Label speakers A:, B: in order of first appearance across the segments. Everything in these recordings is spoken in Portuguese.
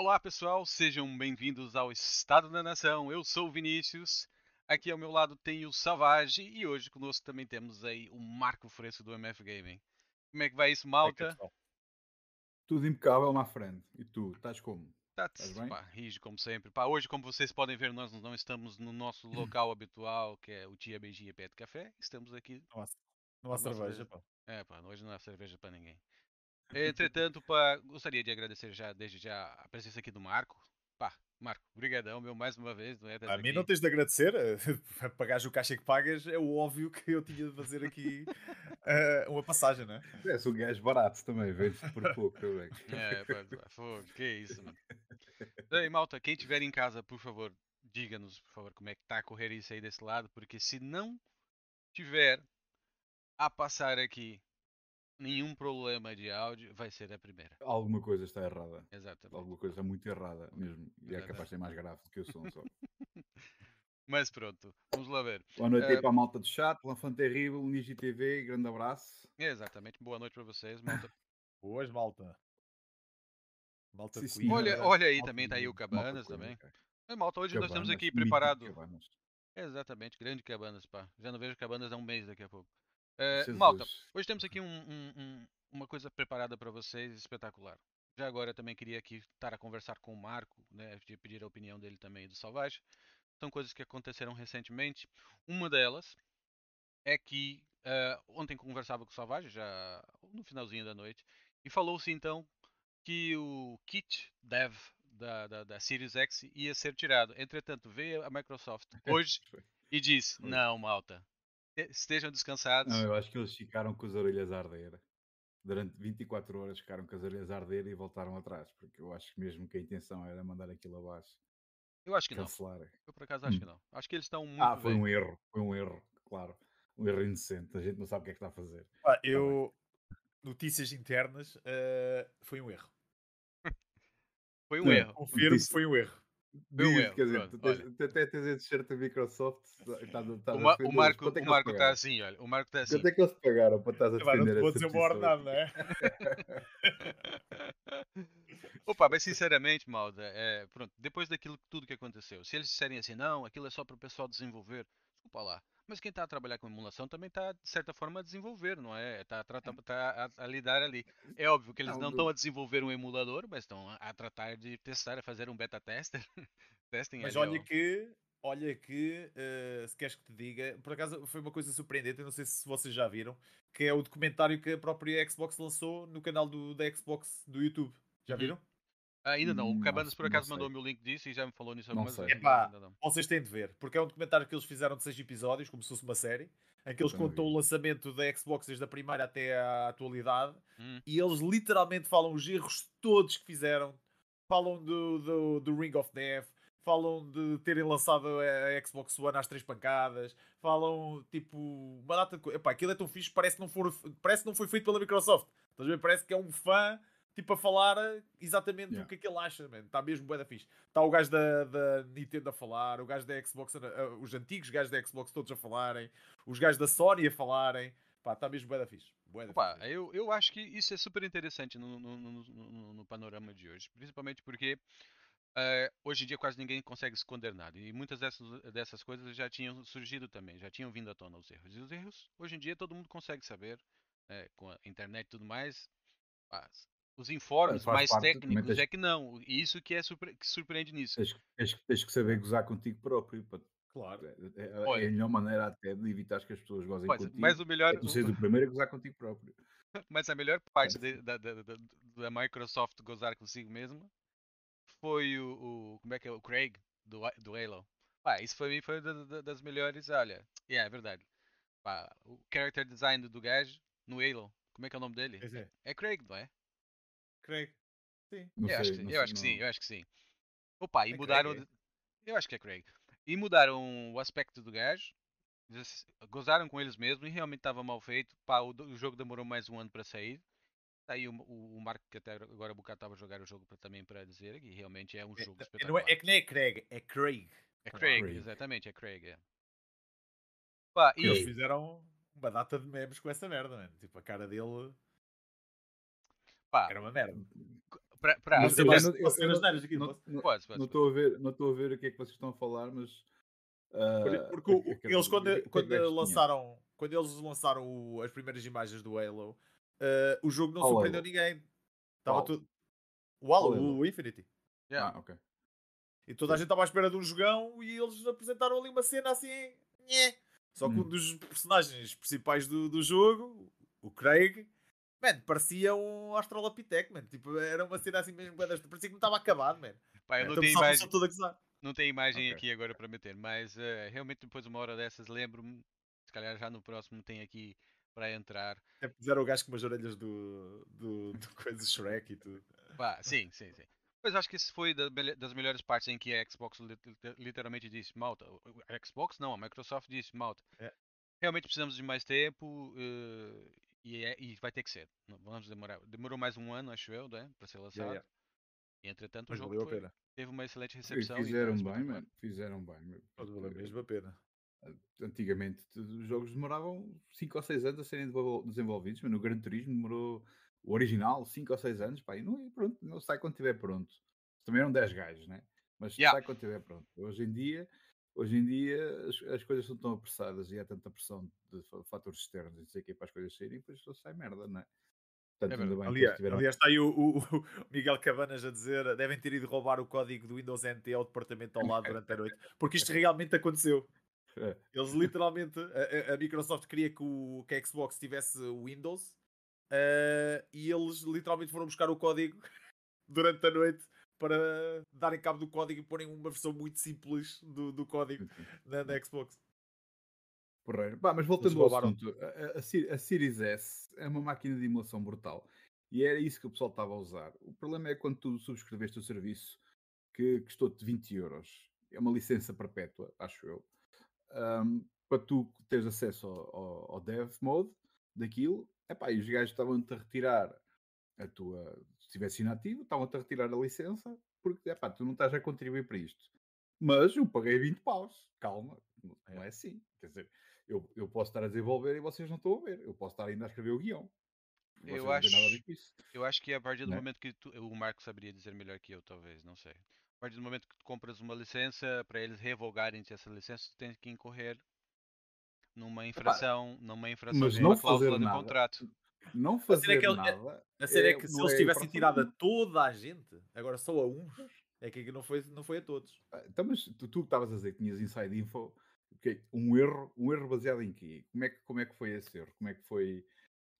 A: Olá pessoal, sejam bem-vindos ao Estado da Nação. Eu sou o Vinícius, aqui ao meu lado tem o Savage e hoje conosco também temos aí o Marco Fresco do MF Gaming. Como é que vai isso, malta?
B: Tudo impecável, my friend. E tu, estás como?
A: Tá,
B: Estás bem?
A: pá, rige como sempre. Pá, hoje, como vocês podem ver, nós não estamos no nosso local habitual, que é o Tia Beijinha Pé de Café. Estamos aqui.
C: Nossa, não há cerveja,
A: cerveja.
C: pá.
A: É, pá, hoje não há cerveja para ninguém. Entretanto, pá, gostaria de agradecer já, desde já, a presença aqui do Marco. Pá, Marco, brigadão, meu, mais uma vez, não é?
C: A mim
A: aqui.
C: não tens de agradecer, eh, pagares o caixa que pagas, é o óbvio que eu tinha de fazer aqui eh, uma passagem, não é?
B: És um gajo barato também, vês por pouco também.
A: É, pá, fogo, que isso, mano. Ei, malta, quem estiver em casa, por favor, diga-nos, por favor, como é que está a correr isso aí desse lado, porque se não tiver a passar aqui nenhum problema de áudio, vai ser a primeira.
B: Alguma coisa está errada.
A: Exatamente.
B: Alguma coisa está muito errada mesmo. E é capaz de ser mais grave do que o som só.
A: Mas pronto, vamos lá ver.
B: Boa noite aí
A: Eh,
B: para a malta do chat, Lanfante Terrível, Nigi TV, grande abraço.
A: Exatamente, boa noite para vocês, malta.
C: Boas, malta. Malta
B: Sim, senhor.
A: Olha,
C: Coimbra.
A: olha aí,
B: Malta
A: também está aí o
B: malta
A: Cabanas
B: Coimbra,
A: também. É, malta, hoje nós temos
B: Cabanas,
A: aqui preparado.
B: Cabanas.
A: Exatamente, grande Cabanas, pá. Já não vejo Cabanas há um mês daqui a pouco. Eh, malta, Hoje temos aqui um- um- um- uma coisa preparada para vocês espetacular. Já agora também queria aqui estar a conversar com o Marco, né, de pedir a opinião dele também e do Salvage. São coisas que aconteceram recentemente. Uma delas é que eh, ontem conversava com o Salvage, já no finalzinho da noite, e falou-se então que o kit dev da, da, da Series X ia ser tirado. Entretanto, veio a Microsoft hoje e disse. Não, malta, estejam descansados.
B: Não, eu acho que eles ficaram com as orelhas a arder. Durante 24 horas ficaram com as orelhas a arder e voltaram atrás. Porque eu acho que mesmo que a intenção era mandar aquilo abaixo,
A: Eu acho que não.
B: cancelar.
A: Eu por acaso acho
B: Hum.
A: que não. Acho que eles estão muito
B: Ah, foi
A: bem.
B: um erro, foi um erro, claro. Um erro inocente, a gente não sabe o que é que está a fazer.
C: Pá, eu, notícias internas, eh, foi um erro.
A: Foi um
B: Não,
A: erro.
C: Confirmo foi um erro.
B: Diz, quer dizer, tu, até tens a t-shirt da Microsoft.
A: O, Ma- o Marco, o Marco está assim, olha. O Marco está assim.
B: Quanto é que eles pagaram para estás a
C: Epá, não
B: defender
C: te vou
B: essa
C: dizer ordenada, não é?
A: Opa, mas sinceramente, Malda, é, pronto, depois daquilo tudo que aconteceu, se eles disserem assim, não, aquilo é só para o pessoal desenvolver, desculpa lá. Mas quem está a trabalhar com emulação também está, de certa forma, a desenvolver, não é? Está a, trata- tá a, a lidar ali. É óbvio que eles
B: Não,
A: estão a desenvolver um emulador, mas estão a, a tratar de testar, a fazer um beta tester. Testing
C: Mas olha que, olha que, eh, se queres que te diga, por acaso foi uma coisa surpreendente, eu não sei se vocês já viram, que é o documentário que a própria Xbox lançou no canal do, da Xbox do YouTube. Já
A: Uhum. Ainda não, o
B: Hum,
A: Cabanas por acaso mandou-me o link disso e já me falou nisso
B: Não
A: algumas
B: sei.
A: vezes,
C: Epá. Vocês têm de ver, porque é um documentário que eles fizeram de seis episódios, como se fosse uma série, em que eles contam o lançamento da Xbox desde a primeira até à atualidade,
A: Hum.
C: e eles literalmente falam os erros todos que fizeram, falam do, do, do Ring of Death, falam de terem lançado a Xbox One às três pancadas, falam tipo uma data de coisa. Epá, aquilo é tão fixe, parece que não, for, parece que não foi feito pela Microsoft. Estás a ver? Parece que é um fã tipo a falar exatamente
B: Yeah.
C: o que é que ele acha, man. Está mesmo bué da fixe. Está o gajo da, da Nintendo a falar, o gajo da Xbox, os antigos gajos da Xbox todos a falarem, os gajos da Sony a falarem. Pá, está mesmo bué da fixe. Bué da
A: Opa,
C: fixe.
A: eu, eu acho que isso é super interessante no, no, no, no- no panorama de hoje, principalmente porque eh, hoje em dia quase ninguém consegue se condenar e muitas dessas, dessas coisas já tinham surgido também, já tinham vindo à tona os erros. E os erros, hoje em dia todo mundo consegue saber, eh, com a internet e tudo mais, os informes mais
B: parte,
A: técnicos
B: tens-
A: é que não, e isso que é surpre- que surpreende nisso.
B: Tens, tens, tens que saber gozar contigo próprio.
C: Claro.
B: É, é-
A: Olha.
B: é a melhor maneira até de evitar que as pessoas gozem
A: Mas,
B: contigo.
A: mas o melhor,
B: É tu seres o primeiro a gozar contigo próprio.
A: Mas a melhor parte de- da, da, da, da Microsoft gozar consigo mesma foi o, o- Como é que é? O Craig do, do Halo. Pá, isso foi, foi da- da- das melhores. Olha, yeah, é verdade. Pá, o character design do gajo no Halo. Como é que é o nome dele?
C: Pois é.
A: É Craig, não é?
C: Creio. Sim.
B: Não
A: eu acho
B: sei,
A: que, sim,
B: não
A: eu
B: sei,
A: acho que sim, eu acho que sim. Opa, e
C: É Craig,
A: mudaram.
C: é?
A: Eu acho que é Craig. E mudaram o aspecto do gajo. Gozaram com eles mesmos e realmente estava mal feito. Pá, o, o jogo demorou mais um ano para sair. Tá aí o, o, o Marco que até agora há bocado estava a jogar o jogo pra, também para dizer que realmente é um
C: É,
A: jogo
C: não
A: espetacular.
C: é, é que nem é Craig, é Craig.
A: É Craig,
B: Craig.
A: exatamente, é Craig. É. Pá, e,
C: Eles fizeram uma data de memes com essa merda, mano. Tipo, a cara dele
A: pá,
C: era uma merda.
A: Pra, pra,
B: Mas
C: Mas eu posso-
B: não- eu- estou a ver, não estou a ver o que é que vocês estão a falar, mas ah,
C: Porque, porque
B: a- a-
C: eles quando,
B: que é é
C: quando
B: que
C: lançaram quando eles lançaram o- as primeiras imagens do Halo, eh, o jogo não
B: Qual
C: surpreendeu
B: Halo?
C: ninguém. Estava tudo. O Halo, o Infinity.
A: Yeah.
B: Ah, ok.
C: E toda a gente estava à espera de um jogão e eles apresentaram ali uma cena assim. nhé. Só que um
B: Hum.
C: dos personagens principais do, do jogo, o Craig, man, parecia um Australopithec, man. Tipo, era uma cena assim mesmo, parecia que não estava acabado, man.
A: Pá, eu não
C: Então
A: tenho imagem, não tenho imagem
B: Ok.
A: aqui agora para meter, mas eh, realmente depois de uma hora dessas lembro-me, se calhar já no próximo tem aqui para entrar.
C: Puseram o gajo com umas orelhas do, do, do coisa Shrek e tudo.
A: Pá, sim, sim, sim. Pois acho que isso foi das melhores partes em que a Xbox li- li- literalmente disse, malta, a Xbox não, a Microsoft disse, malta,
C: É.
A: realmente precisamos de mais tempo eh, e, é- e vai ter que ser. Vamos demorar. Demorou mais um ano, acho eu, né, para ser lançado.
C: yeah.
A: E entretanto o
C: Mas
A: jogo
C: valeu a
A: foi- teve uma excelente
B: E
A: recepção. e
B: Fizeram bem,
A: espetacular.
B: mano. Fizeram bem. meu,
C: Mas valeu
B: porque
C: mesmo a pena.
B: Antigamente os jogos demoravam 5 ou 6 anos a serem desenvol- desenvolvidos, mas no Gran Turismo demorou o original 5 ou 6 anos, pá, e não, e pronto, não sai quando estiver pronto. Também eram 10 gajos, né? Mas
A: Yeah.
B: sai quando estiver pronto. Hoje em dia, hoje em dia as, as coisas são tão apressadas e há tanta pressão de fa- fatores externos e não sei o que para as coisas saírem, depois só sai merda, não é? Portanto,
A: É
B: bem
C: Aliás,
B: tiveram.
C: aliás, está aí o, o- o Miguel Cabanas a dizer devem ter ido roubar o código do Windows NT ao departamento ao lado durante a noite, porque isto realmente aconteceu.
B: É.
C: Eles literalmente, a, a- Microsoft queria que, o, que a Xbox tivesse o Windows eh, e eles literalmente foram buscar o código durante a noite para darem cabo do código e porem uma versão muito simples do, do código na, na Xbox.
B: Porreiro. Pá, mas voltando ao assunto, a, a- a Series S é uma máquina de emulação brutal e era isso que o pessoal estava a usar. O problema é quando tu subscreveste o serviço que custou-te 20 euros. É uma licença perpétua, acho eu, ahm, para tu teres acesso ao, ao- ao dev mode daquilo. Epá, e os gajos estavam-te a retirar a tua. Se estivesse inativo, estavam-te a retirar a licença porque epá, tu não estás a contribuir para isto. Mas eu paguei 20 paus. Calma, não não é assim. Quer dizer, eu, eu posso estar a desenvolver e vocês não estão a ver. Eu posso estar ainda a escrever o guião. Vocês
A: Eu
B: não
A: acho-. Eu acho que a partir do
B: Né?
A: momento que tu, o Marco saberia dizer melhor que eu, talvez, não sei. A partir do momento que tu compras uma licença, para eles revogarem essa licença, tu tens que incorrer numa infração, numa infração
B: mas não fazer nada.
A: contrato.
B: Não
C: cena é
B: fazer
C: que
B: nada.
C: A série é,
B: é-
C: que se eles
B: é
C: tivessem tirado a toda a gente, agora só a uns, é que não foi, não foi a todos.
B: Ah, Então, mas tu, tu que estavas a dizer que tinhas inside info, ok, um erro, um erro baseado em quê? Como é que, como é que foi esse erro? Como é que foi.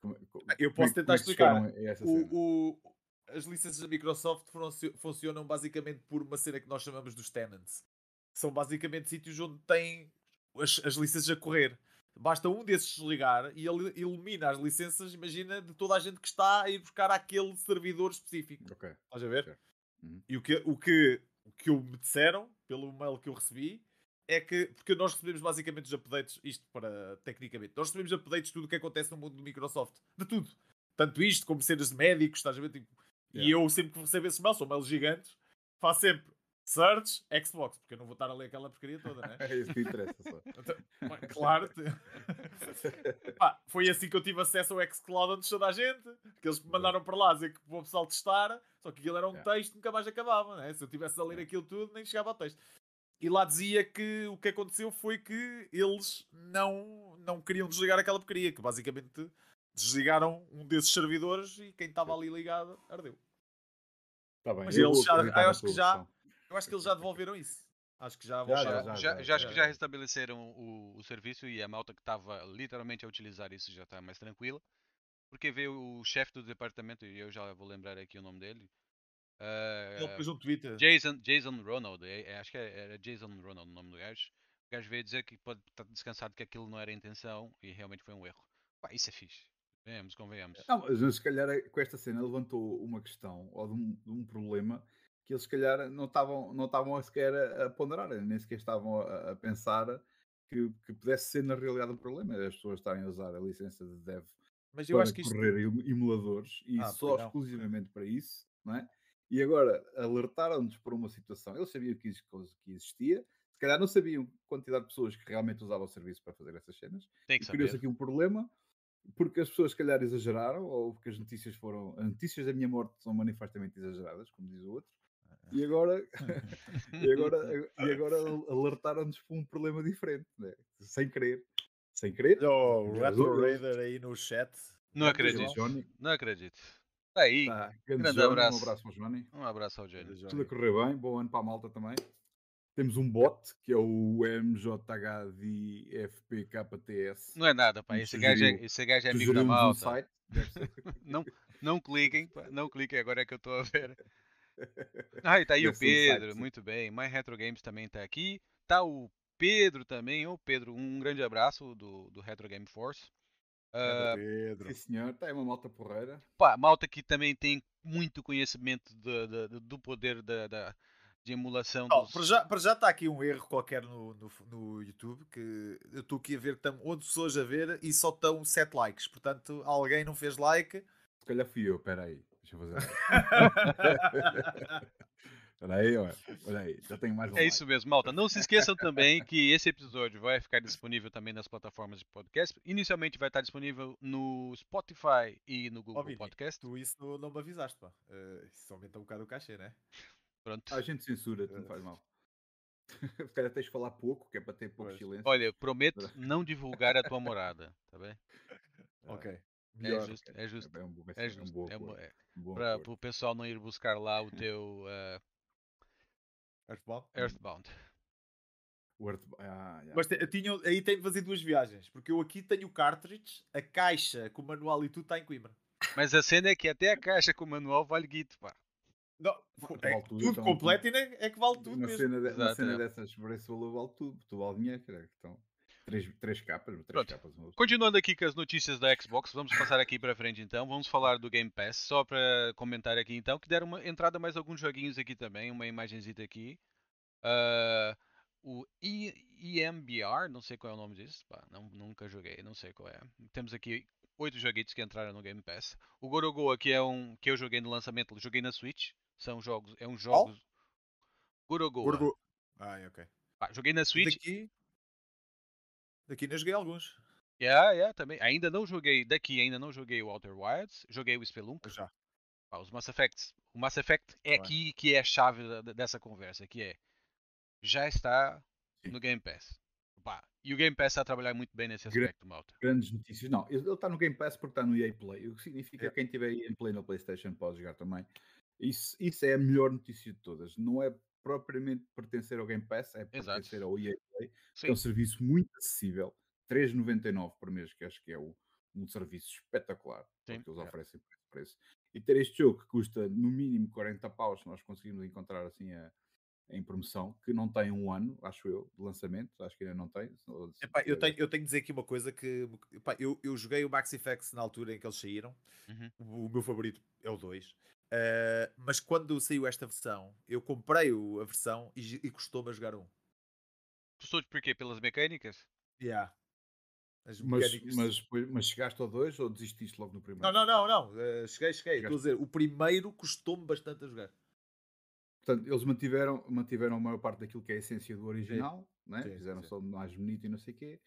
B: Como, como
C: Ah, Eu
B: é
C: posso tentar explicar.
B: a cena?
C: O, o- as licenças da Microsoft funcio- funcionam basicamente por uma cena que nós chamamos dos tenants. São basicamente sítios onde tem as, as licenças a correr. Basta um desses desligar e ele elimina as licenças, imagina, de toda a gente que está a ir buscar aquele servidor específico.
B: Ok.
C: Estás a ver?
B: Certo. Uhum.
C: E o que, o, que, o que eu me disseram, pelo mail que eu recebi, é que, porque nós recebemos basicamente os updates, isto para tecnicamente, nós recebemos updates de tudo o que acontece no mundo do Microsoft. De tudo. Tanto isto como cenas de médicos, estás a ver? Tipo, E
B: Yeah.
C: eu sempre que recebo esses mails, são mails gigantes, faço sempre search Xbox, porque eu não vou estar a ler aquela porcaria toda, né?
B: É isso que interessa só.
C: Então, claro. te- Pá, foi assim que eu tive acesso ao xCloud antes toda a gente. Que eles me mandaram para lá dizer que o pessoal testar, só que aquilo era um
B: Yeah.
C: texto nunca mais acabava, né? Se eu tivesse a ler aquilo tudo, nem chegava ao texto. E lá dizia que o que aconteceu foi que eles não, não queriam desligar aquela porcaria, que basicamente desligaram um desses servidores e quem estava ali ligado ardeu.
B: Tá bem,
C: Mas eles
B: vou
C: já- acho que já-. Eu acho que eles já devolveram isso. Acho que já
B: Já,
C: voltaram.
B: já,
A: Já,
B: já,
A: já,
B: já,
A: acho que
C: já.
A: restabeleceram o, o serviço e a malta que estava literalmente a utilizar isso já está mais tranquila. Porque veio o chefe do departamento, e eu já vou lembrar aqui o nome dele.
C: Ele
A: eh,
C: pôs um Twitter.
A: Jason, Jason Ronald, é- é- acho que é- era Jason Ronald o nome do gajo. O gajo veio dizer que pode estar descansado que aquilo não era a intenção e realmente foi um erro. Pá, isso é fixe. Venhamos, convenhamos.
B: Não, mas se calhar é- com esta cena levantou uma questão ou de um, de um problema que eles se calhar não estavam não estavam sequer a, ponderar, nem sequer estavam a, a pensar que, que pudesse ser na realidade um problema as pessoas estarem a usar a licença de dev
C: Mas eu
B: para
C: acho que isto.
B: correr em emuladores e
C: Ah,
B: só exclusivamente para isso, não é? E agora alertaram-nos para uma situação. Eles sabiam que que existia, se calhar não sabiam quantidade de pessoas que realmente usavam o serviço para fazer essas cenas. Criou-se aqui um problema porque as pessoas, se calhar, exageraram, ou porque as notícias foram. As notícias da minha morte são manifestamente exageradas, como diz o outro. E agora, e agora, e agora alertaram-nos para um problema diferente, né? sem querer. Sem querer.
C: Oh, o
B: eu-
C: Raider aí no chat.
A: Não acredito. Não acredito. Tá aí.
B: Tá, grande
A: Grande
B: Johnny,
A: abraço.
B: Um abraço para o Johnny.
A: Um abraço ao Johnny.
B: Tudo a correr bem. Bom ano para a malta também. Temos um bot que é o MJHDFPKTS.
A: Não é nada, pá.
B: Me
A: Esse gajo, é, esse gajo é amigo da
B: um
A: malta.
B: ser.
A: Não, não cliquem, pá, não cliquem, agora é que eu estou a ver. Ah, e tá aí o
B: site,
A: Pedro,
B: sim.
A: muito bem. My Retro Games também tá aqui. Tá o Pedro também. Ô Pedro, um grande abraço do, do Retro Game Force. Ah,
C: Pedro.
B: Sim, senhor. Está aí uma malta porreira.
A: pá, malta que também tem muito conhecimento do, do, do poder da, da- de emulação
C: Oh,
A: dos...
C: para já para já está aqui um erro qualquer no, no, no YouTube que eu estou aqui a ver que estão 11 pessoas a ver e só estão 7 likes. Portanto, alguém não fez like.
B: Se calhar fui eu. Espera aí. Deixa eu fazer. Espera aí, olha. Olha aí. Já tenho mais um
A: É isso mesmo, malta. Não se esqueçam também que esse episódio vai ficar disponível também nas plataformas de podcast. Inicialmente vai estar disponível no Spotify e no Google
C: Vini,
A: Podcast.
C: Tu isso não, me avisaste, pá. Eh, isso aumenta um bocado o cachê, né?
A: Pronto.
B: A gente censura, não faz mal. Se calhar tens de falar pouco, que é para ter pouco
C: Pois.
B: silêncio.
A: Olha, prometo não divulgar a tua morada, tá bem?
C: Ok.
A: É
C: Melhor.
A: justo, é justo.
B: É um, bom- vai
A: É
B: ser um
A: justo.
B: bom
A: É é,
B: um bom
A: para o pessoal não ir buscar lá o teu eh,
C: Earthbound?
A: Earthbound.
B: O Earth- ah, já.
C: Mas te- tinha, aí tenho de fazer duas viagens. Porque eu aqui tenho o cartridge, a caixa com o manual e tudo está em Coimbra.
A: Mas a cena é que até a caixa com o manual vale guito, pá.
C: Não,
B: Vale
C: é,
B: tudo,
C: tudo
B: então,
C: completo e é que vale tudo
B: uma
C: mesmo.
B: cena, de-
A: Exato,
B: cena
A: é.
B: dessas por esse valor vale tudo, tu vale dinheiro, cara. Então, três, três capas, três
A: Pronto.
B: capas.
A: Continuando aqui com as notícias da Xbox, vamos passar aqui para frente então. Vamos falar do Game Pass, só para comentar aqui então, que deram uma entrada mais alguns joguinhos aqui também, uma imagenzita aqui. Ah, o E- EMBR, não sei qual é o nome disso, pá, não, nunca joguei, não sei qual é. Temos aqui oito joguitos que entraram no Game Pass. O Gorogoa, que é um que eu joguei no lançamento, joguei na Switch. São jogos, é um jogos. Gorogoa.
C: Gorgo... Ah, ok.
A: Pá, joguei na Switch.
C: Daqui. Daqui não joguei alguns.
A: Yeah, yeah, também. Ainda não joguei daqui, ainda não joguei o Outer Wilds, joguei o Spelunk.
C: Já.
A: Pá, os Mass Effects. O Mass Effect é aqui que é a chave da- dessa conversa, que é já está
B: Sim.
A: no Game Pass. Pá, e o Game Pass está a trabalhar muito bem nesse aspecto, malta.
B: Grandes notícias. Não, ele está no Game Pass porque está no EA Play, o que significa
C: É.
B: que quem tiver EA Play na PlayStation pode jogar também. Isso, isso é a melhor notícia de todas. Não é propriamente pertencer ao Game Pass, é
A: Exato.
B: pertencer ao EA Play. É um serviço muito acessível, 3,99 por mês, que acho que é o- um serviço espetacular,
A: Sim,
B: porque eles
A: é.
B: oferecem por esse preço. E ter este jogo que custa no mínimo 40 paus, nós conseguimos encontrar assim a, em promoção, que não tem um ano, acho eu, de lançamento, acho que ainda não tem.
C: Epá, eu, tenho, eu tenho de dizer aqui uma coisa que epá, eu, eu joguei o Max Effects na altura em que eles saíram.
A: Uhum.
C: O, o meu favorito é o 2. Eh, mas quando saiu esta versão, eu comprei o- a versão e, e custou-me a jogar um.
A: Gostou de porquê? Pelas mecânicas?
C: Yeah. As
B: Mas,
C: mecânicas-
B: mas, depois- mas chegaste ao 2 ou desististe logo no primeiro?
C: Não, não, não, não. eh, cheguei, cheguei. Estou a
B: Chegaste.
C: dizer, o primeiro custou-me bastante a jogar.
B: Portanto, eles mantiveram, mantiveram a maior parte daquilo que é a essência do original, né?
C: Sim, sim,
B: fizeram
C: sim.
B: só mais bonito e não sei o quê,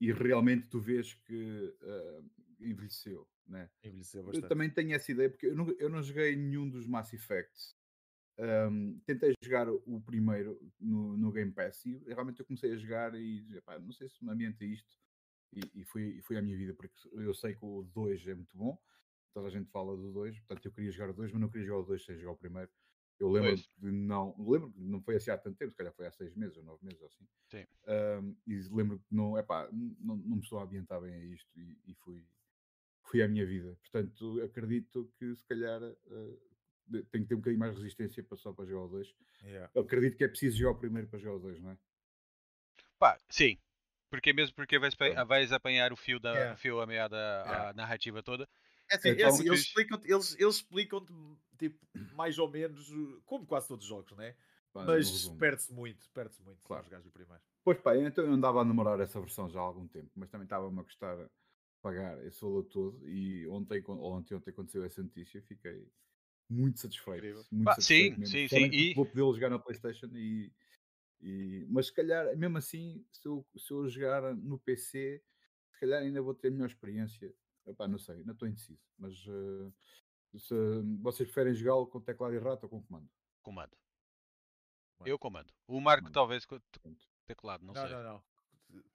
B: e realmente tu vês que ah, envelheceu. Né?
C: Envelheceu
B: Eu
C: bastante.
B: também tenho essa ideia, porque eu não, eu não joguei nenhum dos Mass Effects. Ahm, tentei jogar o primeiro no, no Game Pass e realmente eu comecei a jogar e epá, não sei se me ambienta isto e, e, foi, e foi a minha vida, porque eu sei que o 2 é muito bom, toda a gente fala do 2, portanto eu queria jogar o 2, mas não queria jogar o 2 sem jogar o primeiro. Eu lembro
A: Pois.
B: de não, lembro que não foi assim há tanto tempo, se calhar foi há seis meses ou nove meses ou assim.
A: Sim.
B: Ahm, e lembro que não, epá, não, não me estou a ambientar bem a isto e, e fui, fui à minha vida. Portanto, acredito que se calhar eh, de- tenho que ter um bocadinho mais resistência para, só para jogar o 2.
C: Yeah.
B: Eu acredito que é preciso jogar o primeiro para jogar o 2, não é?
A: Pá, sim. Porque mesmo porque vais, vais apanhar o fio da
C: Yeah.
A: o fio a meia da a
C: Yeah.
A: narrativa toda.
C: É assim, é
B: Então,
C: assim, eles explicam-te, eles, eles explicam-te, tipo, mais ou menos, uh, como quase todos os jogos, né?
B: Pá, no
C: Mas perde-se muito, perde-se muito
B: Claro.
C: os gajos do primeiro.
B: Pois pá, então eu andava a namorar essa versão já há algum tempo, mas também estava-me a custar pagar esse valor todo e ontem, ou ontem, ontem aconteceu essa notícia, fiquei muito satisfeito. Muito satisfeito
A: sim,
B: mesmo.
A: sim, sim, e-
B: Vou poder jogar na Playstation e, e- Mas se calhar, mesmo assim, se eu, se eu jogar no PC, se calhar ainda vou ter melhor experiência Epá, não sei, não estou indeciso. Mas eh, se vocês preferem jogá-lo com teclado e rato ou com comando?
A: Comando.
C: Comando.
A: Eu comando. O Marco
B: Comando.
A: talvez com teclado, não,
C: Não,
A: sei.
C: não, não.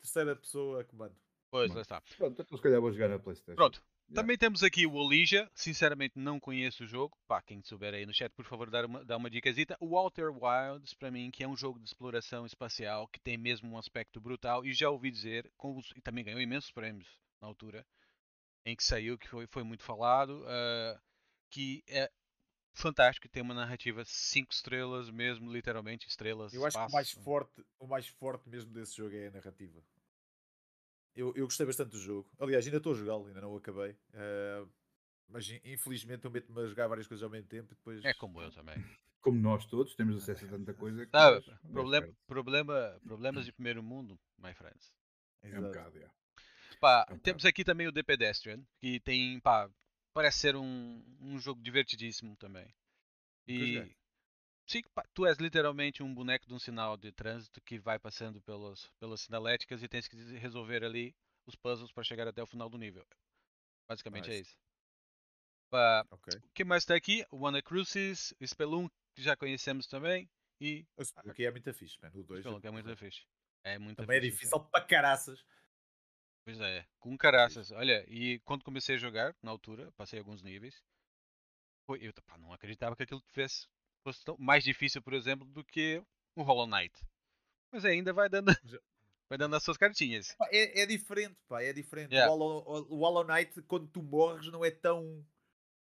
C: Terceira pessoa comando.
A: Pois, lá está.
B: Pronto, então se calhar vou jogar na Playstation.
A: Pronto.
B: Yeah.
A: Também temos aqui o Olija. Sinceramente não conheço o jogo. Pá, quem souber aí no chat, por favor, dá uma, dá uma dicasita. O Outer Wilds, para mim, que é um jogo de exploração espacial que tem mesmo um aspecto brutal. E já ouvi dizer, com os- e também ganhou imensos prémios na altura em que saiu, que foi, foi muito falado, ah, que é fantástico. Tem uma narrativa 5 estrelas mesmo, literalmente, estrelas.
C: Eu acho que o
A: espaço.
C: mais forte, o mais forte mesmo desse jogo é a narrativa. Eu, eu gostei bastante do jogo. Aliás, ainda estou a jogá-lo, ainda não o acabei. Eh, mas in- infelizmente eu meto-me a jogar várias coisas ao mesmo tempo e depois.
A: É como eu também.
B: Como nós todos, temos acesso a tanta coisa que
A: Sabe,
B: nós- nós
A: problema, problema, problemas de primeiro mundo, my friends.
B: É um
C: Exato.
B: bocado, yeah.
A: Pá,
B: É um
A: temos aqui também o The Pedestrian, que tem, pá, parece ser um, um jogo divertidíssimo também. E tu és literalmente um boneco de um sinal de trânsito que vai passando pelas, pelas sinaléticas e tens que resolver ali os puzzles para chegar até o final do nível. Basicamente é
C: Nice.
A: isso. Pá,
C: Ok.
A: o que mais está aqui? O Wanna Cruises, o Spelunk, que já conhecemos também, e
C: O Spelunky é muito fixe, mano. O
A: o
C: 2
A: Spelunk é muito fixe. É muito
C: Também é
A: fixe.
C: difícil para caraças.
A: Pois é, com caraças. Olha, e quando comecei a jogar, na altura, passei alguns níveis, foi, eu pá, não acreditava que aquilo tivesse, fosse tão, mais difícil, por exemplo, do que o Hollow Knight. Mas ainda vai dando,
C: Já-
A: vai dando as suas cartinhas.
C: É, é diferente, pá, é diferente.
A: Yeah.
C: O, Hollow, o Hollow Knight, quando tu morres, não é tão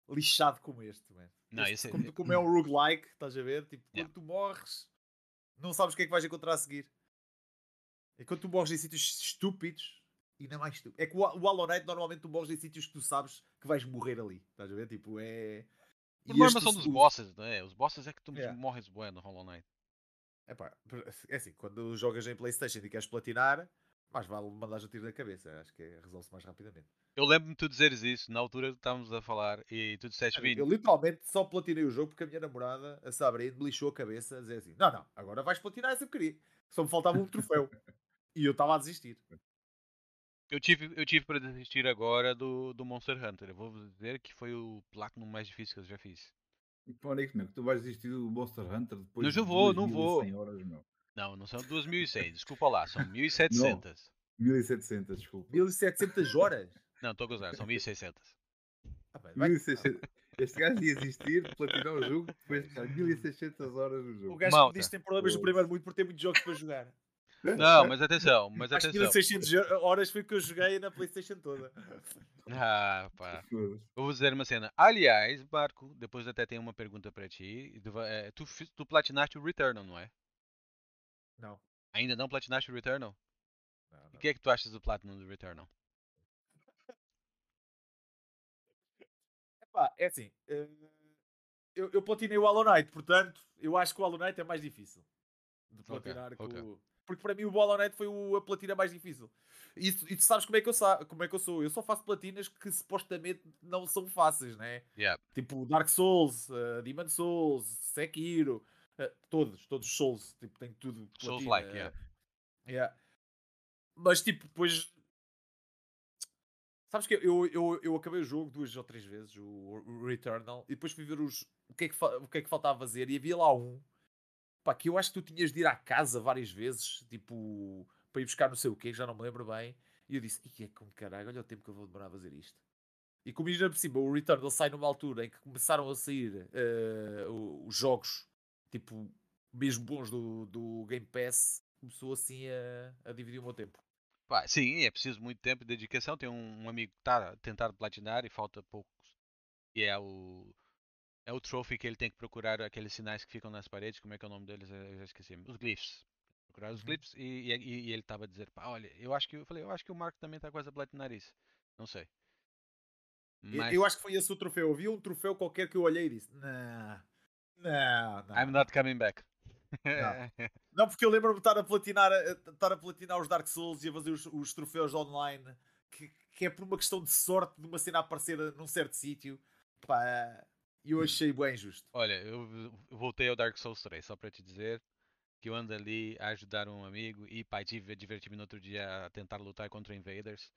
C: lixado como este, mano.
A: Não,
C: Este,
A: é-
C: como, como é um roguelike, estás a ver? Tipo, quando
A: Yeah.
C: tu morres, não sabes o que é que vais encontrar a seguir. E quando tu morres em sítios estúpidos, ainda mais estúpido. É que o, o Hollow Knight, normalmente tu morres em sítios que tu sabes que vais morrer ali, estás a ver? Tipo, é. E este,
A: são dos bosses, não é? Os bosses é que tu
C: Yeah.
A: morres bué no Hollow Knight.
C: Epá, é assim, quando jogas em Playstation e queres platinar, mais vale mandar o tiro na cabeça. Acho que é- resolve-se mais rapidamente.
A: Eu lembro-me de tu dizeres isso, na altura estávamos a falar, e tu disseste, Vini,
C: Eu literalmente só platinei o jogo porque a minha namorada, a Sabrina, me lixou a cabeça a dizer assim: Não, não, agora vais platinar essa porcaria. Só me faltava um troféu. e eu estava a desistir.
A: Eu tive, eu tive para desistir agora do, do Monster Hunter. Eu vou dizer que foi o Platinum mais difícil que eu já fiz.
B: Fónix, meu, tu vais desistir do Monster Hunter depois
A: Não,
B: de
A: eu vou, não
B: 2100 horas, meu.
A: Não, não são 2100, desculpa lá, são 1700.
B: 1700, desculpa.
C: 1700 horas?
A: Não, estou a gozar, são 1600.
C: Ah, bem, vai-
B: 1600. Este gajo ia existir, platinar o jogo, depois de estar 1600 horas no
C: O
B: jogo.
C: gajo que
A: Malta.
C: me diz que tem problemas no primeiro muito por ter muitos jogos para jogar.
A: Não, mas atenção, mas
C: Acho que
A: atenção.
C: 1600 horas foi o que eu joguei na Playstation toda.
A: Ah, pá. Vou dizer uma cena. Aliás, Marco, depois até tem uma pergunta para ti. Tu é, Tu, platinaste o Returnal, não é?
C: Não.
A: Ainda não platinaste o Returnal?
C: não,
A: E
C: não.
A: o que é que tu achas do Platinum do Returnal?
C: Epá, é assim. eh, Eu, eu platinei o Hollow Knight, portanto, eu acho que o Hollow Knight é mais difícil de platinar. com
A: ok.
C: o- Porque para mim o Hollow Knight foi o, a platina mais difícil. E, tu- e tu sabes como é, que eu sa... como é que eu sou? Eu só faço platinas que supostamente não são fáceis, né?
A: Yeah.
C: Tipo Dark Souls, uh, Demon Souls, Sekiro, eh, todos, todos os Souls, tipo, tem tudo.
A: Souls like, yeah.
C: Yeah. Mas tipo, depois. Sabes que eu, eu, eu acabei o jogo duas ou três vezes, o, o Returnal, e depois fui ver os, o, que é que, o que é que faltava fazer, e havia lá um pá, que eu acho que tu tinhas de ir à casa várias vezes, tipo, para ir buscar não sei o quê, já não me lembro bem, e eu disse, e é com caralho, olha o tempo que eu vou demorar a fazer isto. E como ainda por cima, o Returnal sai numa altura em que começaram a sair o- os jogos, tipo, mesmo bons do, do Game Pass, começou assim a, a dividir o meu tempo.
A: Pá, sim, é preciso muito tempo e dedicação. Tem um, um amigo que está a tentar platinar e falta poucos. E é o. É o trophy que ele tem que procurar aqueles sinais que ficam nas paredes. Como é que é o nome deles? Eu já esqueci. Os glyphs. Procurar os
C: Uhum.
A: glyphs e, e- e ele estava a dizer, pá, olha, eu acho que eu falei, eu acho que o Marco também está quase a platinar isso. Não sei.
C: Eu-
A: Mas
C: Eu acho que foi esse o troféu. Havia um troféu qualquer que eu olhei e disse: Não, não, não.
A: I'm not coming back.
C: Não, porque eu lembro-me de estar a platinar, a- estar a platinar os Dark Souls e a fazer os, os troféus online, que, que é por uma questão de sorte de uma cena aparecer num certo sítio. Pá, e eu achei bem justo.
A: Olha, eu voltei ao Dark Souls 3, só para te dizer que eu ando ali a ajudar um amigo e pá, tive a divertir-me no outro dia a tentar lutar contra invaders.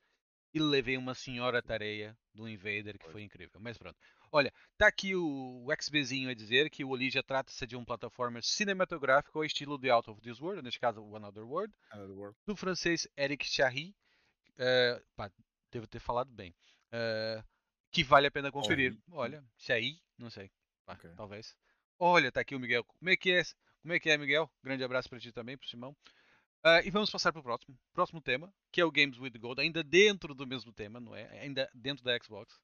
A: e levei uma senhora tareia do Invader que foi incrível. Mas pronto. Olha, tá aqui o, o XBzinho a dizer que o Olija trata-se de um plataforma cinematográfico ao estilo de Out of This World, neste caso o Another World,
C: Another World.
A: do francês Eric Charry, eh, pá, devo ter falado bem, eh, que vale a pena conferir. Olha, Charry, não sei, pá,
B: Ok.
A: talvez. Olha, tá aqui o Miguel. Como é que é? Como é que é, Miguel? Grande abraço para ti também, pro Simão. Ah, e vamos passar para o próximo, próximo tema, que é o Games with Gold, ainda dentro do mesmo tema, não é? Ainda dentro da Xbox.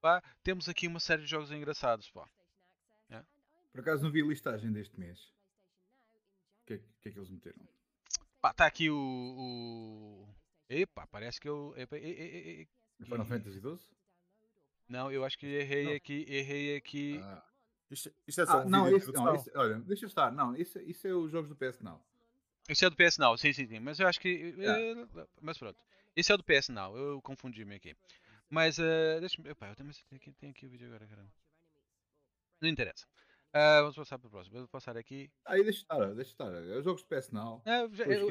A: Pá, temos aqui uma série de jogos engraçados, pá.
B: Por acaso não vi a listagem deste mês. O que, é- que é que eles meteram?
A: Pá, tá aqui o, o... Epá, parece que eu... epa, e- e- e-
B: Final
A: E-
B: Fantasy XII?
A: Não, eu acho que errei
B: Não.
A: aqui, errei aqui.
B: Ah,
C: Isto, isto é só
B: ah,
C: um
B: não,
C: vídeo
B: esse,
C: de
B: não esse- olha, deixa estar. Não, isso, isso é os jogos do PS Now.
A: Esse é do PS Now, sim, sim, sim. Mas eu acho que. Eh, Mas pronto. Esse é o do PS Now, eu confundi-me aqui. Mas, eh, deixa-me. Epá, eu também tenho aqui, tenho aqui o vídeo agora, caramba. Não interessa. Ah, vamos passar para o próximo. Eu vou passar aqui.
B: Aí deixa estar, deixa estar. É os jogos do PS Now.
A: Ah, eu, eu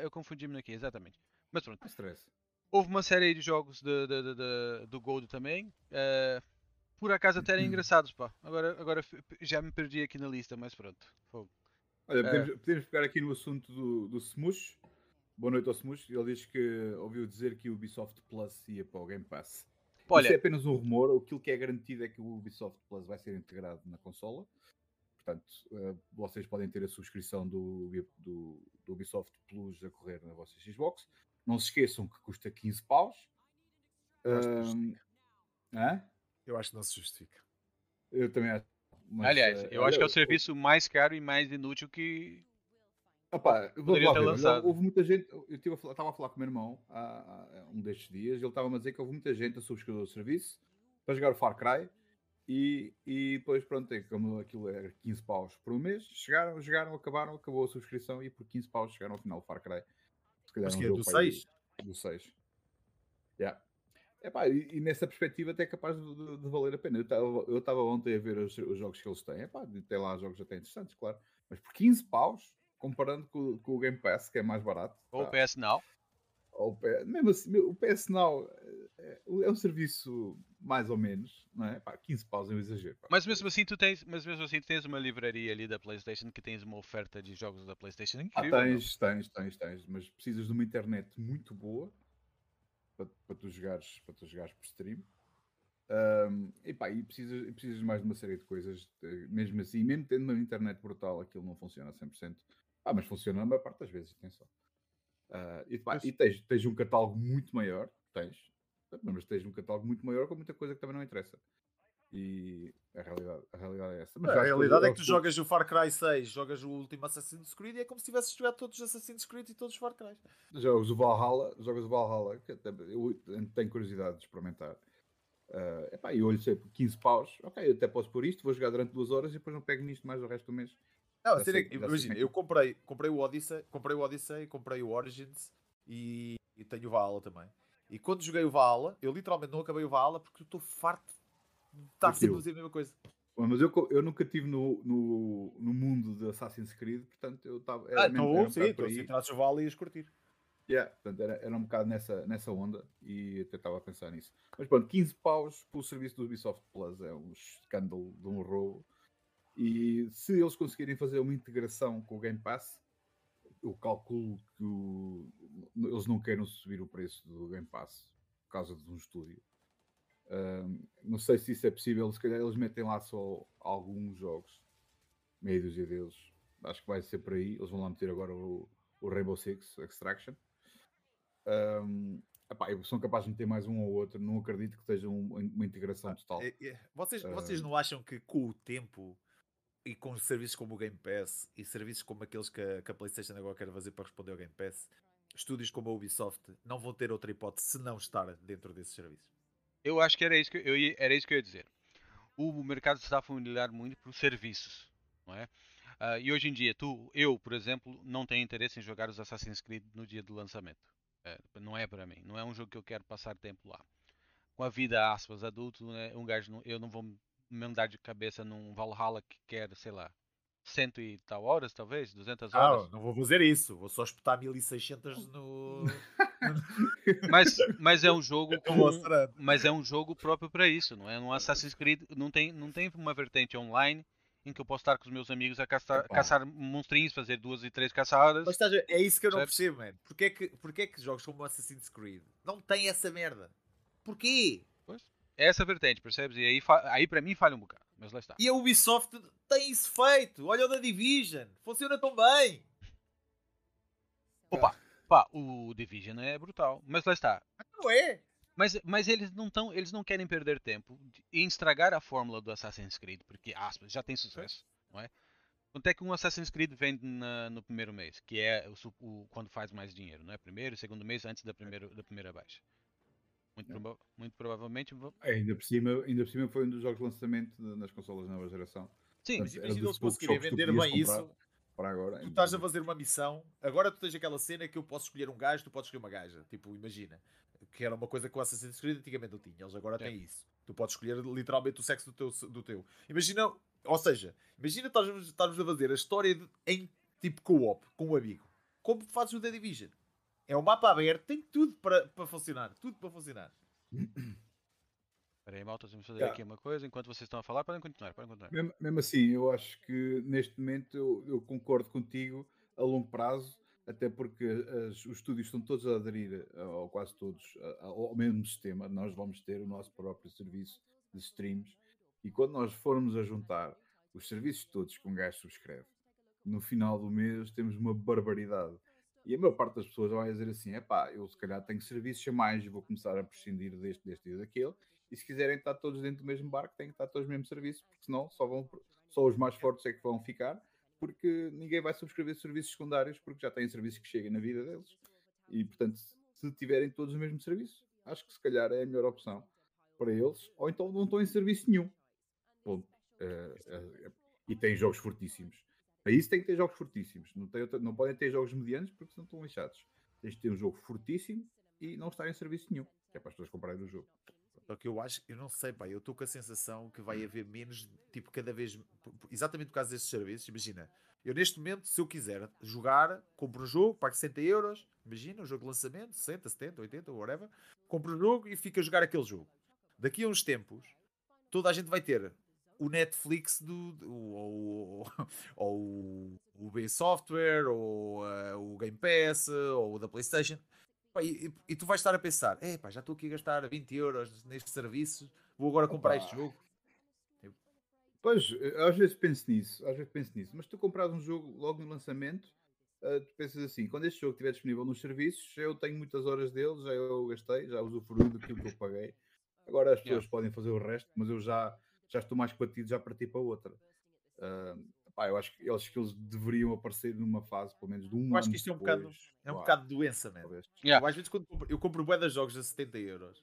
A: eu confundi-me aqui, exatamente. Mas pronto.
B: Não stress.
A: Houve uma série de jogos de, de- de- do Gold também. eh, por acaso até eram engraçados, pá. Agora, agora já me perdi aqui na lista, mas pronto. Fogo.
B: Olha, podemos, podemos pegar aqui no assunto do, do Smush. Boa noite ao Smush. Ele diz que ouviu dizer que o Ubisoft Plus ia para o Game Pass.
A: Olha,
B: Isso é apenas um rumor. Aquilo que é garantido é que o Ubisoft Plus vai ser integrado na consola. Portanto, eh, vocês podem ter a subscrição do, do, do Ubisoft Plus a correr na vossa Xbox. Não se esqueçam que custa 15 paus.
C: Eu acho que
B: Ahm, hã?
C: Eu acho que não se justifica.
B: Eu também acho. Mas,
A: aliás,
B: eh,
A: eu acho que é o serviço mais caro e mais inútil que.
B: Opa,
A: Poderia
B: lá
A: ter lançado.
B: Houve muita gente. Eu estava a falar com o meu irmão há, há um destes dias e ele estava a dizer que houve muita gente a subscrever o serviço para jogar o Far Cry e, e depois, pronto, é como aquilo era 15 paus por um mês, chegaram, jogaram, acabaram, acabou a subscrição e por 15 paus chegaram ao final do Far Cry. Se calhar
C: Mas que é do
B: para aí
C: 6?
B: Do 6. Yeah. Epá, e, e nessa perspectiva até é capaz de, de- de valer a pena. Eu estava ontem a ver os, os jogos que eles têm. Epá, tem lá jogos até interessantes, claro. Mas por 15 paus, comparando com, com o Game Pass, que é mais barato.
A: Ou
B: pá,
A: PS Now.
B: ou o mesmo assim, o PS Now é, é um serviço mais ou menos, não é? Pá, 15 paus é um exagero. pá.
A: Mas mesmo assim tu tens, mas mesmo assim tu tens uma livraria ali da PlayStation que tens uma oferta de jogos da PlayStation
B: Ah,
A: incrível. meu.
B: tens, tens, tens, tens, mas precisas de uma internet muito boa para, para, tu, jogares, para tu jogares por stream. Ahm, e pá, e precisas, precisas mais de uma série de coisas, mesmo assim, mesmo tendo uma internet brutal, aquilo não funciona a 100%. Ah, mas funciona na maior parte das vezes, atenção. Ah, e pá,
C: Pois.
B: e tens, tens um catálogo muito maior, tens, mas tens um catálogo muito maior com muita coisa que também não interessa. E a realidade, a realidade é essa. Mas
C: A realidade é que tu jogas o Far Cry 6, jogas o último Assassin's Creed e é como se tivesses jogado todos os Assassin's Creed e todos os Far Cry.
B: Jogas o Valhalla, jogas o Valhalla, que até eu tenho curiosidade de experimentar. Ah, epá, e olho sempre 15 paus, ok, eu até posso pôr isto, vou jogar durante duas horas e depois não pego nisto mais o resto do mês.
C: Não, a
B: Já
C: cena é
B: sei-
C: que,
B: já sei
C: imagina,
B: é
C: eu comprei, comprei o Odyssey, comprei o Odyssey, comprei o Origins e, e tenho o Valhalla também. E quando joguei o Valhalla, eu literalmente não acabei o Valhalla porque eu estou farto de estar sempre a fazer a mesma coisa.
B: Mas eu, eu nunca estive no, no, no mundo de Assassin's Creed, portanto eu estava.
C: Ah, então,
B: um
C: sim, então se entrasses o Valhalla ias curtir.
B: Yeah, portanto, era, era um bocado nessa, nessa onda e até estava a pensar nisso. Mas pronto, 15 paus pelo serviço do Ubisoft Plus é um escândalo de um roubo. E se eles conseguirem fazer uma integração com o Game Pass, eu calculo que o- eles não queiram subir o preço do Game Pass por causa de um estúdio. Não sei se isso é possível, se calhar eles metem lá só alguns jogos, meia dúzia deles. Acho que vai ser por aí. Eles vão lá meter agora o, o Rainbow Six Extraction. Um, epá, são capazes de meter mais um ou outro. Não acredito que esteja um- uma integração total.
C: É- é- Vocês,
B: Ah.
C: vocês não acham que com o tempo e com serviços como o Game Pass e serviços como aqueles que a, que a PlayStation agora quer fazer para responder ao Game Pass, estúdios como a Ubisoft não vão ter outra hipótese se não estar dentro desses serviços?
A: Eu acho que era isso que eu, ia, era isso que eu ia dizer. O mercado está a familiar muito por serviços, não é? Ah, e hoje em dia, tu, eu, por exemplo, não tenho interesse em jogar os Assassin's Creed no dia do lançamento. É, não é para mim. Não é um jogo que eu quero passar tempo lá. Com a vida, aspas, adulto, né, um gajo, não- eu não vou me andar de cabeça num Valhalla que quer, sei lá, cento e tal horas, talvez, 200 horas.
C: Ah, não vou fazer isso, vou só espetar 1600 no,
A: Mas, mas é um jogo com, mas é um jogo próprio para isso, não é? No Assassin's Creed não tem, não tem uma vertente online em que eu posso estar com os meus amigos a caçar, caçar monstrinhos, fazer duas e três caçadas.
C: Mas estás é isso que eu não percebo, mano. Porquê é que, porquê é que jogos como Assassin's Creed não têm essa merda? Porquê?
A: Essa vertente, percebes? E aí, aí para mim falha um bocado. Mas lá está.
C: E a Ubisoft tem isso feito. Olha o da Division. Funciona tão bem.
A: Opa, pá, o Division é brutal. Mas lá está.
C: Não é?
A: Mas, mas eles não tão, eles não querem perder tempo em estragar a fórmula do Assassin's Creed, porque aspas, já tem sucesso, não é? Quanto é que um Assassin's Creed vende na- no primeiro mês, que é o, o- quando faz mais dinheiro, não é? Primeiro, segundo mês antes da primeira, da primeira baixa. Muito, proba- muito provavelmente. va-
B: É, ainda, por cima, ainda por cima foi um dos jogos de lançamento nas consolas da nova geração.
A: Sim,
C: Mas
B: Portanto, era
C: imagina eles conseguirem vender bem isso.
B: Para agora.
C: Tu estás a fazer uma missão. Agora tu tens aquela cena que eu posso escolher um gajo, tu podes escolher uma gaja. Tipo, imagina. Que era uma coisa que o Assassin's Creed antigamente não tinha. Eles agora
A: Sim.
C: têm isso. Tu podes escolher literalmente o sexo do teu. Do teu. Imagina. Ou seja, imagina estarmos a fazer a história de- em tipo co-op, com um amigo. Como fazes o The Division. É um mapa aberto, tem tudo para, para funcionar. Tudo para funcionar.
A: Espera aí, malta, vamos fazer
B: Yeah.
A: aqui uma coisa. Enquanto vocês estão a falar, podem continuar, podem continuar.
B: Mesmo, mesmo assim, eu acho que neste momento eu, eu concordo contigo a longo prazo, até porque as- os estúdios estão todos a aderir, ou quase todos, ao mesmo sistema. Nós vamos ter o nosso próprio serviço de streams e quando nós formos a juntar os serviços todos que um gajo subscreve, no final do mês temos uma barbaridade. E a maior parte das pessoas vai dizer assim: é pá, eu se calhar tenho serviços a mais e vou começar a prescindir deste, deste e daquele. E se quiserem estar todos dentro do mesmo barco, têm que estar todos no mesmo serviço, porque senão só, vão, só os mais fortes é que vão ficar, porque ninguém vai subscrever serviços secundários, porque já têm serviços que chegam na vida deles. E portanto, se tiverem todos o mesmo serviço, acho que se calhar é a melhor opção para eles, ou então não estão em serviço nenhum. Eh, eh, e têm jogos fortíssimos. Para isso tem que ter jogos fortíssimos. Não, tem não podem ter jogos medianos porque senão estão lixados. Tens de ter um jogo fortíssimo e não estar em serviço nenhum. Que é para as pessoas comprarem o jogo.
C: Só que eu acho, eu não sei, pá, eu estou com a sensação que vai haver menos, tipo, cada vez, exatamente por causa destes serviços. Imagina, eu neste momento, se eu quiser jogar, compro um jogo, pago 60 euros, imagina, um jogo de lançamento, 60, 70, 80, whatever, compro um jogo e fico a jogar aquele jogo. Daqui a uns tempos, toda a gente vai ter o Netflix do, do- ou, ou, ou o B Software, ou eh, o Game Pass, ou o da PlayStation. Pá, e, e- tu vais estar a pensar: é pá, já estou aqui a gastar 20 euros neste serviço, vou agora comprar
B: Opa.
C: este jogo.
B: Pois, eh, às vezes penso nisso, às vezes penso nisso. Mas tu compras um jogo logo no lançamento, tu pensas assim, quando este jogo estiver disponível nos serviços, eu tenho muitas horas dele, já eu gastei, já usufruí daquilo que eu paguei. Agora as pessoas
A: Yeah.
B: podem fazer o resto, mas eu já, já estou mais batido, já parti para outra. Ah, pá, eu acho que eles, que eles deveriam aparecer numa fase, pelo menos de um
C: Eu acho que isto é um bocado-
B: depois.
C: É um bocado de doença,
B: talvez.
A: Yeah.
C: Eu às vezes quando compro, eu compro bué de jogos a 70 euros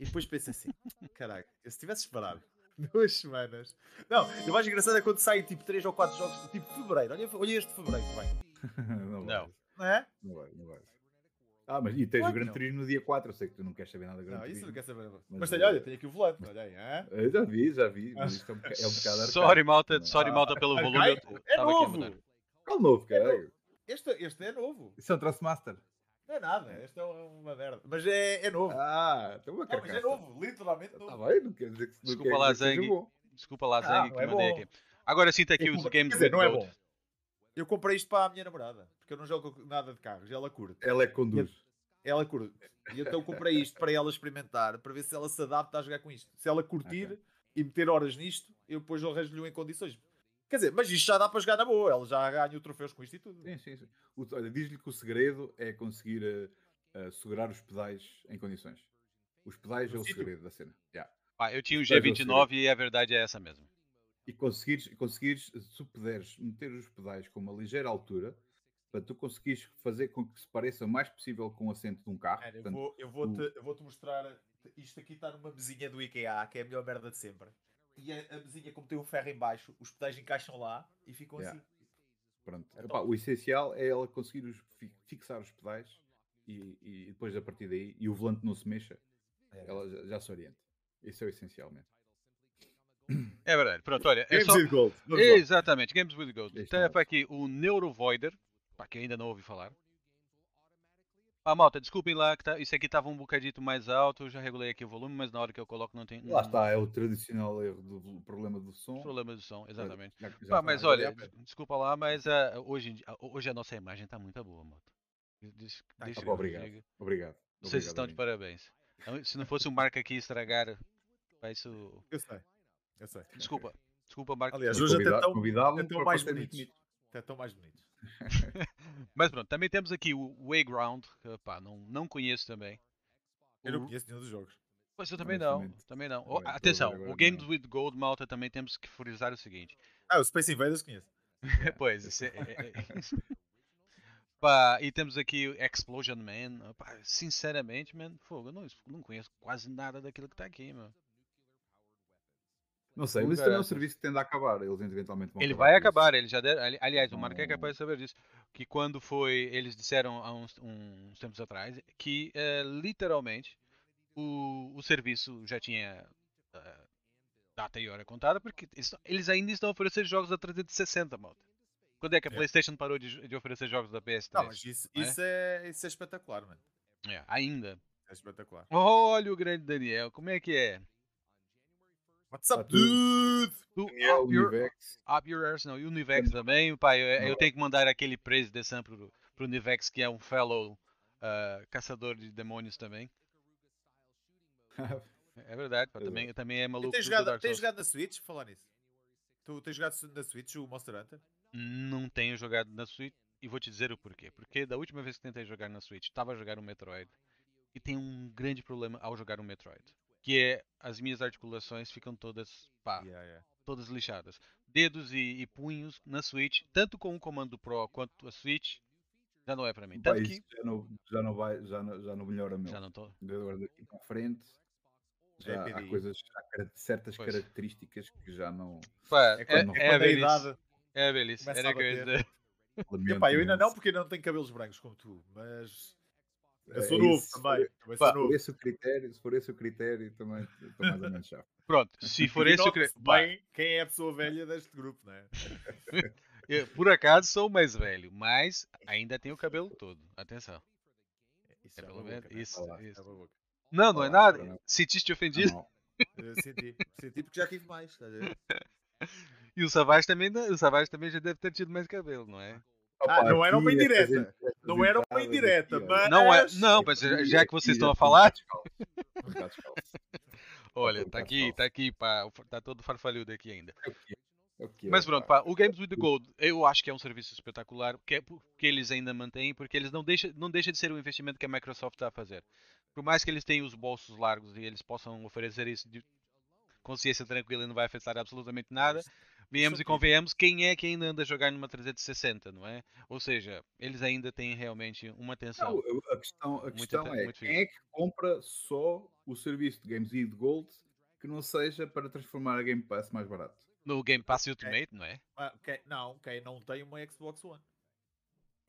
C: e depois penso assim: caraca, eu se tivesse esperado duas semanas. Não, o mais engraçado é quando saem tipo 3 ou 4 jogos, tipo fevereiro. Olha, olha este fevereiro que vem,
B: não,
A: Não.
B: vai,
C: não é?
B: não vai, não vai. Ah, mas e tens
C: Claro
B: o Gran. Turismo no dia 4, eu sei que tu não queres saber nada do Gran
C: Não, isso
B: Turismo.
C: não quer saber. Mas,
B: Mas,
C: tenho, olha, tenho aqui o volante, olha aí, hã?
B: Eu já vi, já vi, mas isto é um, boca- é um bocado arcaico.
A: Sorry, malta,
B: Não.
A: sorry, malta, pelo volume. Eu
C: Arcaico? É
A: estava aqui a
C: novo!
B: Qual novo,
C: É
B: caralho?
C: Este, este é novo.
B: Isso é um Trustmaster.
C: Não é nada, este é uma merda. Mas é, é novo.
B: Ah, tem uma
C: Não, mas
B: carcaça.
C: é novo, literalmente
B: Tá
C: novo.
B: bem, não quer dizer que
A: Desculpa lá, Zang. Desculpa lá,
C: Ah,
A: Zang, que
C: é
A: mandei aqui. Agora sinta aqui
C: Eu
A: os games
C: quer dizer, não é bom. Eu comprei isto para a minha namorada, porque eu não jogo nada de carros, ela curte.
B: Ela é que conduz.
C: Ela curte. E então comprei isto para ela experimentar, para ver se ela se adapta a jogar com isto. Se ela curtir
B: Ok.
C: e meter horas nisto, eu depois arranjo-lhe em condições. Quer dizer, mas isto já dá para jogar na boa, ela já ganha troféus com isto e tudo.
B: Sim, sim, sim. O- olha, diz-lhe que o segredo é conseguir eh, eh, segurar os pedais em condições. Os pedais
C: No
B: é o segredo da cena. Yeah.
A: Ah, eu tinha o
B: eu
A: G29 e a verdade é essa mesmo.
B: E conseguires, conseguires, se puderes meter os pedais com uma ligeira altura, para tu conseguires fazer com que se pareça o mais possível com o assento de um carro.
C: Eu
B: portanto,
C: vou- eu vou-te eu vou-te mostrar. Isto aqui está numa mesinha do IKEA, que é a melhor merda de sempre. E a, a mesinha, como tem o ferro em baixo, os pedais encaixam lá e ficam
B: Yeah.
C: assim.
B: Pronto.
C: É
B: Epá, o essencial é ela conseguir os- fi- fixar os pedais e, e depois a partir daí, e o volante não se mexa,
C: É.
B: ela já, já se orienta. Isso é o essencial mesmo.
A: É verdade. Pronto, olha. É
C: Games
A: só...
C: with Gold.
A: Exatamente, Games with Gold.
B: Este
A: Tem
B: é
A: para aqui o Neurovoider, para quem ainda não ouvi falar. Ah, malta, desculpem lá que tá, isso aqui tava um bocadito mais alto, eu já regulei aqui o volume, mas na hora que eu coloco não tem
B: Lá está, é o tradicional erro do problema do som.
A: problema do som, exatamente.
B: Já- já
A: Pá,
B: está
A: mas olha, desculpa lá, mas ah, hoje, ah, hoje a nossa imagem tá muito boa, malta. Deixa,
C: Tá,
A: deixa
B: Ah,
A: que eu
B: obrigado.
A: diga.
B: Obrigado.
A: Vocês
B: Obrigado,
A: estão de parabéns. Então, Se não fosse o Marco aqui estragar, vai isso.
C: Eu sei. Eu sei.
A: Desculpa, desculpa, Marco.
C: Aliás, hoje até tão, até tão mais
B: bonito.
C: Até tão mais bonitos.
A: Mas pronto, também temos aqui o Wayground, que pá, não, não conheço também.
C: Eu não conheço nenhum dos jogos.
A: Pois eu também não, também não. Oh,
B: ver
A: atenção, o Games with Gold, malta, também temos que frisar o seguinte.
C: Ah, o Space Invaders conheço.
A: pois, isso é, é- é- Pá, e temos aqui o Explosion Man. Pá, sinceramente, man, fogo, eu não, não conheço quase nada daquilo que tá aqui, meu.
B: Não sei, mas isso também é um serviço que tende a acabar. Eles eventualmente vão
A: Ele
B: acabar
A: vai acabar, ele já der, ali- aliás, o Marco é capaz de saber disso, que quando foi, eles disseram há uns, uns tempos atrás que eh, literalmente o, o serviço já tinha eh, data e hora contada, porque eles, eles ainda estão oferecendo jogos da 360, malta. Quando é que a
C: É.
A: PlayStation parou de, de oferecer jogos da PS3?
C: Não, mas isso,
A: não é?
C: isso, é, isso é espetacular, mano.
A: É, ainda.
C: É espetacular.
A: Olha o grande Daniel, como é que é?
C: What's up,
B: Tá tudo.
C: dude?
A: Do Up Your,
B: Univex.
A: Up Your Ears, não, Univex também, pai, eu, eu tenho que mandar aquele praise de Sam pro, pro Univex, que é um fellow ah, caçador de demônios também. É verdade, pá,
B: Exato.
A: também, também é maluco
C: tens
A: do
C: jogado, tens jogado na Switch? Falar nisso. Tu tens jogado na Switch o Monster Hunter?
A: Não tenho jogado na Switch e vou te dizer o porquê. Porque da última vez que tentei jogar na Switch, estava a jogar um Metroid e tem um grande problema ao jogar um Metroid, que é as minhas articulações ficam todas, pá,
C: Yeah, yeah.
A: todas lixadas. Dedos e, e punhos na Switch, tanto com o comando Pro quanto a Switch, já não é para mim.
B: Pá,
A: Tanto que
B: já, não, já, não vai, já, não, já não melhora meu.
A: já não estou.
B: De agora daqui para a frente já
C: É
B: há coisas, há certas
A: Pois.
B: características que já não
A: Pá,
C: É
A: é,
C: quando,
A: é,
C: é
A: a velhice.
C: idade.
A: É a velhice. Era
C: a
A: que eu ia dizer.
C: Epá, eu ainda não porque não tenho cabelos brancos como tu, mas
B: É
C: sou novo
B: isso,
C: também. novo.
B: for esse o critério, se for esse o critério, também estou mais ou menos chato.
A: Pronto, se for esse o pá,
C: bem quem é a pessoa velha deste grupo, não é?
A: eu, por acaso sou o mais velho, mas ainda tenho o cabelo todo. Atenção.
C: Isso
A: É
C: é
A: pelo menos
C: né?
A: isso, isso.
C: É.
A: Não, não é
B: Olá,
A: nada.
B: Fernando.
A: Sentiste
B: Ah,
A: ofendido?
B: não.
C: Eu senti, senti porque já tive mais. estás a ver?
A: E o Savage também, o Savage também já deve ter tido mais cabelo, não é?
C: Ah, não era uma indireta. Não era uma indireta, mas.
A: Não é, não, mas já, que vocês estão a
B: um
A: falar,
B: um
A: olha,
B: um
A: tá
B: bocado
A: aqui, tá aqui, pá, tá todo farfalhudo aqui ainda. Mas pronto,
B: pá.
A: o Games with the Gold, eu acho que é um serviço espetacular, que é porque eles ainda mantêm, porque eles não deixam, não deixa de ser o investimento que a Microsoft está a fazer. Por mais que eles tenham os bolsos largos e eles possam oferecer isso de consciência tranquila e não vai afetar absolutamente nada, Viemos e convenhamos quem é que ainda anda a jogar numa 360, não é? Ou seja, eles ainda têm realmente uma atenção.
B: Não, a questão, a questão é
A: muito
B: quem é que compra só o serviço de Games with Gold que não seja para transformar a Game Pass mais barato?
A: No Game Pass Ultimate, não é?
C: Ah, quem- não, quem não tem uma Xbox One.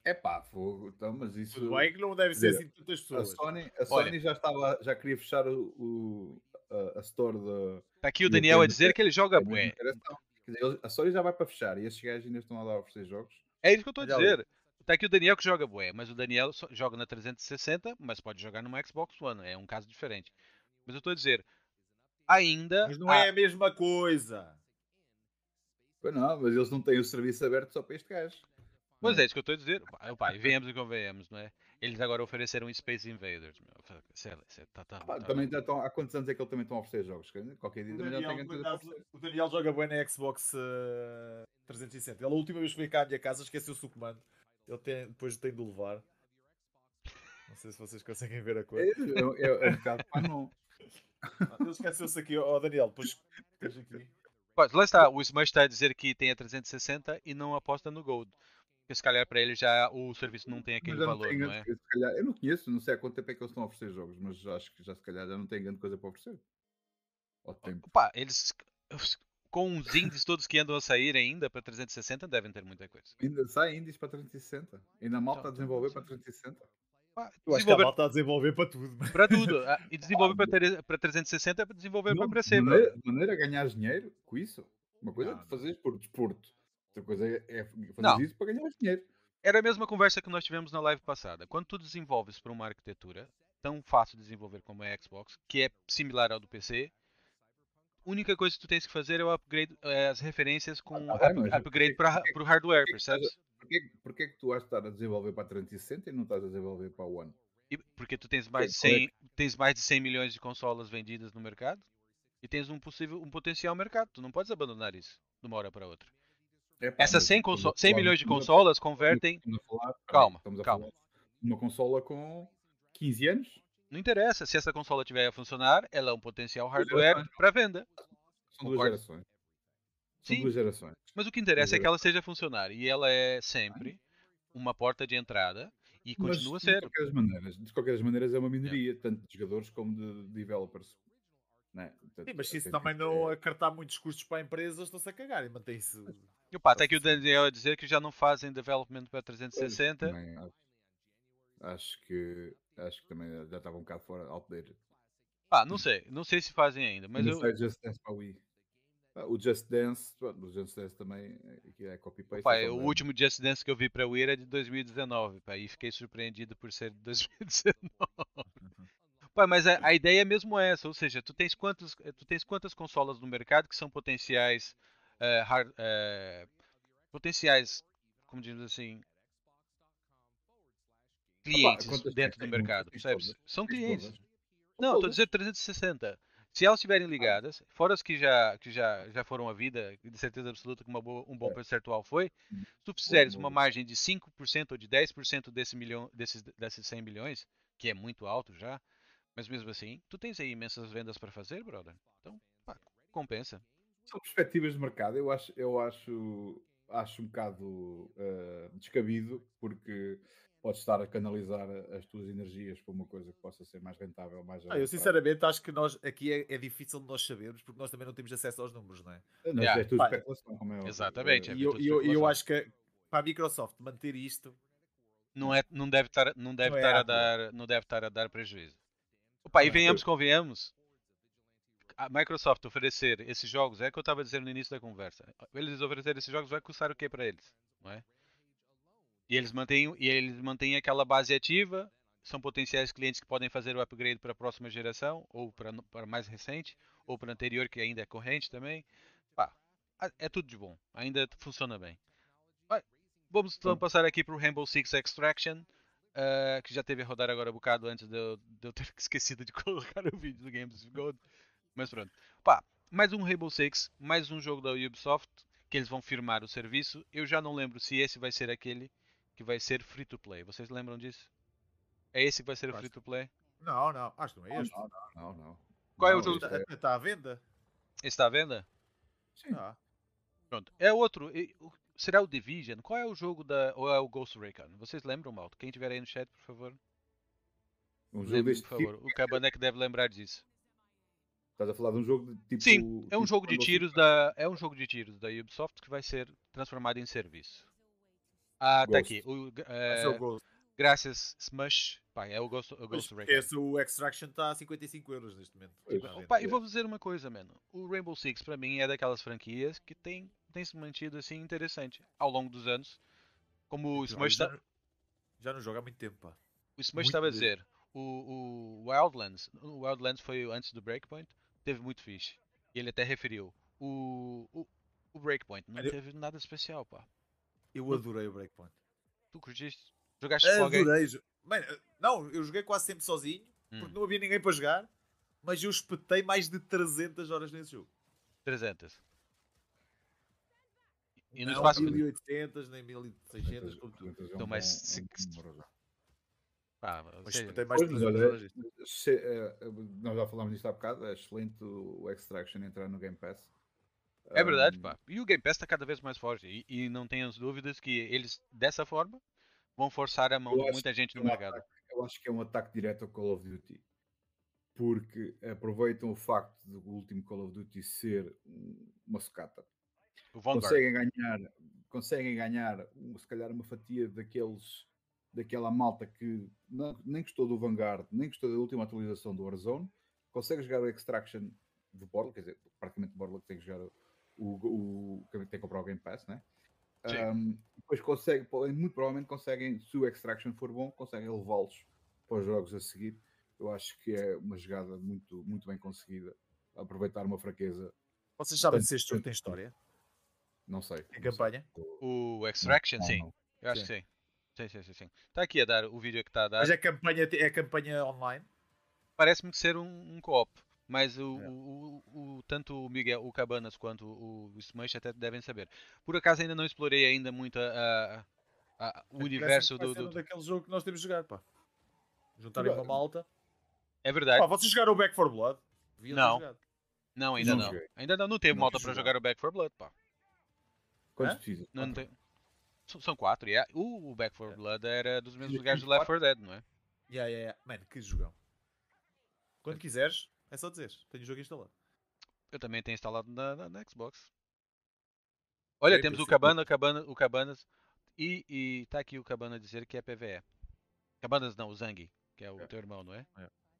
B: É pá, fogo, então, mas isso.
C: Tudo bem que não deve ser assim tantas
B: A
C: pessoas.
B: Sony, a
A: Olha.
B: Sony já estava, já queria fechar o, o- a, a store da.
A: Tá aqui o
B: E
A: Daniel a dizer que ele joga
B: mesma
A: bué.
B: Quer dizer, a Sony já vai para fechar e esses gajos ainda estão a dar a oferecer jogos.
A: É isso que eu estou a dizer. Tá aqui o Daniel que joga bué, mas o Daniel só joga na 360, mas pode jogar numa Xbox One, é um caso diferente. Mas eu estou a dizer, ainda
C: Mas não
A: há-
C: é a mesma coisa.
B: Pois não, mas eles não têm o serviço aberto só para este gajo.
A: Pois
B: não
A: é, isso que eu estou a dizer. Pá, e venhamos e convenhamos, não é? Eles agora ofereceram Space Invaders. Meu. Sei- tá- tá-
B: Pá,
A: tá-
B: também estão, há quantos anos é que ele também estão a oferecer jogos? Qualquer dia
C: O
B: também já não tem
C: Daniel, o Daniel joga bem na Xbox eh, 360. Ele a última vez que veio cá à minha casa esqueceu-se o comando. Ele tem, depois tem de o levar. Não sei se vocês conseguem ver a coisa.
B: É, é, é um bocado pá, não.
C: Ele esqueceu-se aqui, ó Daniel, depois tens aqui.
A: Pois, lá está, o Smash está a dizer que tem a 360 e não aposta no Gold. Porque se calhar para ele já o serviço não tem aquele valor, não
B: grande
A: é?
B: coisa, calhar- eu não conheço, não sei há quanto tempo é que eles estão a oferecer jogos, mas acho que já se calhar já não tem grande coisa para oferecer. Ao tempo.
A: Opa, eles com os indies todos que andam a sair ainda para 360 devem ter muita coisa.
B: Ainda sai indies para 360. Ainda mal está
A: Então,
B: a desenvolver para 360.
A: Pá,
C: Eu acho que a malta está a desenvolver para tudo. mas-
A: para tudo. ah, E desenvolver para, ter- para 360 é para desenvolver
B: Não,
A: para
B: de
A: PC.
B: maneira, maneira a ganhar dinheiro com isso. Uma coisa é
C: Não,
B: tu fazeres por desporto. Outra coisa é, é fazer
A: Não.
B: isso para ganhar dinheiro.
A: Era a mesma conversa que nós tivemos na live passada. Quando tu desenvolves para uma arquitetura tão fácil de desenvolver como é a Xbox, que é similar ao do PC, a única coisa que tu tens que fazer é o upgrade, é as referências com
B: Ah, tá
A: up- upgrade para o hardware, percebes?
B: Porquê, porquê que tu has de estar a desenvolver para a 360 e não estás a desenvolver para a One?
A: E- Porque tu tens mais, de
B: qual é
A: 100, tens mais de 100 milhões de consolas vendidas no mercado e tens um possível um potencial mercado. Tu não podes abandonar isso de uma hora para outra. Essas
B: mas
A: 100,
B: estamos a
A: conso 100
B: falar-
A: milhões de consolas convertem.
B: falar-
A: Calma,
B: estamos a
A: calma.
B: falar de uma consola com 15 anos?
A: Não interessa. Se essa consola tiver a funcionar, ela é um potencial hardware para venda.
B: São duas
A: Concordo.
B: gerações. São
A: Sim.
B: duas gerações.
A: Mas o que interessa é que ela seja funcionar. E ela é sempre uma porta de entrada e
B: Mas,
A: continua a
B: de
A: ser.
B: qualquer das maneiras, de qualquer das maneiras é uma minoria, tanto de jogadores como de developers. Não é? Portanto,
C: Sim, mas se isso também
B: que-
C: não acartar muitos custos para a empresa, estão-se a cagar e mantém-se.
A: E pá, está aqui o Daniel a dizer que já não fazem development para 360.
B: Também acho, acho que acho que também já estava um bocado fora outdated.
A: Pá, não sei. Não sei se fazem ainda. Mas eu,
B: Just Dance para Wii. Ah, o Just Dance, o Just Dance também é- aqui é copy-paste.
A: Pá,
B: é
A: o último Just Dance que eu vi para Wii era de 2019, pá, e fiquei surpreendido por ser de 2019. Pá, mas a, a ideia é mesmo essa, ou seja, tu tens, quantos, eh, tu tens quantas consolas no mercado que são potenciais, eh, hard- eh, potenciais, como dizemos assim, clientes
B: quantas
A: dentro do mercado. São clientes. Não, estou dizer 360. Se elas estiverem ligadas, fora as que já, que já, já foram à vida, de certeza absoluta que uma boa- um bom
B: É.
A: percentual foi,
B: Hum.
A: se tu fizeres uma margem de 5% ou de 10% desse milhão, desses, desses 100 milhões, que é muito alto já, mas mesmo assim, tu tens aí imensas vendas para fazer, brother. Então, pá, compensa.
B: São perspectivas de mercado. Eu acho, eu acho, acho um bocado eh, descabido, porque podes estar a canalizar as tuas energias para uma coisa que possa ser mais rentável, mais
C: Ah, eu sinceramente acho que nós aqui é, é difícil de nós sabermos porque nós também não temos acesso aos números, não é?
B: Não,
A: Yeah.
B: é tudo especulação, como é.
A: Exatamente,
B: Eh,
A: é
C: E eu, e eu, eu acho que para a Microsoft manter isto,
A: Não, é, não deve estar, não deve
C: Não é
A: estar a dar, não deve estar a dar prejuízo. Opa, e
B: é.
A: venhamos, convenhamos. A Microsoft oferecer esses jogos, é o que eu estava dizendo no início da conversa. Eles oferecerem esses jogos vai custar o que para eles, não é? E eles mantêm, e eles mantêm aquela base ativa, são potenciais clientes que podem fazer o upgrade para a próxima geração, ou para, mais recente, ou para anterior que ainda é corrente também. Pá, é tudo de bom, ainda funciona bem. Vai, Vamos então passar aqui para o Rainbow Six Extraction, ah, que já teve a rodar agora um bocado antes de eu, de eu ter esquecido de colocar o vídeo do Games of Gold. Mas pronto. Pá, mais um Rainbow Six, mais um jogo da Ubisoft, que eles vão firmar o serviço. Eu já não lembro se esse vai ser aquele que vai ser free to play. Vocês lembram disso? É esse que vai ser
C: Acho
A: free to play?
C: não, não, acho que não é
B: Não,
C: este.
B: não, não, não.
A: Qual é o
B: Não,
A: jogo
B: isto
C: Está,
B: é-
C: está à venda?
A: Esse está à venda?
B: Sim.
C: Ah,
A: Pronto. É outro. Será o Division? Qual é o jogo da. Ou é o Ghost Recon? Vocês lembram, Malto? Quem tiver aí no chat, por favor.
B: Um jogo
A: Lembre,
B: deste
A: por
B: tipo.
A: favor. O Cabanek deve lembrar disso.
B: Estás a falar de um jogo de tipo.
A: Sim, é um
B: tipo
A: jogo de
B: Rainbow
A: tiros
B: Six?
A: da é um jogo de tiros da Ubisoft que vai ser transformado em serviço. Ah, tá
B: Ghost.
A: aqui. O,
C: ser o Ghost.
A: graças Smash, pá, é o Ghost, o Ghost Recon.
C: Esse, o Extraction está a 55 euros neste momento.
B: Pois.
C: à venda.
A: Opa, e vou dizer uma coisa, mano. O Rainbow Six para mim é daquelas franquias que tem tem se mantido assim interessante ao longo dos anos. Como o Smash
C: já,
A: tá-
C: não- já não joga há muito tempo, pá.
A: o Smash estava a dizer, o, o Wildlands, o Wildlands foi antes do Breakpoint, teve muito fixe. E ele até referiu. O, o, o Breakpoint não
C: eu-
A: teve nada especial, pá.
C: Eu adorei o Breakpoint.
A: Tu curtiste? Jogaste com alguém?
C: Mano, não, eu joguei quase sempre sozinho,
A: Hum.
C: porque não havia ninguém para jogar, mas eu espetei mais de 300 horas nesse jogo.
A: 300. E
C: não
A: espaço.
C: 1800, nem 1600, como tu.
B: É
A: Então, mas
B: bom-
A: se-
B: um bom número já.
A: Pá, ou
C: Mas
A: seja,
C: espetei mais de
B: Pois, mas
C: 300
B: olha,
C: horas nisso.
B: se- eh, nós já falámos disto há bocado, é excelente o Extraction entrar no Game Pass.
A: é verdade,
B: Um,
A: pá. E o Game Pass está cada vez mais forte. E, e não tenhas dúvidas que eles, dessa forma, vão forçar a mão
B: Eu
A: de muita gente
B: que
A: no
B: é um
A: mercado.
B: ataque- Eu acho que é um ataque direto ao Call of Duty. Porque aproveitam o facto do último Call of Duty ser um- uma sucata. Conseguem ganhar, conseguem ganhar se calhar uma fatia daqueles daquela malta que não- nem gostou do Vanguard, nem gostou da última atualização do Warzone, consegue jogar o Extraction do Borla, quer dizer, praticamente o Borla que tem que jogar o, o, o que tem que comprar o Game Pass, né? Um, depois consegue, muito provavelmente conseguem, se o Extraction for bom, conseguem levá-los para os jogos a seguir. Eu acho que é uma jogada muito, muito bem conseguida. Aproveitar uma fraqueza.
C: Vocês sabem se este jogo tem história?
B: Não sei.
C: Em campanha?
A: O Extraction,
B: Não,
A: sim.
B: não.
A: Eu acho
C: Sim.
A: que sim. Sim, sim, sim, sim. Está aqui a dar o vídeo que está a dar.
C: Mas é campanha, é campanha online?
A: Parece-me que ser um, um co-op. Mas o,
C: É.
A: o- o- o- tanto o Miguel, o Cabanas quanto o, o Smash até devem saber. Por acaso ainda não explorei ainda muito a- a- a- o
C: Parece-me
A: universo do, do-
C: daquele jogo que nós temos de jogar, pá. Juntarem uma malta.
A: É verdade.
C: Pá, vocês jogaram o Back 4 Blood? Deviam
A: Não. Não, ainda
B: Não
A: não. Ainda não, não teve
B: Não
A: malta para
B: jogar.
A: jogar o Back 4 Blood, pá.
B: Quantos precisa?
A: Não
B: Quatro?
A: tem... São quatro, yeah. O, o Back 4
C: É.
A: Blood era dos mesmos lugares do Left 4 Dead, não é?
C: Yeah, yeah, yeah. Mano, que jogão. Quando quiseres, é só dizer. Tenho o jogo instalado.
A: Eu também tenho instalado na, na- na Xbox. Olha,
B: É,
A: temos o Cabana, o Cabana, o Cabanas e, e tá aqui o Cabana dizer que é PVE. Cabanas não, o Zang, que é o
B: É.
A: teu irmão, não é?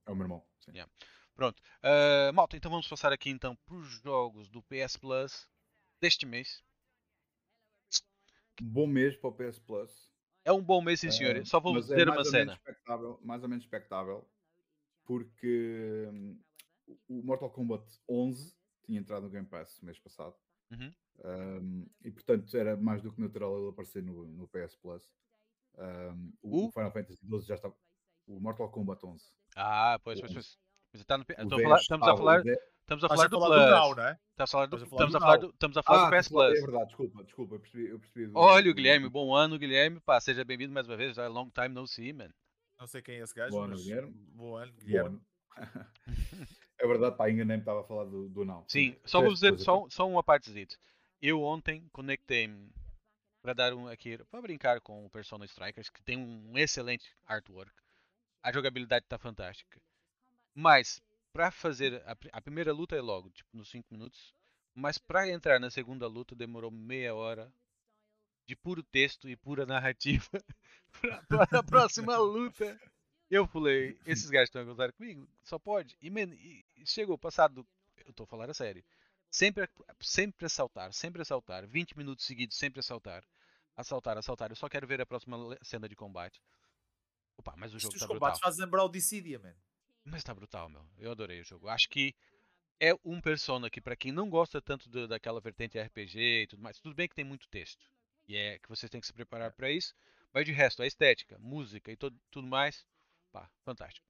B: É o meu irmão.
A: Yeah. Pronto. Ah, malta, então vamos passar aqui então para os jogos do PS Plus deste mês.
B: Bom mês para o PS Plus.
A: É um bom mês, sim senhor.
B: Eh,
A: Só vou
B: é
A: dizer
B: mais
A: uma cena.
B: mais ou menos expectável, porque hum, o Mortal Kombat 11 tinha entrado no Game Pass mês passado.
A: Uhum.
B: Hum, e portanto era mais do que natural ele aparecer no, no PS Plus. Hum, o,
A: o
B: Final Fantasy XII já estava. O Mortal Kombat 11.
A: Ah, pois, pois,
B: 11.
A: pois. Mas está no, P-
B: O
A: estou a
B: 10
A: falar- estamos a falar,
B: 10
A: estamos a
C: Estás
A: falar
C: a
A: do
C: falar
A: Plus.
C: do Now, não é?
A: Estamos a falar do, estamos
C: do
A: a falar
C: Now.
A: do, estamos a falar do
B: Ah,
A: PS
B: desculpa,
A: Plus.
B: é verdade, desculpa, desculpa, eu percebi, eu percebi do-
A: Olha o
B: do-
A: Guilherme, bom ano, Guilherme. Pá, seja bem-vindo mais uma vez. Já long time no see, man.
C: Não sei quem é esse gajo,
B: Bom ano,
C: mas...
B: Guilherme.
C: Bom ano,
B: Bom
C: Guilherme.
B: ano. é verdade, pá, enganei-me, estava a falar do, do não.
A: Sim, só vou dizer só, só uma partezita. Eu ontem conectei-me para dar um aqui para brincar com o Persona Strikers, que tem um excelente artwork. A jogabilidade está fantástica. Mas para fazer a, a primeira luta é logo, tipo nos 5 minutos, mas para entrar na segunda luta demorou meia hora de puro texto e pura narrativa para a próxima luta. Eu falei, esses gajos estão a gozar comigo? Só pode. E, man, e chegou passado, eu tô falando a sério. Sempre, sempre assaltar, sempre assaltar. 20 minutos seguidos, sempre assaltar. Assaltar, assaltar. Eu só quero ver a próxima cena de combate. Opa, mas o jogo
C: Os
A: tá brutal.
C: combates fazem lembrar o Dissidia, man.
A: Mas tá brutal, meu. Eu adorei o jogo. Acho que é um Persona que, pra quem não gosta tanto do- daquela vertente RPG e tudo mais, tudo bem que tem muito texto. E é que vocês têm que se preparar pra isso. Mas de resto, a estética, música e todo, tudo mais, pá, fantástico.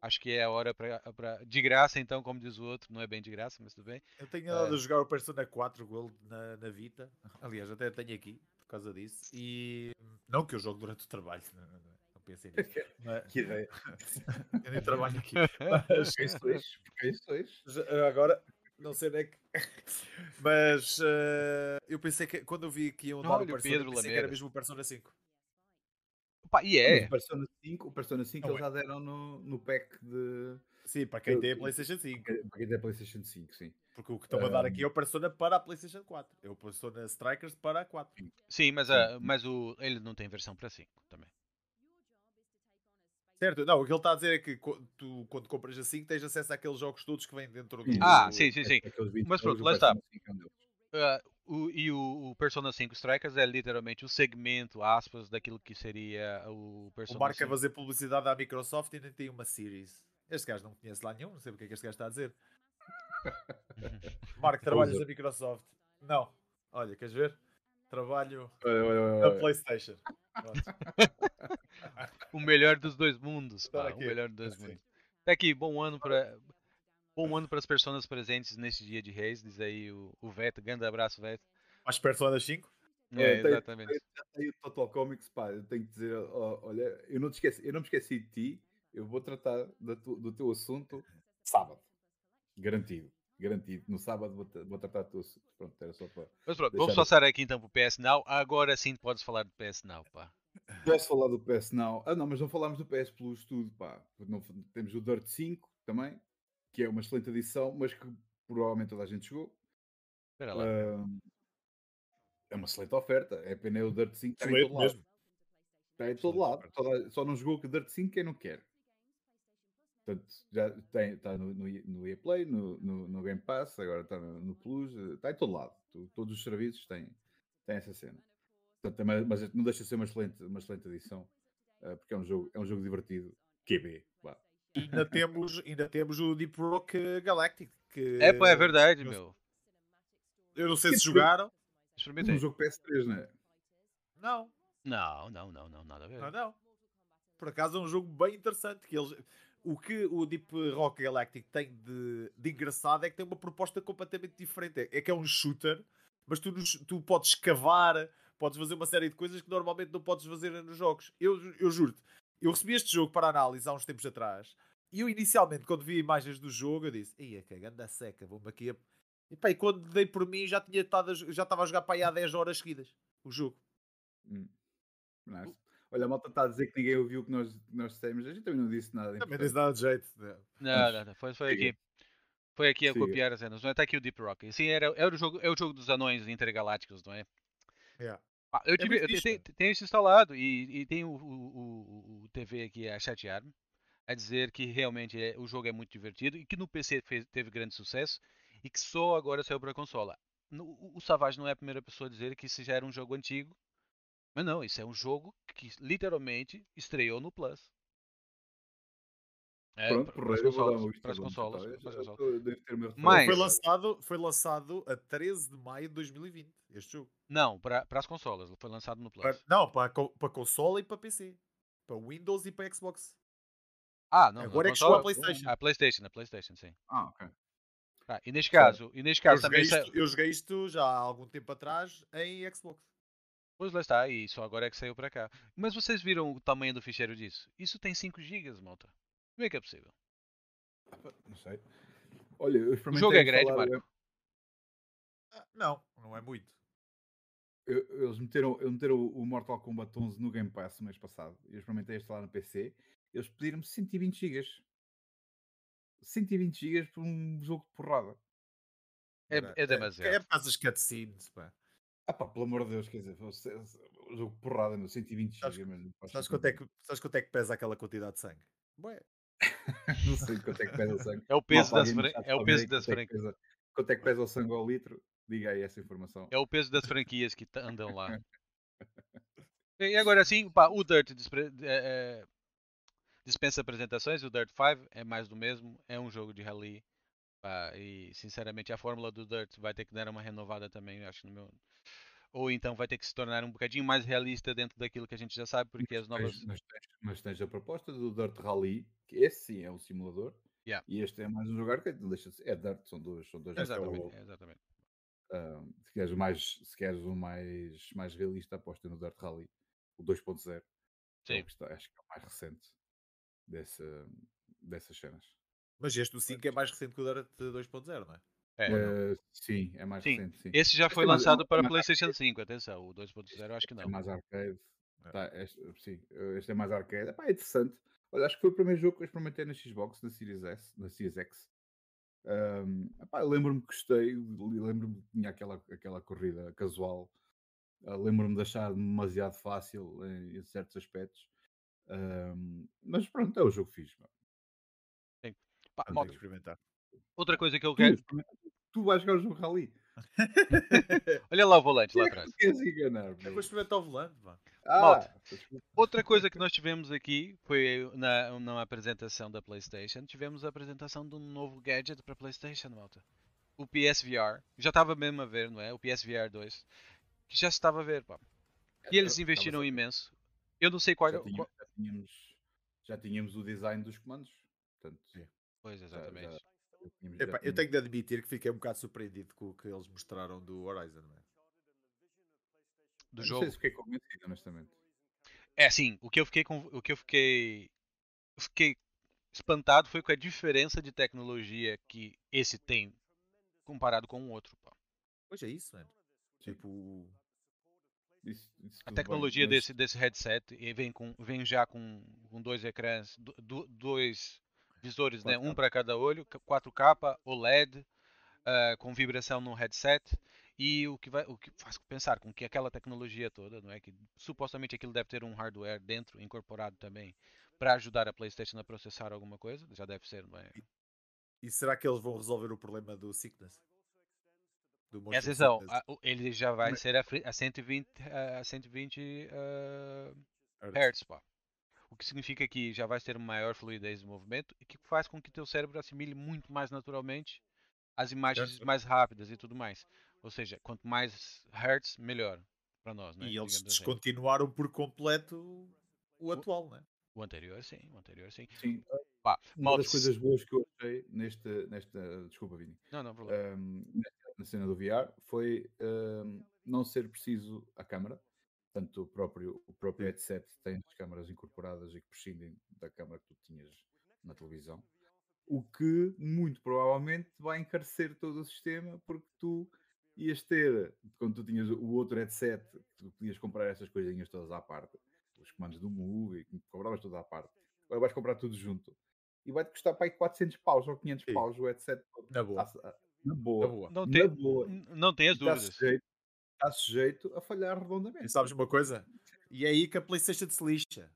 A: Acho que é a hora pra, pra. De graça, então, como diz o outro, não é bem de graça, mas tudo bem.
C: Eu tenho andado
A: É.
C: a jogar o Persona 4 Gold na, na Vita. Aliás, até tenho aqui, por causa disso. E não que eu jogo durante o trabalho, pensei nisso. Mas,
B: Que ideia.
C: eu nem trabalho aqui. Mas, agora, não sei onde é que. Mas eh, eu pensei que quando eu vi que iam dar o Persona,
A: Pedro
C: pensei que era mesmo o Persona 5.
A: Pá, e é.
B: O Persona 5, o Persona 5
C: Não
B: eles
C: é.
B: já deram no, no pack de.
C: Sim, para quem
B: Eu-
C: tem a PlayStation 5.
B: Para quem tem a PlayStation 5, sim.
C: Porque o que estão a dar
B: Um,
C: aqui é o Persona para a PlayStation 4. É o Persona Strikers para a 4.
A: Sim, mas, a, mas o, ele não tem versão pra 5 também.
C: Certo? Não, o que ele está a dizer é que tu, quando compras a 5, tens acesso àqueles jogos todos que vêm dentro do.
A: Ah, sim, sim, sim.
B: Aqueles 20
A: Mas pronto,
B: o
A: lá está.
B: Persona 5 é deles.
A: Ah, o- e o, o Persona 5 Strikers é literalmente o segmento, aspas, daquilo que seria o
C: O
A: Persona
C: Marco a
A: 5.
C: fazer publicidade à Microsoft e nem tem uma Series. Este gajo não conhece lá nenhum, não sei porque é que este gajo está a dizer. Marco, trabalhas
B: Usa.
C: na Microsoft? Não. Olha, queres ver? Trabalho na. PlayStation. Pronto.
A: o melhor dos dois mundos, pá, o melhor dos dois
C: assim.
A: mundos. Tá aqui, bom ano para bom ano para as pessoas presentes neste dia de Reis, diz aí o, o Veto, grande abraço, Veto.
C: Mais Persona 5?
A: É,
B: É,
A: exatamente.
B: Já tem o Total Comics, pá, eu tenho que dizer, ó, olha, eu não, te esqueci, eu não me esqueci de ti, eu vou tratar do teu assunto sábado. Garantido, garantido. No sábado vou, vou tratar assunto. Pronto, era só para...
A: Mas pronto, vamos passar aqui então pro PS Now. Agora sim podes falar do PS Now, pá.
B: Posso falar do PS Now? Ah não, mas não falámos do PS Plus tudo, pá. Não- temos o Dirt 5 também, que é uma excelente edição, mas que provavelmente toda a gente jogou.
A: Espera lá.
B: Ahm, é uma excelente oferta. É pena o Dirt 5 estar em
C: Excelente
B: todo lado.
C: mesmo.
B: Está em todo lado. Toda- só não jogou que Dirt 5 quem não quer. Portanto, já tem, está no, no, no EA Play, no, no, no Game Pass, agora está no, no Plus, está em todo lado. Tu- todos os serviços têm, têm essa cena. Portanto, é mas não deixa de ser uma excelente, uma excelente edição, eh, porque é um jogo, é um jogo divertido. QB, vá.
C: E ainda temos, ainda temos o Deep Rock Galactic. Que,
A: É, pô, é verdade,
C: eu-
A: meu.
C: Eu não sei se
B: Sim,
C: jogaram.
B: Mas
A: Experimentei.
B: um jogo PS3, não é?
C: Não,
A: Não, não, não, não, nada a ver.
C: não, não. Por acaso é um jogo bem interessante. Que eles, o que o Deep Rock Galactic tem de, de engraçado é que tem uma proposta completamente diferente. É, é que é um shooter, mas tu, tu podes escavar, podes fazer uma série de coisas que normalmente não podes fazer nos jogos. Eu, eu juro-te, eu recebi este jogo para análise há uns tempos atrás e eu inicialmente, quando vi imagens do jogo, eu disse: Ia, que ganda seca, vou-me aqui a. E, pá, e quando dei por mim, já, tinha estado a, já estava a jogar para aí há 10 horas seguidas o jogo.
B: Hum. Nice. Olha, a malta está a dizer que ninguém ouviu o que nós, nós dissemos. A gente também não disse nada.
C: Também tens nada de jeito. né?
A: Não, não, não. Foi, foi aqui. Foi aqui a
B: Siga.
A: copiar as cenas. Não é? Tá aqui o Deep Rock. Sim, era, era o jogo, é o jogo dos anões intergalácticos, não é?
C: Yeah.
A: Ah, eu,
C: É
A: tive,
C: muito
A: eu te-
C: fixe,
A: te- tenho isso instalado e, e tem o, o, o- o TV aqui a chatear-me a dizer que realmente é- o jogo é muito divertido e que no PC fez- teve grande sucesso e que só agora saiu para a consola. No- o, o Savage não é a primeira pessoa a dizer que isso já era um jogo antigo, mas não, isso é um jogo que literalmente estreou no Plus. É,
B: Pronto,
A: para as
B: eu
A: consolas, para as consolas, para as
B: Eu- eu
A: Mas-
C: Foi lançado, foi lançado a 13 de maio de 2020, este jogo.
A: Não, para, para as consolas, foi lançado no Plus.
C: Para- não, para, para consola e para PC. Para Windows e para Xbox.
A: Ah, não,
C: Agora
A: na
C: é que chegou a PlayStation.
A: A PlayStation, a PlayStation, sim.
B: Ah, ok.
A: Ah, e neste caso, e neste
C: Eu
A: caso
C: joguei,
A: também
C: isto, eu joguei isto já há algum tempo atrás em Xbox.
A: Pois lá está, e só agora é que saiu para cá. Mas vocês viram o tamanho do ficheiro disso? Isso tem 5 GB, malta. Como é que é possível?
B: Não sei. Olha, eu
A: O
B: experimentei.
A: jogo é grande,
B: instalar-
A: Marco.
C: Ah, não, não é muito.
B: eu- Eles meteram, eles meteram o Mortal Kombat 11 no Game Pass no mês passado. Eu experimentei instalar no PC. Eles pediram-me 120 GB. 120 GB por um jogo de porrada.
A: É,
C: Era-
A: é demasiado.
C: É por causa das cutscenes, pá.
B: Ah pá, pelo amor de Deus, quer dizer, o jogo porrada, meu, 120
C: Sabes-
B: GB, mano.
C: Sabes quanto, é que, sabes quanto é que pesa aquela quantidade de sangue? Bué.
B: Não sei quanto é que pesa o sangue.
A: É o peso, fran-
B: chat
A: é o peso das
B: quanto é
A: franquias.
B: Quanto é que pesa o sangue ao litro? Diga aí essa informação.
A: É o peso das franquias que andam lá. E agora sim, pá, o Dirt despre- é- é- dispensa apresentações, o Dirt 5 é mais do mesmo, é um jogo de rally. Pá, e sinceramente a fórmula do Dirt vai ter que dar uma renovada também, acho no meu. Ou então vai ter que se tornar um bocadinho mais realista dentro daquilo que a gente já sabe, porque as
B: Mas
A: novas.
B: tens- mas, tens, mas tens a proposta do Dirt Rally, que esse sim é um simulador,
A: Yeah.
B: e este é mais um arcade, não deixa é Dirt, são dois, são dois que é
A: Exatamente, exatamente.
B: ah, se queres o mais, se queres o mais, mais realista, aposta no Dirt Rally, o 2.0, que é o
A: Sim.
B: que está- acho que é o mais recente dessa, dessas cenas.
C: Mas este do 5 é mais recente que o Dirt 2.0, não é?
A: É.
B: Eh, sim, é mais
A: Sim,
B: recente, sim.
A: Esse já
B: Este
A: foi
B: é é
A: lançado
B: mais-
A: para
B: é mais
A: PlayStation 5, atenção, o 2.0 acho que
B: Este
A: não.
B: é mais arcade.
C: É.
B: Tá, este, sim, eh, este é mais arcade. Epá, é interessante. Olha, acho que foi o primeiro jogo que eu experimentei na Xbox, na Series S, na Series X. Eu lembro-me que gostei, lembro-me que tinha aquela, aquela corrida casual. Ah, lembro-me de achar demasiado fácil em, em certos aspectos. Ahm, mas pronto, é o jogo fixe. pá.
A: Pá,
C: que experimentar.
A: outra coisa que eu quero.
B: tu vais jogar o jogo Rally.
A: Olha lá o volante lá
B: é
A: atrás.
B: queres enganar?
C: Eu vou experimentar o volante.
B: Ah,
A: Outra coisa que nós tivemos aqui foi na, na apresentação da PlayStation. Tivemos a apresentação de um novo gadget para PlayStation, malta. O PSVR. Já estava mesmo a ver, não é? O PSVR 2. Que já se estava a ver, pá. E eles investiram
B: a ver.
A: imenso. Eu não sei qual.
B: já,
A: qual-
B: tínhamos, já, tínhamos, já tínhamos o design dos comandos. Portanto,
A: Pois,
B: já-
A: exatamente.
C: Epá, eu
B: tínhamos-
C: tenho de admitir que fiquei um bocado surpreendido com o que eles mostraram do Horizon, não é?
A: Do
B: não
A: jogo.
B: sei se fiquei convencido, honestamente.
A: É assim, o que eu fiquei o que eu fiquei fiquei espantado foi com a diferença de tecnologia que esse tem comparado com o outro. pá.
C: Pois é isso, mano. Tipo,
B: Isso- isso
A: A
B: bem,
A: tecnologia
B: mas-
A: desse, desse headset e vem, com, vem já com, com dois ecrãs, do- do- dois visores, né?
B: 4K.
A: um para cada olho, 4K, OLED, ah, com vibração no headset e o que, vai, o que faz pensar com que aquela tecnologia toda, não é? Que supostamente aquilo deve ter um hardware dentro, incorporado também, para ajudar a PlayStation a processar alguma coisa, já deve ser, não é?
C: e será que eles vão resolver o problema do sickness? do
A: E
C: motion
A: atenção,
C: sickness.
A: a- o- ele já vai
C: Mas-
A: ser a, a 120, a 120 ah,
C: Hertz.
A: Hertz, pá. O que significa que já vai ter maior fluidez de movimento e que faz com que teu cérebro assimile muito mais naturalmente as imagens mais rápidas e tudo mais. Ou seja, quanto mais Hertz, melhor para nós, né?
C: E eles
A: digamos assim.
C: descontinuaram por completo o atual, né?
A: O anterior, sim, o anterior, sim.
B: Sim.
A: Pá,
B: Uma das coisas boas que eu achei neste, nesta. Desculpa, Vini.
A: Não, não, problema.
B: um, nesta- na cena do VR foi um, não ser preciso a câmara. Portanto, o próprio, o próprio headset tem as câmaras incorporadas e que prescindem da câmara que tu tinhas na televisão. O que muito provavelmente vai encarecer todo o sistema, porque tu ias ter, quando tu tinhas o outro headset, tu podias comprar essas coisinhas todas à parte, os comandos do Move, que compravas tudo à parte. Agora vais comprar tudo junto e vai-te custar para aí 400 paus ou 500
C: Sim.
B: paus o headset.
C: Na boa.
B: Tá- na boa.
C: Na boa.
A: Não
B: Na
A: tem,
B: boa.
A: não tenhas
B: Está
A: dúvidas.
B: sujeito, está sujeito a falhar
C: E
B: redondamente.
C: sabes uma coisa? E é aí que a Playstation se lixa.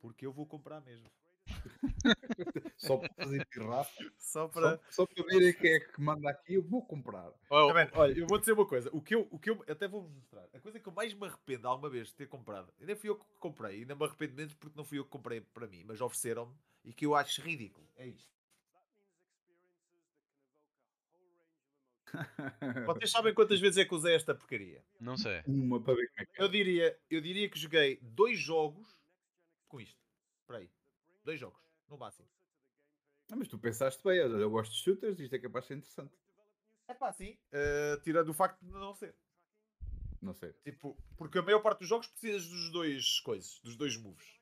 C: Porque eu vou comprar mesmo.
B: Só para fazer pirraça,
C: Só
B: só,
C: para.
B: só para verem quem é que manda aqui, eu vou comprar.
A: Oh,
C: Tá Olha, eu vou dizer uma coisa. O que eu, o que eu até vou mostrar. A coisa que eu mais me arrependo alguma vez de ter comprado. Ainda fui eu que comprei. Ainda me arrependo menos porque não fui eu que comprei para mim. Mas ofereceram-me. E que eu acho ridículo. É isto. Vocês sabem quantas vezes é que usei esta porcaria?
A: não sei.
B: Uma para ver como é que é.
C: Eu diria, eu diria que joguei dois jogos com isto. Espera aí. Dois jogos, no máximo.
B: Ah, mas tu pensaste bem, olha, eu gosto de shooters, isto é capaz de ser interessante.
C: É pá, sim. eh, tirando o facto de não ser.
B: Não sei.
C: Tipo, porque a maior parte dos jogos precisas dos dois coisas, dos dois moves.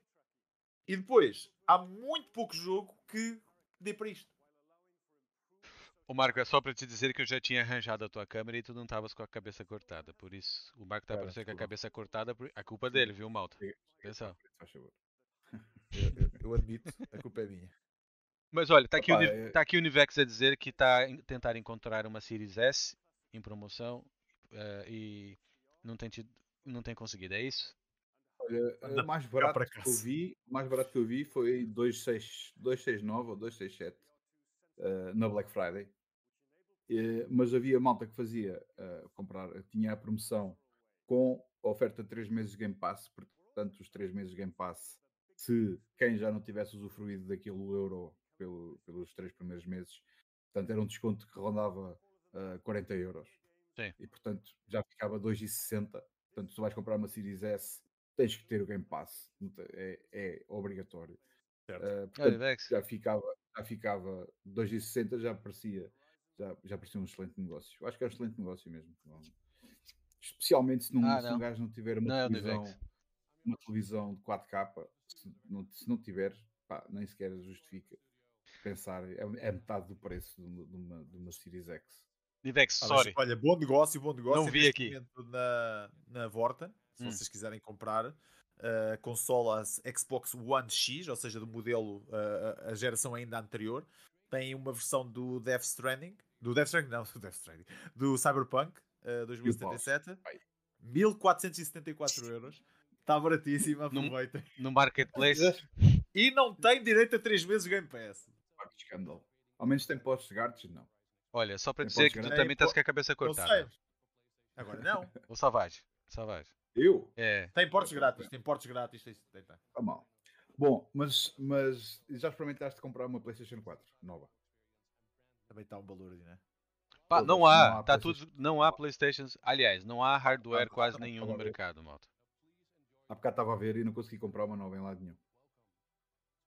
C: E depois, há muito pouco jogo que dê para isto.
A: O Marco, é só para te dizer que eu já tinha arranjado a tua câmera e tu não estavas com a cabeça cortada. Por isso, o Marco está a
B: Cara,
A: com a
B: desculpa.
A: cabeça cortada, por- a culpa dele, viu, malta? Atenção.
C: Eu, eu- eu admito, a culpa é minha.
A: Mas olha, tá aqui, o,
B: Opa,
A: Ni-
B: é-
A: tá aqui o Nivex a dizer que está a tentar encontrar uma Series S em promoção eh, e não tem, tido, não tem conseguido, é isso?
B: Olha, o mais barato que eu vi, mais barato que eu vi foi 26 269 ou 267 eh, na Black Friday. Eh, mas havia malta que fazia eh, comprar, tinha a promoção com a oferta de 3 meses de Game Pass, portanto, os 3 meses de Game Pass, se quem já não tivesse usufruído daquele euro pelo- pelos 3 primeiros meses, portanto, era um desconto que rondava eh, 40 euros.
A: Sim.
B: E portanto já ficava 2,60. Portanto, se tu vais comprar uma Series S, tens que ter o Game Pass, é, é obrigatório. Portanto, já ficava, já ficava 2,60, já parecia, já, já parecia um excelente negócio. Eu acho que é um excelente negócio mesmo. Especialmente se, não,
A: Ah,
B: se
A: não.
B: um gajo não tiver uma
A: Não é
B: televisão, uma televisão de 4K, se não, se não tiver, pá, nem sequer justifica pensar, é, é metade do preço de uma, de uma, de uma Series X.
A: Nivex,
C: Ah, mas,
A: sorry.
C: olha, bom negócio, bom negócio.
A: Não vi
C: Neste
A: aqui.
C: Na, na Vorta, se
A: Hum.
C: vocês quiserem comprar, uh, consolas Xbox One X, ou seja, do modelo, uh, a geração ainda anterior, tem uma versão do Death Stranding, do Death Stranding, não, do Death Stranding, do Cyberpunk uh, 2077,
B: Vai.
C: 1474 euros. Está baratíssimo,
A: Num-
C: aproveitem.
A: No Marketplace,
C: E não tem direito a 3 meses Game Pass.
B: Que escândalo. Ao menos tem postos grátis, não.
A: olha, só para
B: Tem
A: dizer que tu também estás com a cabeça
C: Não
A: cortada.
C: sei. Agora não.
A: O Savage, Savage.
B: Eu?
A: É,
C: Tem portes grátis, tem portes grátis. Tem, tem, tem.
B: Está mal. Bom, mas, mas já experimentaste comprar uma PlayStation 4 nova?
C: Também está um valor aí, né?
A: Pá,
B: Todas,
A: não
B: não
A: há,
B: há
A: tá tudo, não há Playstations, aliás, não há hardware
B: Ah,
A: quase nenhum no mercado, malta.
B: Há bocado estava a ver e não consegui comprar uma nova em lado nenhum.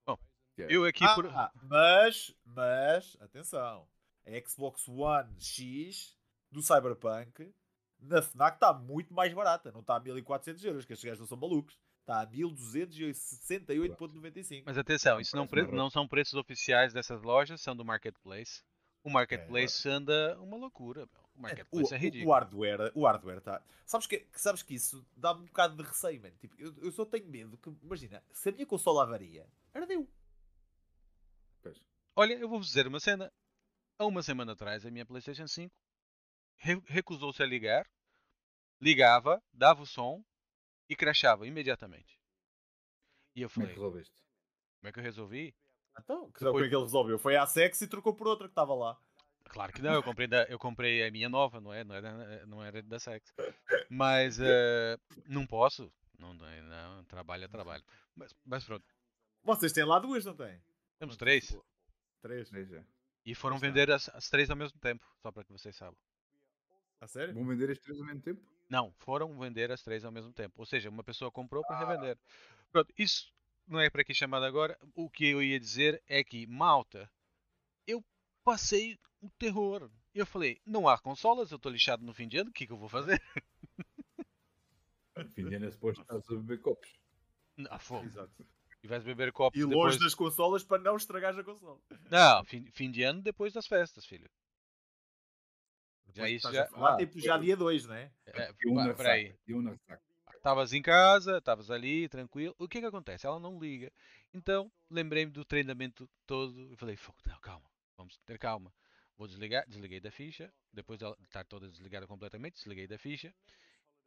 A: Bom,
B: é-
A: Eu aqui
C: Ah,
A: por...
C: ah, mas, mas, atenção, a Xbox One X do Cyberpunk na FNAC está muito mais barata, não está a 1400 euros, que estes gajos não são malucos, está a 1268,95.
A: Mas atenção, isso não, pre- não são preços oficiais dessas lojas, são do Marketplace. O Marketplace anda uma loucura, meu. O
C: O,
A: Marketplace é
C: o-
A: ridículo.
C: o hardware, o hardware tá. Sabes que, sabes que isso dá-me um bocado de receio, mano. Tipo, eu, eu só tenho medo que, imagina, se a minha consola avaria, ardeu.
B: Pois.
A: Olha, eu vou-vos dizer uma cena. Há uma semana atrás, a minha PlayStation 5 re- recusou-se a ligar, ligava, dava o som e crashava imediatamente. E eu
B: Como é
A: falei,
B: que resolveste?
A: como é que eu resolvi?
C: Então, que
A: Depois-
C: o que é que ele resolveu? Foi à sex e trocou por outra que estava lá.
A: Claro que não, eu comprei, da, eu comprei a minha nova, não é? Não era, não era da Sex. Mas eh, não posso. Não, não, não, trabalho é trabalho. Mas, mas pronto,
C: Vocês têm lá duas, não têm?
A: temos três.
C: Três.
B: Veja.
A: E foram vender as, as três ao mesmo tempo, só para que vocês saibam.
C: A sério?
B: Vão vender as três ao mesmo tempo?
A: Não, foram vender as três ao mesmo tempo. Ou seja, uma pessoa comprou para revender. Pronto, isso não é para aqui chamado agora. O que eu ia dizer é que, malta, eu passei um terror. Eu falei, não há consolas, eu estou lixado no fim de ano, o que, que eu vou fazer?
B: Fim de ano é suposto estar a beber copos.
A: Ah, fogo.
C: Exato.
A: E vais beber copos
C: E
A: depois...
C: longe das consolas para não estragares a consola.
A: Não, fim, fim de ano depois das festas, filho. Já isso já-
C: falar,
B: Ah,
C: tipo, já dia 2, né?
A: É, peraí.
B: saca.
A: Estavas em casa, estavas ali, tranquilo. O que é que acontece? Ela não liga. Então, lembrei-me do treinamento todo e falei, fogo, não, calma, vamos ter calma. Vou desligar, desliguei da ficha, depois dela estar toda desligada completamente, desliguei da ficha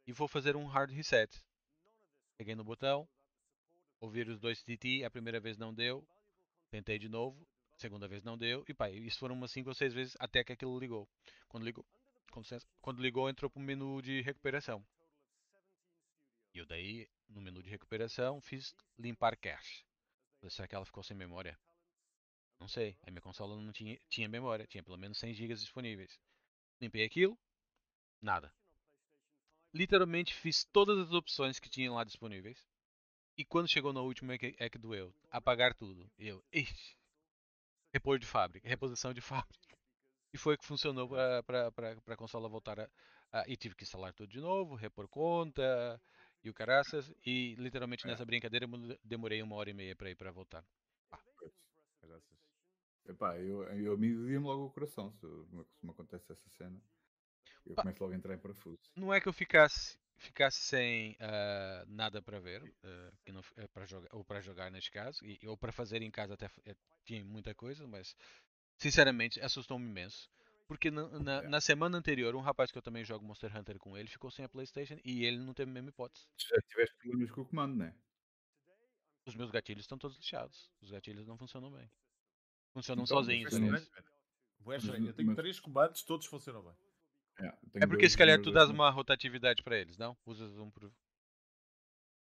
A: e vou fazer um hard reset. Peguei no botão, ouvir os dois TT, a primeira vez não deu, tentei de novo, a segunda vez não deu, e pá, isso foram umas 5 ou 6 vezes até que aquilo ligou. Quando ligou, quando ligou entrou para o menu de recuperação. E eu daí, no menu de recuperação, fiz limpar cache. Será que ela ficou sem memória? Não sei. A minha consola não tinha, tinha memória, tinha pelo menos 100 GB disponíveis. Limpei aquilo, nada. Literalmente fiz todas as opções que tinham lá disponíveis. E quando chegou no último é que, é que doeu. Apagar tudo. E eu, ixi. Repor de fábrica, reposição de fábrica. E foi que funcionou para a consola voltar a, a- E tive que instalar tudo de novo, repor conta e o caraças. E literalmente
B: É.
A: nessa brincadeira eu demorei uma hora e meia para ir para voltar.
B: Pois. Epá, eu, eu mim doía-me logo o coração se, me- se me acontece essa cena. Eu
A: Pá.
B: começo logo a entrar em parafuso.
A: Não é que eu ficasse, ficasse sem ah, nada para ver, ah, que não, eh, para jogar, ou para jogar neste caso, e, ou para fazer em casa até eh, tinha muita coisa, mas sinceramente assustou-me imenso. Porque na, na,
B: É.
A: na semana anterior, um rapaz que eu também jogo Monster Hunter com ele ficou sem a PlayStation e ele não teve a mesma hipótese.
B: Já tiveste problemas com o comando, né?
A: Os meus gatilhos estão todos lixados. Os gatilhos não funcionam bem. Funcionam
B: Então,
A: sozinhos.
C: estranho, estranho. Eu tenho
B: mas-
C: três comandos, todos funcionam bem.
B: É,
A: É porque
B: dois-
A: se calhar tu dás uma rotatividade para eles, não? Usas um por.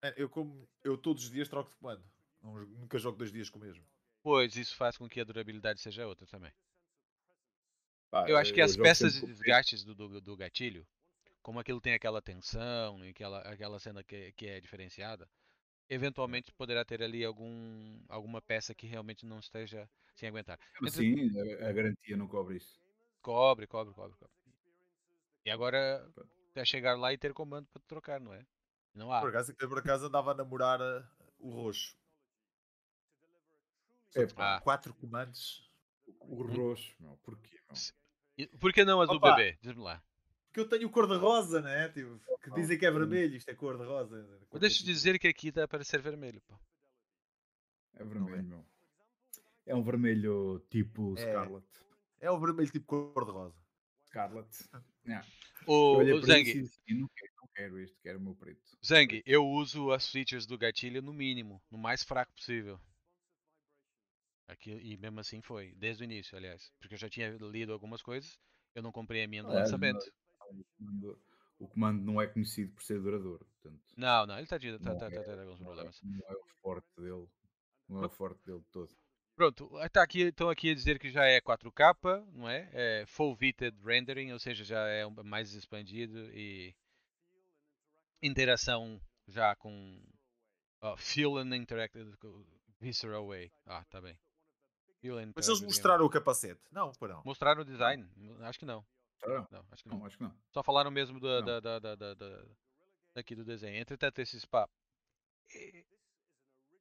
C: É, Eu, como, eu todos os dias troco de comando. Não- nunca jogo dois dias com o mesmo.
A: Pois, isso faz com que a durabilidade seja outra também.
B: Pá,
A: Eu acho que
B: eu
A: as peças de desgastes do, do, do gatilho, como aquilo tem aquela tensão e aquela, aquela cena que, que é diferenciada, eventualmente poderá ter ali algum, alguma peça que realmente não esteja sem aguentar.
B: Mas
A: Entre-
B: Sim, a, a garantia não cobre isso.
A: Cobre, cobre, cobre, cobre. E agora até chegar lá e ter comando para trocar, não é? Não há.
C: Por acaso, eu por acaso andava a namorar uh, o roxo. Que,
B: Epá.
A: Ah.
C: Quatro comandos.
B: O roxo, meu, porquê? Meu?
A: Por que não as do
C: Opa!
A: bebê? Diz-me lá.
C: Porque eu tenho cor de rosa, né? Tipo, que dizem que é vermelho, isto é cor de rosa.
A: Mas Deixa eu dizer que aqui está para ser vermelho. Pá.
B: É vermelho, meu. É um vermelho tipo
C: É.
B: Scarlet.
C: É o vermelho tipo cor de rosa.
B: Scarlet. Yeah.
A: O, o
B: para
A: Zang,
B: isso e disse, não quero, não quero isto, quero o meu preto.
A: Zang, eu uso as features do gatilho no mínimo, no mais fraco possível. Aqui, e mesmo assim foi, desde o início, aliás. Porque eu já tinha lido algumas coisas, eu não comprei a minha no lançamento.
B: O comando, o comando não é conhecido por ser duradouro. Portanto,
A: Não, não, ele está tá,
B: Não
A: tá,
B: é,
A: tá tendo alguns
B: é,
A: problemas.
B: não é o forte dele. Não é o forte dele de todo.
A: Pronto, está aqui, estão aqui a dizer que já é 4K, não é? É Full Vited Rendering, ou seja, já é mais expandido e interação já com ó, Feel and Interactive Visceral Way. Ah, tá bem.
C: Mas eles mostraram o capacete. Não, pô, não.
A: Mostraram o design? Acho que não.
B: Ah,
A: Não, acho que não.
B: não, acho que não.
A: Só falaram mesmo da, da, da, da, da- da- daqui do desenho. Entretanto, esses pá.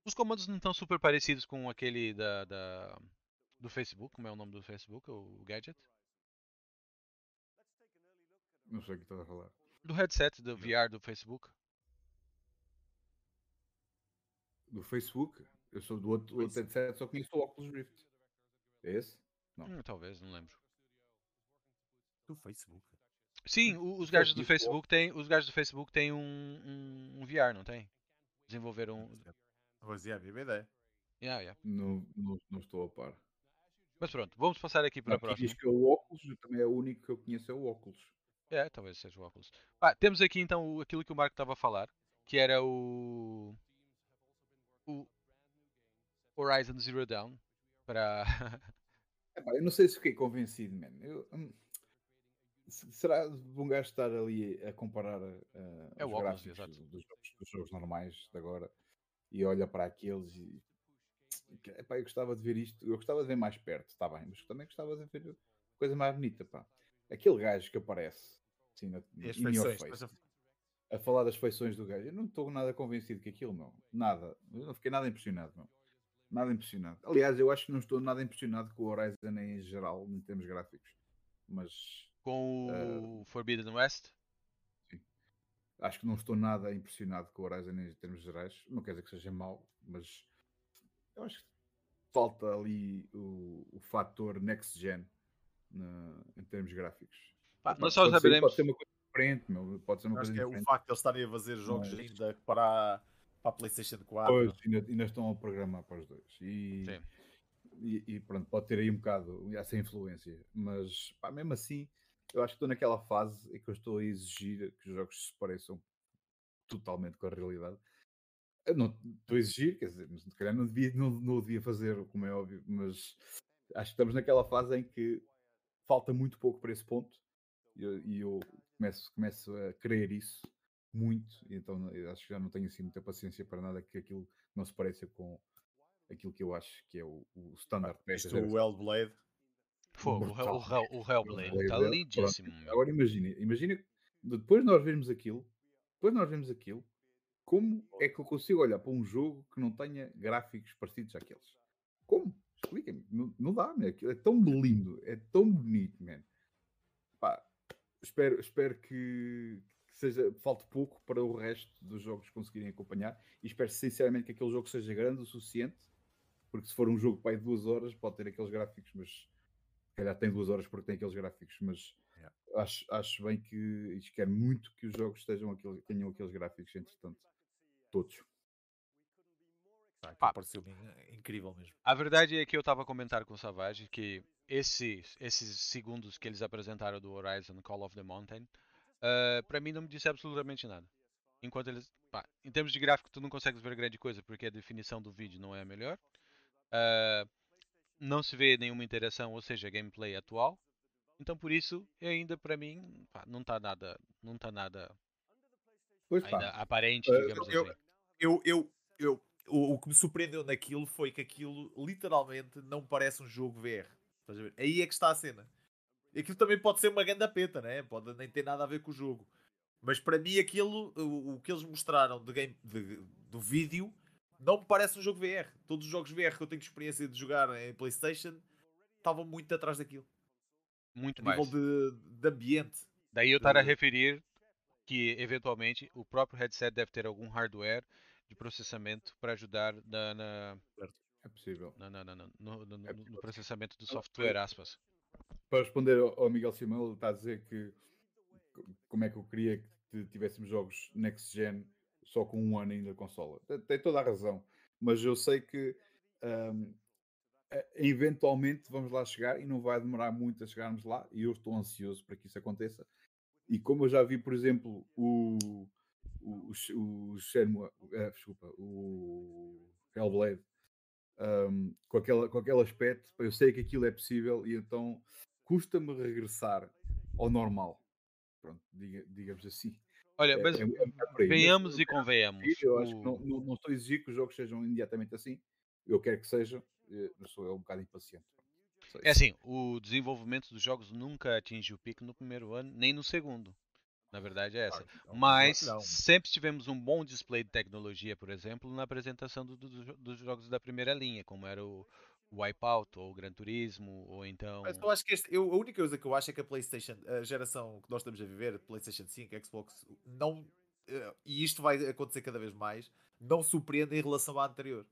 A: Os comandos não estão super parecidos com aquele da, da- do Facebook, como é o nome do Facebook, o gadget.
B: Não sei o que estás a falar.
A: Do headset, do VR do Facebook.
B: Do Facebook, eu sou do outro, outro headset, só conheço o Oculus Rift. É esse? Não.
A: Hum, talvez, não lembro.
C: Do Facebook.
A: Sim, os gadgets do
B: o
A: Facebook têm, os gadgets do Facebook têm um, um, um VR, não tem? Desenvolveram. um,
C: Pois é, a minha ideia.
A: Yeah, yeah.
B: Não, não, não estou a par.
A: Mas pronto, vamos passar aqui para a próxima.
B: diz que é o óculos, também é o único que eu conheço é o óculos.
A: É, talvez seja o óculos. Ah, temos aqui então aquilo que o Marco estava a falar, que era o. O Horizon Zero Dawn para.
B: Eu não sei se fiquei convencido, man. Eu, hum, se- será de um gajo estar ali a comparar uh,
A: É
B: os gráficos dos jogos, dos jogos normais de agora e olha para aqueles e epá, eu gostava de ver isto, eu gostava de ver mais perto, está bem, mas também gostava de ver coisa mais bonita, pá. Aquele gajo que aparece assim, na,
C: E as feições.
B: face,
C: estás a-
B: a falar das feições do gajo, eu não estou nada convencido que aquilo, meu. Nada. Eu não fiquei nada impressionado, meu. Nada impressionado. Aliás, eu acho que não estou nada impressionado com o Horizon em geral, em termos gráficos. Mas
A: com o Forbidden West.
B: acho que não estou nada impressionado com o Horizon em termos gerais. Não quer dizer que seja mau, mas eu acho que falta ali o, o fator next gen na- em termos gráficos.
A: Pá,
B: Pode-
A: nós só
B: pode ser-
A: saberemos.
B: Pode ser uma coisa diferente, meu. Pode ser uma
C: Acho
B: coisa
C: que é o
B: diferente.
C: facto de eles estarem a fazer jogos
B: Mas-
C: ainda para, para a PlayStation 4.
B: Pois, ainda, ainda estão a programar para os dois. E,
A: Sim.
B: e, e pronto, pode ter aí um bocado essa influência. Mas pá, mesmo assim, eu acho que estou naquela fase em que eu estou a exigir que os jogos se pareçam totalmente com a realidade. Eu não estou a exigir, quer dizer, se calhar não devia, não, não o devia fazer, como é óbvio, mas acho que estamos naquela fase em que falta muito pouco para esse ponto e eu, e eu começo, começo a querer isso muito, então eu acho que já não tenho assim muita paciência para nada que aquilo não se pareça com aquilo que eu acho que é o, o standard geração.
C: o Hellblade.
A: Pô, o, o, Hell- o Hellblade está lindíssimo.
B: Agora imagina, imagina, depois de nós vermos aquilo, depois de nós vermos aquilo, como é que eu consigo olhar para um jogo que não tenha gráficos parecidos àqueles? Como? Explica-me. Não, não dá, né? Aquilo é tão lindo, é tão bonito, man. Pá, espero, espero que seja, falte pouco para o resto dos jogos conseguirem acompanhar e espero sinceramente que aquele jogo seja grande o suficiente, porque se for um jogo para aí duas horas, pode ter aqueles gráficos, mas se calhar tem duas horas porque tem aqueles gráficos, mas
C: Yeah.
B: acho, acho bem que isto quer muito que os jogos estejam aquele, tenham aqueles gráficos, entretanto, todos.
C: Pareceu-me in- incrível mesmo.
A: A verdade é que eu estava a comentar com o Savage que esses, esses segundos que eles apresentaram do Horizon Call of the Mountain, ah, pra mim não me disse absolutamente nada. Enquanto eles. pá, em termos de gráfico, tu não consegues ver grande coisa porque a definição do vídeo não é a melhor. Ah, não se vê nenhuma interação, ou seja, gameplay atual. Então por isso, ainda pra mim, pá, não tá nada. Não tá nada
B: Pois
A: ainda
B: pá,
A: aparente,
B: eh,
A: digamos
C: eu-
A: assim.
C: Eu, eu, eu, o, o que me surpreendeu naquilo foi que aquilo literalmente não parece um jogo VR. Aí é que está a cena. Aquilo também pode ser uma ganda peta, né? Pode nem ter nada a ver com o jogo. Mas para mim aquilo, o, o que eles mostraram de game, de- do vídeo, não me parece um jogo VR. Todos os jogos VR que eu tenho experiência de jogar em Playstation estavam muito atrás daquilo.
A: Muito
C: A
A: mais.
C: nível de, de ambiente.
A: Daí eu estar a referir que eventualmente o próprio headset deve ter algum hardware de processamento para ajudar na, na-
B: é possível.
A: na- na- no, no-
B: É
A: no- no processamento do software, aspas.
B: Para responder ao, Miguel Simão, ele está a dizer que co- como é que eu queria que tivéssemos jogos next gen só com um ano ainda de consola. Tem, toda a razão, mas eu sei que eh, eventualmente vamos lá chegar e não vai demorar muito a chegarmos lá e eu estou ansioso para que isso aconteça. E como eu já vi, por exemplo, o o, o, o Shenmue, eh, desculpa, o Hellblade ahm, com, aquela, com aquele aspecto, eu sei que aquilo é possível e então custa-me regressar ao normal. Pronto, diga- digamos assim.
A: Olha,
B: É-
A: mas
B: é- é. Mas
A: venhamos e convenhamos.
B: Eu acho que não,
A: o-
B: não, não estou a exigir que os jogos sejam imediatamente assim. Eu quero que sejam, eh, mas sou eu um bocado impaciente.
A: É assim, o desenvolvimento dos jogos nunca atinge o pico no primeiro ano, nem no segundo. Na verdade é essa.
C: Claro não,
A: Mas
C: não.
A: sempre tivemos um bom display de tecnologia, por exemplo, na apresentação do- do- dos jogos da primeira linha, como era o Wipeout, ou o Gran Turismo, ou então.
C: Mas eu acho que este, eu, a única coisa que eu acho é que a PlayStation, a geração que nós estamos a viver, PlayStation 5, Xbox, não. eh, E isto vai acontecer cada vez mais, não surpreende em relação à anterior.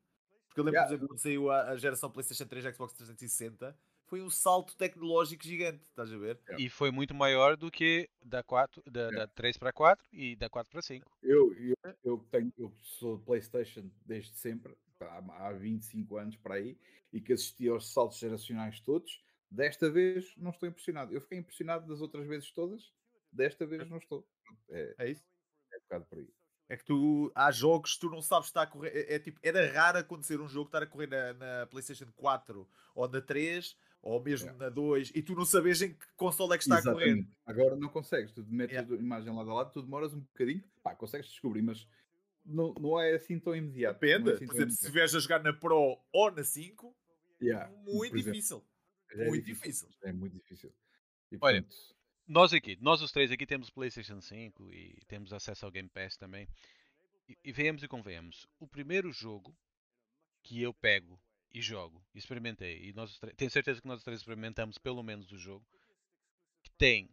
C: Porque eu lembro,
B: Yeah.
C: por exemplo, quando saiu a, a geração PlayStation 3 e Xbox 360, foi um salto tecnológico gigante, estás a ver?
A: E foi muito maior do que da, 4, da,
B: É.
A: da 3 para 4 e da 4 para 5.
B: Eu, eu, eu, tenho, eu sou de PlayStation desde sempre, há, há 25 anos para aí, e que assisti aos saltos geracionais todos, desta vez não estou impressionado. Eu fiquei impressionado das outras vezes todas, desta vez não estou. É,
C: É isso?
B: é um bocado por aí.
C: É que tu há jogos que tu não sabes está a correr. É, é tipo, era raro acontecer um jogo estar a correr na, na PlayStation 4 ou na 3 ou mesmo
B: Yeah.
C: na 2 e tu não sabes em que console é que está a correr.
B: Exatamente. Agora não consegues, tu metes
C: Yeah.
B: a imagem lado a lado, tu demoras um bocadinho, pá, consegues descobrir, mas não, não é assim tão imediato. é
C: Depende.
B: assim
C: Por exemplo, se
B: imediato.
C: estiveres a jogar na Pro ou na 5,
B: Yeah,
C: muito difícil.
B: é
C: muito difícil.
B: É muito difícil. E,
A: Olha,
B: portanto,
A: Nós aqui, nós os três aqui temos PlayStation 5 e temos acesso ao Game Pass também. E, e venhamos e convenhamos. O primeiro jogo que eu pego e jogo, e experimentei, e nós tenho certeza que nós os três experimentamos pelo menos o jogo, que tem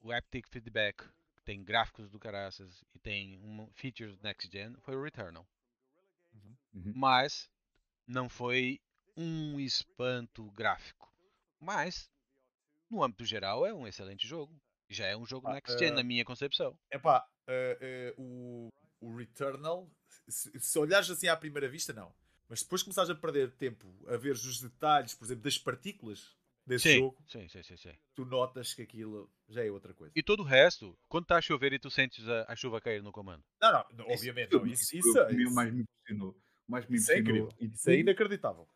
A: o haptic feedback, tem gráficos do caraças e tem um, features next gen, foi o Returnal.
B: uhum.
A: Mas não foi um espanto gráfico. Mas, no âmbito geral, é um excelente jogo. Já é um jogo
C: Ah,
A: next gen,
C: eh,
A: na minha concepção.
C: Epá, eh, eh, o, o Returnal, se, se olhares assim à primeira vista, não. Mas depois começares a perder tempo a ver os detalhes, por exemplo, das partículas desse
A: Sim,
C: jogo,
A: sim, sim, sim, sim.
C: tu notas que aquilo já é outra coisa.
A: E todo o resto, quando está a chover e tu sentes a, a chuva cair no comando.
C: Não, não, não,
B: Isso-
C: obviamente não. Isso, isso,
B: foi o que me
C: isso-
B: mais me impressionou. Mais me
C: isso é
B: impressionou.
C: incrível.
B: E
C: Isso é
B: tudo,
C: inacreditável.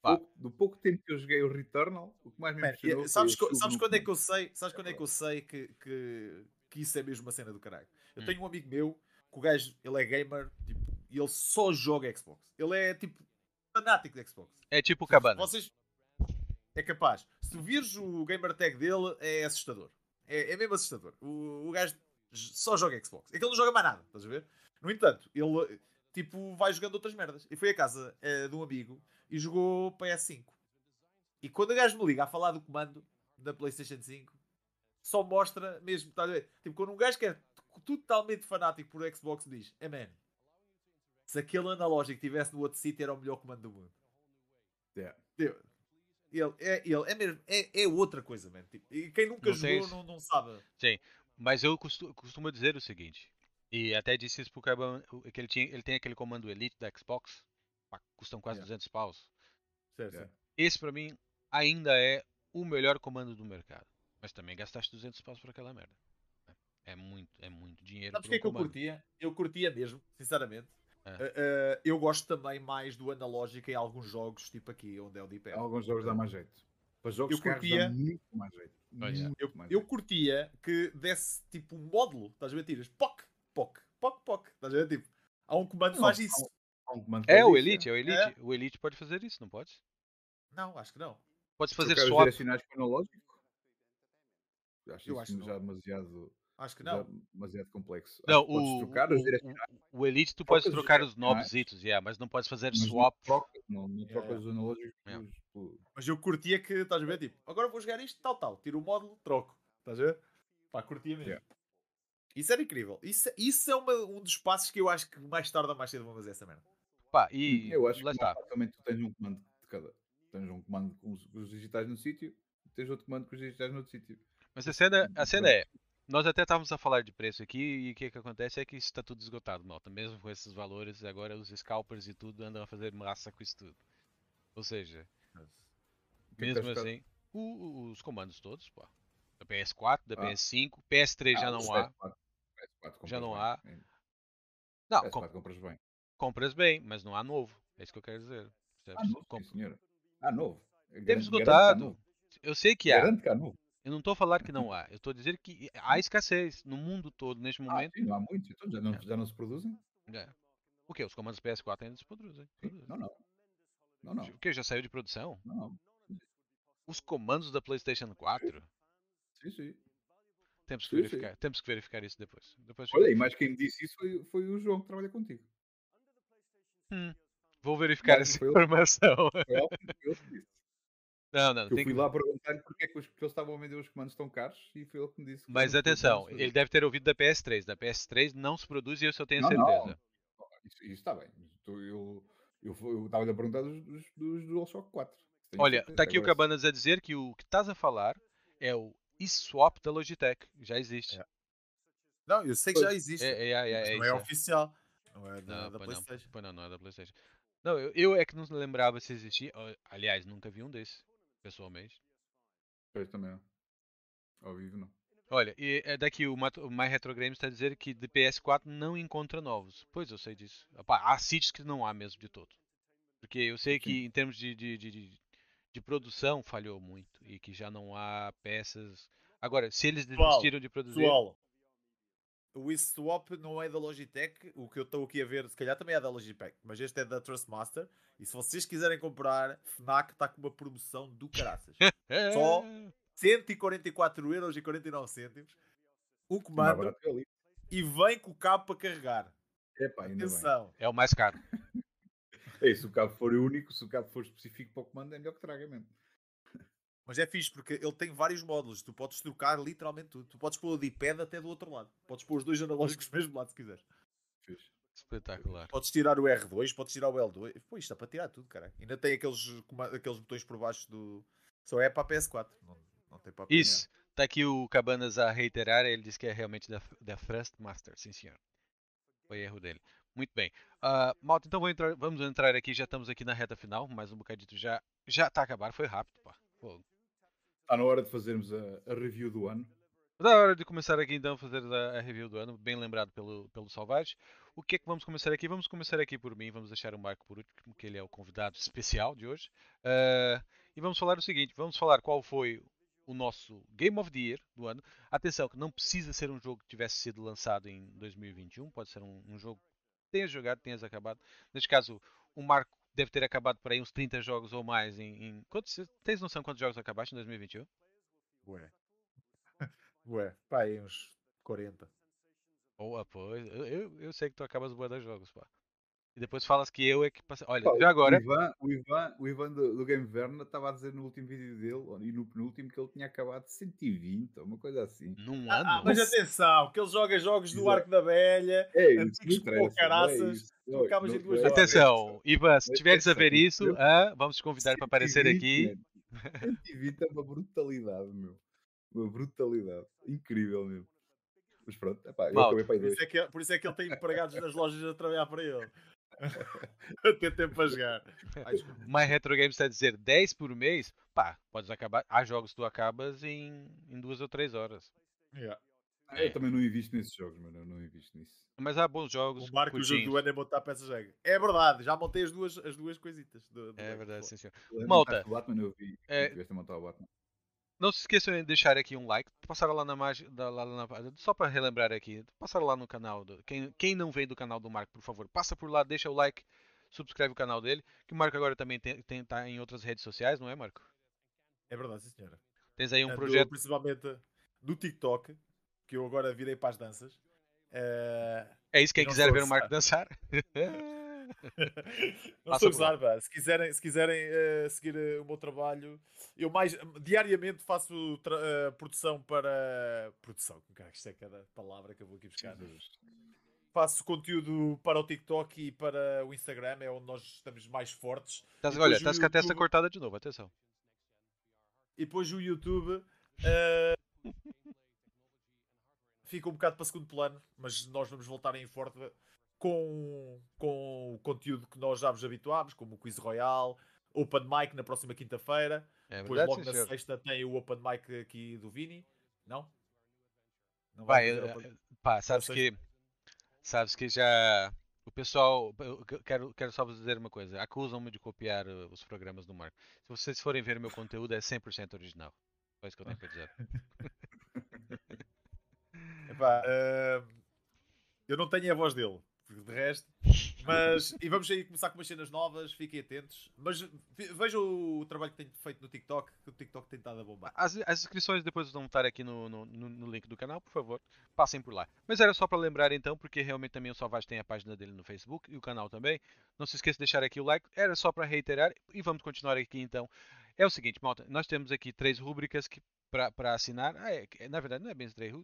A: Pá.
B: pouco- do pouco tempo que eu joguei o Returnal, o que mais me impressionou
C: sabes, co- sabes quando é que eu sei, sabes
B: É
C: quando é que eu sei que, que, que isso é mesmo uma cena do caralho? Eu
A: Hum.
C: tenho um amigo meu que o gajo, ele é gamer tipo, e ele só joga Xbox. Ele é tipo fanático de Xbox.
A: É tipo o cabana.
C: Vocês é capaz. Se tu vires o gamer tag dele, é assustador. É, é mesmo assustador. O, o gajo só joga Xbox. É que ele não joga mais nada, estás a ver? No entanto, ele tipo vai jogando outras merdas. E foi a casa eh, de um amigo e jogou PS5. E quando o gajo me liga a falar do comando da PlayStation 5, só mostra mesmo, estás a ver? Tipo, quando um gajo que é totalmente fanático por Xbox diz: É man, se aquele analógico tivesse no outro sítio era o melhor comando do mundo.
B: Yeah.
C: Tipo, Ele é, ele é mesmo, é, é outra coisa, man. Tipo, e quem nunca
A: Não
C: jogou não, não sabe.
A: Mas eu costu- costumo dizer o seguinte, e até disse isso pro Cabana, o- que ele, tinha, ele tem aquele comando Elite da Xbox, custam quase
B: Yeah.
A: 200 paus.
C: Certo,
B: Yeah.
C: sim.
A: Esse pra mim ainda é o melhor comando do mercado. Mas também gastaste 200 paus por aquela merda. É muito, é muito dinheiro
C: Sabes o
A: por
C: que é que eu curtia? Eu curtia mesmo, sinceramente.
A: É.
C: Uh, uh, eu gosto também mais do analógico em alguns jogos, tipo aqui, onde é o D-pad.
B: Alguns jogos dá mais jeito. Para jogos
C: Eu curtia-
B: dá muito mais jeito.
A: É.
C: Eu,
B: mais
C: eu
B: jeito.
C: curtia que desse tipo um módulo, estás a ver? Tiras POC, POC, POC, POC. Estás a ver? Tipo, há um comando que faz
B: há
C: isso.
B: Há um comando
A: É o
B: isso,
A: Elite, é o Elite.
C: É.
A: O Elite pode fazer isso, não pode?
C: Não, acho que não.
A: Podes fazer swap.
B: direcionais com o analógico? Acho
C: Eu
B: isso
C: acho que não.
B: já demasiado,
C: Acho que
B: já
C: não.
B: demasiado complexo.
A: Não,
B: que
A: o,
B: trocar
A: o, o, o Elite tu podes trocar os knobzitos, yeah, mas não podes fazer
B: mas
A: swap.
B: não trocas, não, não trocas
C: Yeah.
B: os analógicos
A: Yeah.
C: Mas eu curtia que, estás a ver? Tipo, agora vou jogar isto, tal, tal. Tiro o módulo, troco. Estás a ver? Pá, curtia mesmo.
B: Yeah.
C: Isso era incrível. Isso, isso é uma- um dos passos que eu acho que mais tarde ou mais cedo vão fazer essa merda.
A: Pá, e
B: Eu acho que
A: lá está.
B: facilmente tu tens um comando de cada. Tens um comando com os, com os digitais num sítio e tens outro comando com os digitais no outro sítio.
A: Mas a cena, a
B: Hum,
A: cena é, nós até estávamos a falar de preço aqui e o que, que acontece é que isso está tudo esgotado, malta. Mesmo com esses valores, agora os scalpers e tudo andam a fazer massa com isso tudo. Ou seja, mesmo
B: a-
A: assim, o- o- os comandos todos, pô. Da PS4, da
B: Ah.
A: PS5, PS3 já
B: Ah,
A: não
B: os
A: há.
B: PS4, PS4 compras
A: Já não
B: bem.
A: há. Não,
B: PS4
A: com-
B: compras bem.
A: compras bem, mas não há novo. É isso que eu quero dizer.
B: Ah, novo, senhora. Ah, novo.
A: Teve esgotado.
B: novo.
A: Eu sei que há.
B: Garanto que há novo.
A: Eu não estou a falar que não há. Eu estou a dizer que há escassez no mundo todo neste
B: Ah,
A: momento.
B: sim, não há muitos. Então já não,
A: É.
B: já não se produzem?
A: É. O que? Os comandos PS4 ainda se produzem.
B: Sim,
A: produzem.
B: Não, não. Não, não.
A: O que? Já saiu de produção?
B: Não, não.
A: Os comandos da PlayStation 4?
B: Sim, sim.
A: Temos que
B: Sim, sim.
A: verificar, temos que verificar isso depois. depois
B: Olha, e mais quem me disse isso foi, foi o João que trabalha contigo.
A: Hum, vou verificar essa informação.
B: Foi ele, foi ele.
A: Não, não,
B: eu
A: tem
B: fui
A: que...
B: lá perguntar porque é que, os- que eles estavam a vender os comandos tão caros e foi ele que me disse. que
A: Mas
B: não
A: atenção, ele deve ter ouvido da PS3. Da PS3 não se produz e isso eu tenho
B: Não, não.
A: certeza.
B: Isso, isso está bem. Eu eu eu estava-lhe a perguntar dos, dos, dos DualShock 4. Tenho
A: Olha, está aqui o Cabanas a dizer que o que estás a falar é o eSwap da Logitech. Já existe.
C: É. Não, eu sei que já existe.
A: É, é, é, é,
C: mas
A: é
C: não é
A: é.
C: oficial. Não é da,
A: Não,
C: da
A: não,
C: PlayStation.
A: pois não, não é da PlayStation. Não, eu, eu é que não lembrava se existia. Aliás, nunca vi um desses, pessoalmente.
B: Pois também. Ao vivo não.
A: Olha, e é daqui o, My Retro Games está dizendo que de PS4 não encontra novos. Pois eu sei disso. Opa, há sítios que não há mesmo de todo. Porque eu sei que
B: Sim.
A: em termos de, de, de, de- de produção falhou muito e que já não há peças. Agora, se eles desistiram de produzir.
C: Pessoal, o Swap não é da Logitech. O que eu estou aqui a ver, se calhar também é da Logitech, mas este é da Trustmaster. E se vocês quiserem comprar, Fnac está com uma promoção do caraças.
A: É,
C: Só 144,49€. Um
B: Mais
C: comando
B: ali.
C: e vem com o cabo para carregar.
B: Epá, ainda bem.
C: Atenção.
A: é o mais caro.
B: É, se o cabo for único, se o cabo for específico para o comando, é melhor que traga mesmo.
C: Mas é fixe porque ele tem vários módulos. Tu podes trocar literalmente tudo. Tu podes pôr o D-pad até do outro lado. Podes pôr os dois analógicos do mesmo lado se quiseres.
B: Fixe.
A: Espetacular.
C: Podes tirar o R2, podes tirar o L2. Pô, isto é para tirar tudo, cara. Ainda tem aqueles, aqueles botões por baixo do. Só é para a PS4. Não, não tem para a PS4.
A: Isso. Tá aqui o Cabanas a reiterar, ele disse que é realmente da, da Thrustmaster, sim senhor. Foi erro dele. Muito bem. Ah, malta, então vou entrar- vamos entrar aqui, já estamos aqui na reta final, mais um bocadito já. Já tá a acabar, foi rápido, pá.
B: Está na hora de fazermos a, a review do ano.
A: Da hora de começar aqui então a fazer a, a review do ano, bem lembrado pelo, pelo Salvage. O que é que vamos começar aqui? Vamos começar aqui por mim, vamos deixar o Marco por último, que ele é o convidado especial de hoje. Ah, e vamos falar o seguinte: vamos falar qual foi o nosso Game of the Year do ano. Atenção, que não precisa ser um jogo que tivesse sido lançado em 2021, pode ser um, um jogo que tenhas jogado, tenhas acabado. Neste caso, o Marco deve ter acabado por aí uns 30 jogos ou mais em. em... Quantos, tens noção quantos jogos acabaste em 2021?
C: Ué. Ué, pá, aí uns 40.
A: Boa, pô. Eu, eu, eu sei que tu acabas boa dos jogos, pá. E depois falas que eu é que passei. Olha,
B: Pá,
A: já agora.
B: O Ivan, o Ivan, o Ivan do, do Game Verna estava a dizer no último vídeo dele, e no penúltimo, que ele tinha acabado 120, ou uma coisa assim.
A: Num
C: Ah,
A: ano?
C: ah, mas atenção, que ele joga jogos do. Arco da Velha.
B: É
C: Antigos
B: é
C: caraças,
B: isso.
C: tu
B: Não,
C: acabas
B: não-
C: em duas
B: não é.
A: Atenção, Ivan, se tiveres a ver isso,
B: eu-
A: ah, vamos te convidar para aparecer
B: 120,
A: aqui.
B: mano. 120 é uma brutalidade, meu. Uma brutalidade. Incrível mesmo. Mas pronto, epá, eu
A: Malta,
B: acabei para
C: Por isso, é que, por isso é que ele tem empregados nas lojas a trabalhar para ele. a ter tempo para jogar.
A: My Retro Games está a dizer 10 por mês. Pá, podes acabar. Há jogos que tu acabas em, em duas ou três horas.
C: Yeah.
B: Ah, Eu também não invisto nesses jogos, mano. Eu não invisto nisso.
A: Mas há bons jogos.
C: O Marco, o jogo do ano é montar peças regras. É verdade, já montei as duas, as duas coisitas. do- do
A: É verdade, sim senhor. Malta,
B: Batman eu vi.
A: é-
B: É... Tiveste a montar o Batman.
A: Não se esqueçam de deixar aqui um like. Passaram lá na mágica. Lá, na, só para relembrar aqui. Passaram lá no canal. Do, quem, quem não vem do canal do Marco, por favor, passa por lá, deixa o like, subscreve o canal dele. Que o Marco agora também tem, tem, tá em outras redes sociais, não é, Marco?
C: É verdade, sim, senhora.
A: Tens aí um
C: Ando
A: projeto.
C: Principalmente no TikTok, que eu agora virei para as danças. Eh,
A: É isso, quem
C: não
A: quiser ver o Marco dançar.
C: não sou usar, pá. Se quiserem, se quiserem eh, seguir eh, o meu trabalho, eu mais diariamente faço eh, produção para. Produção, cara, isto é cada palavra que eu vou aqui buscar. Faço conteúdo para o TikTok e para o Instagram, é onde nós estamos mais fortes. E
A: olha, estás com a testa cortada de novo, atenção.
C: E depois o YouTube fica um bocado para segundo plano, mas nós vamos voltar em forte com, com o conteúdo que nós já vos habituámos, como o Quiz Royale, Open Mic na próxima quinta-feira.
A: É
C: Depois logo na
A: senhor.
C: sexta tem o Open Mic aqui do Vini. Não? Não
A: Vai, eh,
C: open-
A: eh, pá, sabes que. Sabes que já. O pessoal. Quero, quero só vos dizer uma coisa. Acusam-me de copiar eh, os programas do Marco. Se vocês forem ver o meu conteúdo, é 100% original. Só isso que eu tenho para dizer.
C: Epá, eh, eu não tenho a voz dele, porque de resto. Mas, e vamos aí começar com umas cenas novas, fiquem atentos. Mas ve- vejam o trabalho que tenho feito no TikTok, que o TikTok tem estado a bombar.
A: As, as inscrições depois vão estar aqui no, no, no- link do canal, por favor. Passem por lá. Mas era só para lembrar então, porque realmente também o Salvage tem a página dele no Facebook e o canal também. Não se esqueça de deixar aqui o like. Era só para reiterar e vamos continuar aqui então. É o seguinte, malta, nós temos aqui três rúbricas que para assinar. Ah, é, que- na verdade, não é bem três,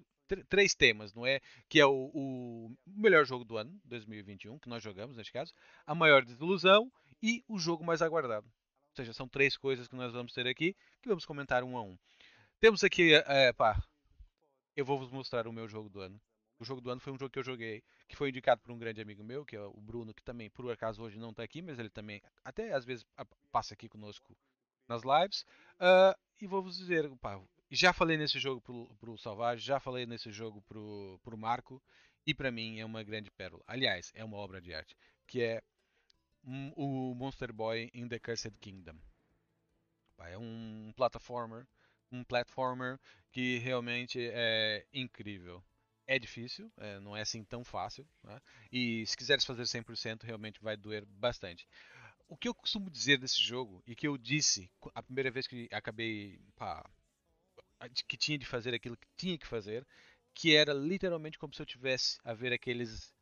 A: três temas, não é? Que é o, o melhor jogo do ano, 2021, que nós jogamos neste caso, a maior desilusão e o jogo mais aguardado. Ou seja, são três coisas que nós vamos ter aqui que vamos comentar um a um. Temos aqui, eh, pá, eu vou vos mostrar o meu jogo do ano. O jogo do ano foi um jogo que eu joguei, que foi indicado por um grande amigo meu, que é o Bruno, que também, por acaso, hoje não está aqui, mas ele também, até às vezes, passa aqui conosco nas lives. Uh, e vou vos dizer, pá, já falei nesse jogo pro, pro Salvage, já falei nesse jogo pro, pro Marco, e para mim é uma grande pérola. Aliás, é uma obra de arte, que é o Monster Boy in the Cursed Kingdom. É um platformer, um platformer que realmente é incrível. É difícil, é, não é assim tão fácil, né? e se quiseres fazer 100% realmente vai doer bastante o que eu costumo dizer desse jogo e que eu disse a primeira vez que acabei pá, que tinha de fazer aquilo que tinha que fazer, que era literalmente como se eu tivesse a ver aqueles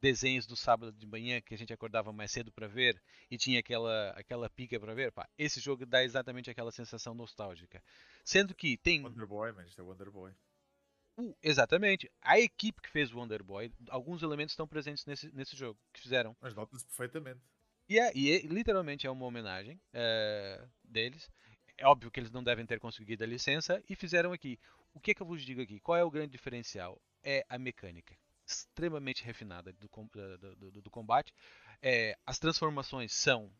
A: desenhos do sábado de manhã que a gente acordava mais cedo para ver e tinha aquela aquela pica para ver, pá, esse jogo dá exatamente aquela sensação nostálgica. Sendo que tem
C: Wonder Boy, mas é Wonder Boy.
A: Uh, exatamente. A equipe que fez o Wonder Boy, alguns elementos estão presentes nesse, nesse jogo, que fizeram.
C: Mas nota-se perfeitamente.
A: E, é, e é, literalmente é uma homenagem é, deles. É óbvio que eles não devem ter conseguido a licença e fizeram aqui. O que, é que eu vos digo aqui? Qual é o grande diferencial? É a mecânica extremamente refinada do, do, do, do combate. É, as transformações são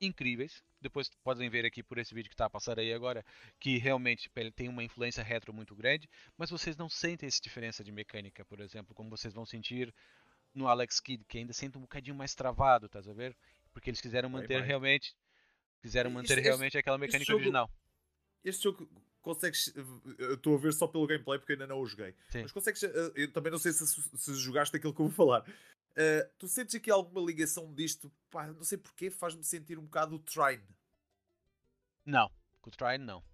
A: incríveis. Depois podem ver aqui por esse vídeo que está a passar aí agora, que realmente tem uma influência retro muito grande, mas vocês não sentem essa diferença de mecânica, por exemplo, como vocês vão sentir no Alex Kidd, que ainda sente um bocadinho mais travado, tá a ver? Porque eles quiseram manter vai, vai. realmente quiseram manter este, realmente este, aquela mecânica jogo, original.
C: Este jogo consegues eu estou a ver só pelo gameplay porque ainda não o joguei. Sim. Mas consegues eh, eu também não sei se, se jogaste aquilo que eu vou falar. Uh, tu sentes aqui alguma ligação disto? Pá, não sei porquê, faz-me sentir um bocado o Trine.
A: Não, o Trine não.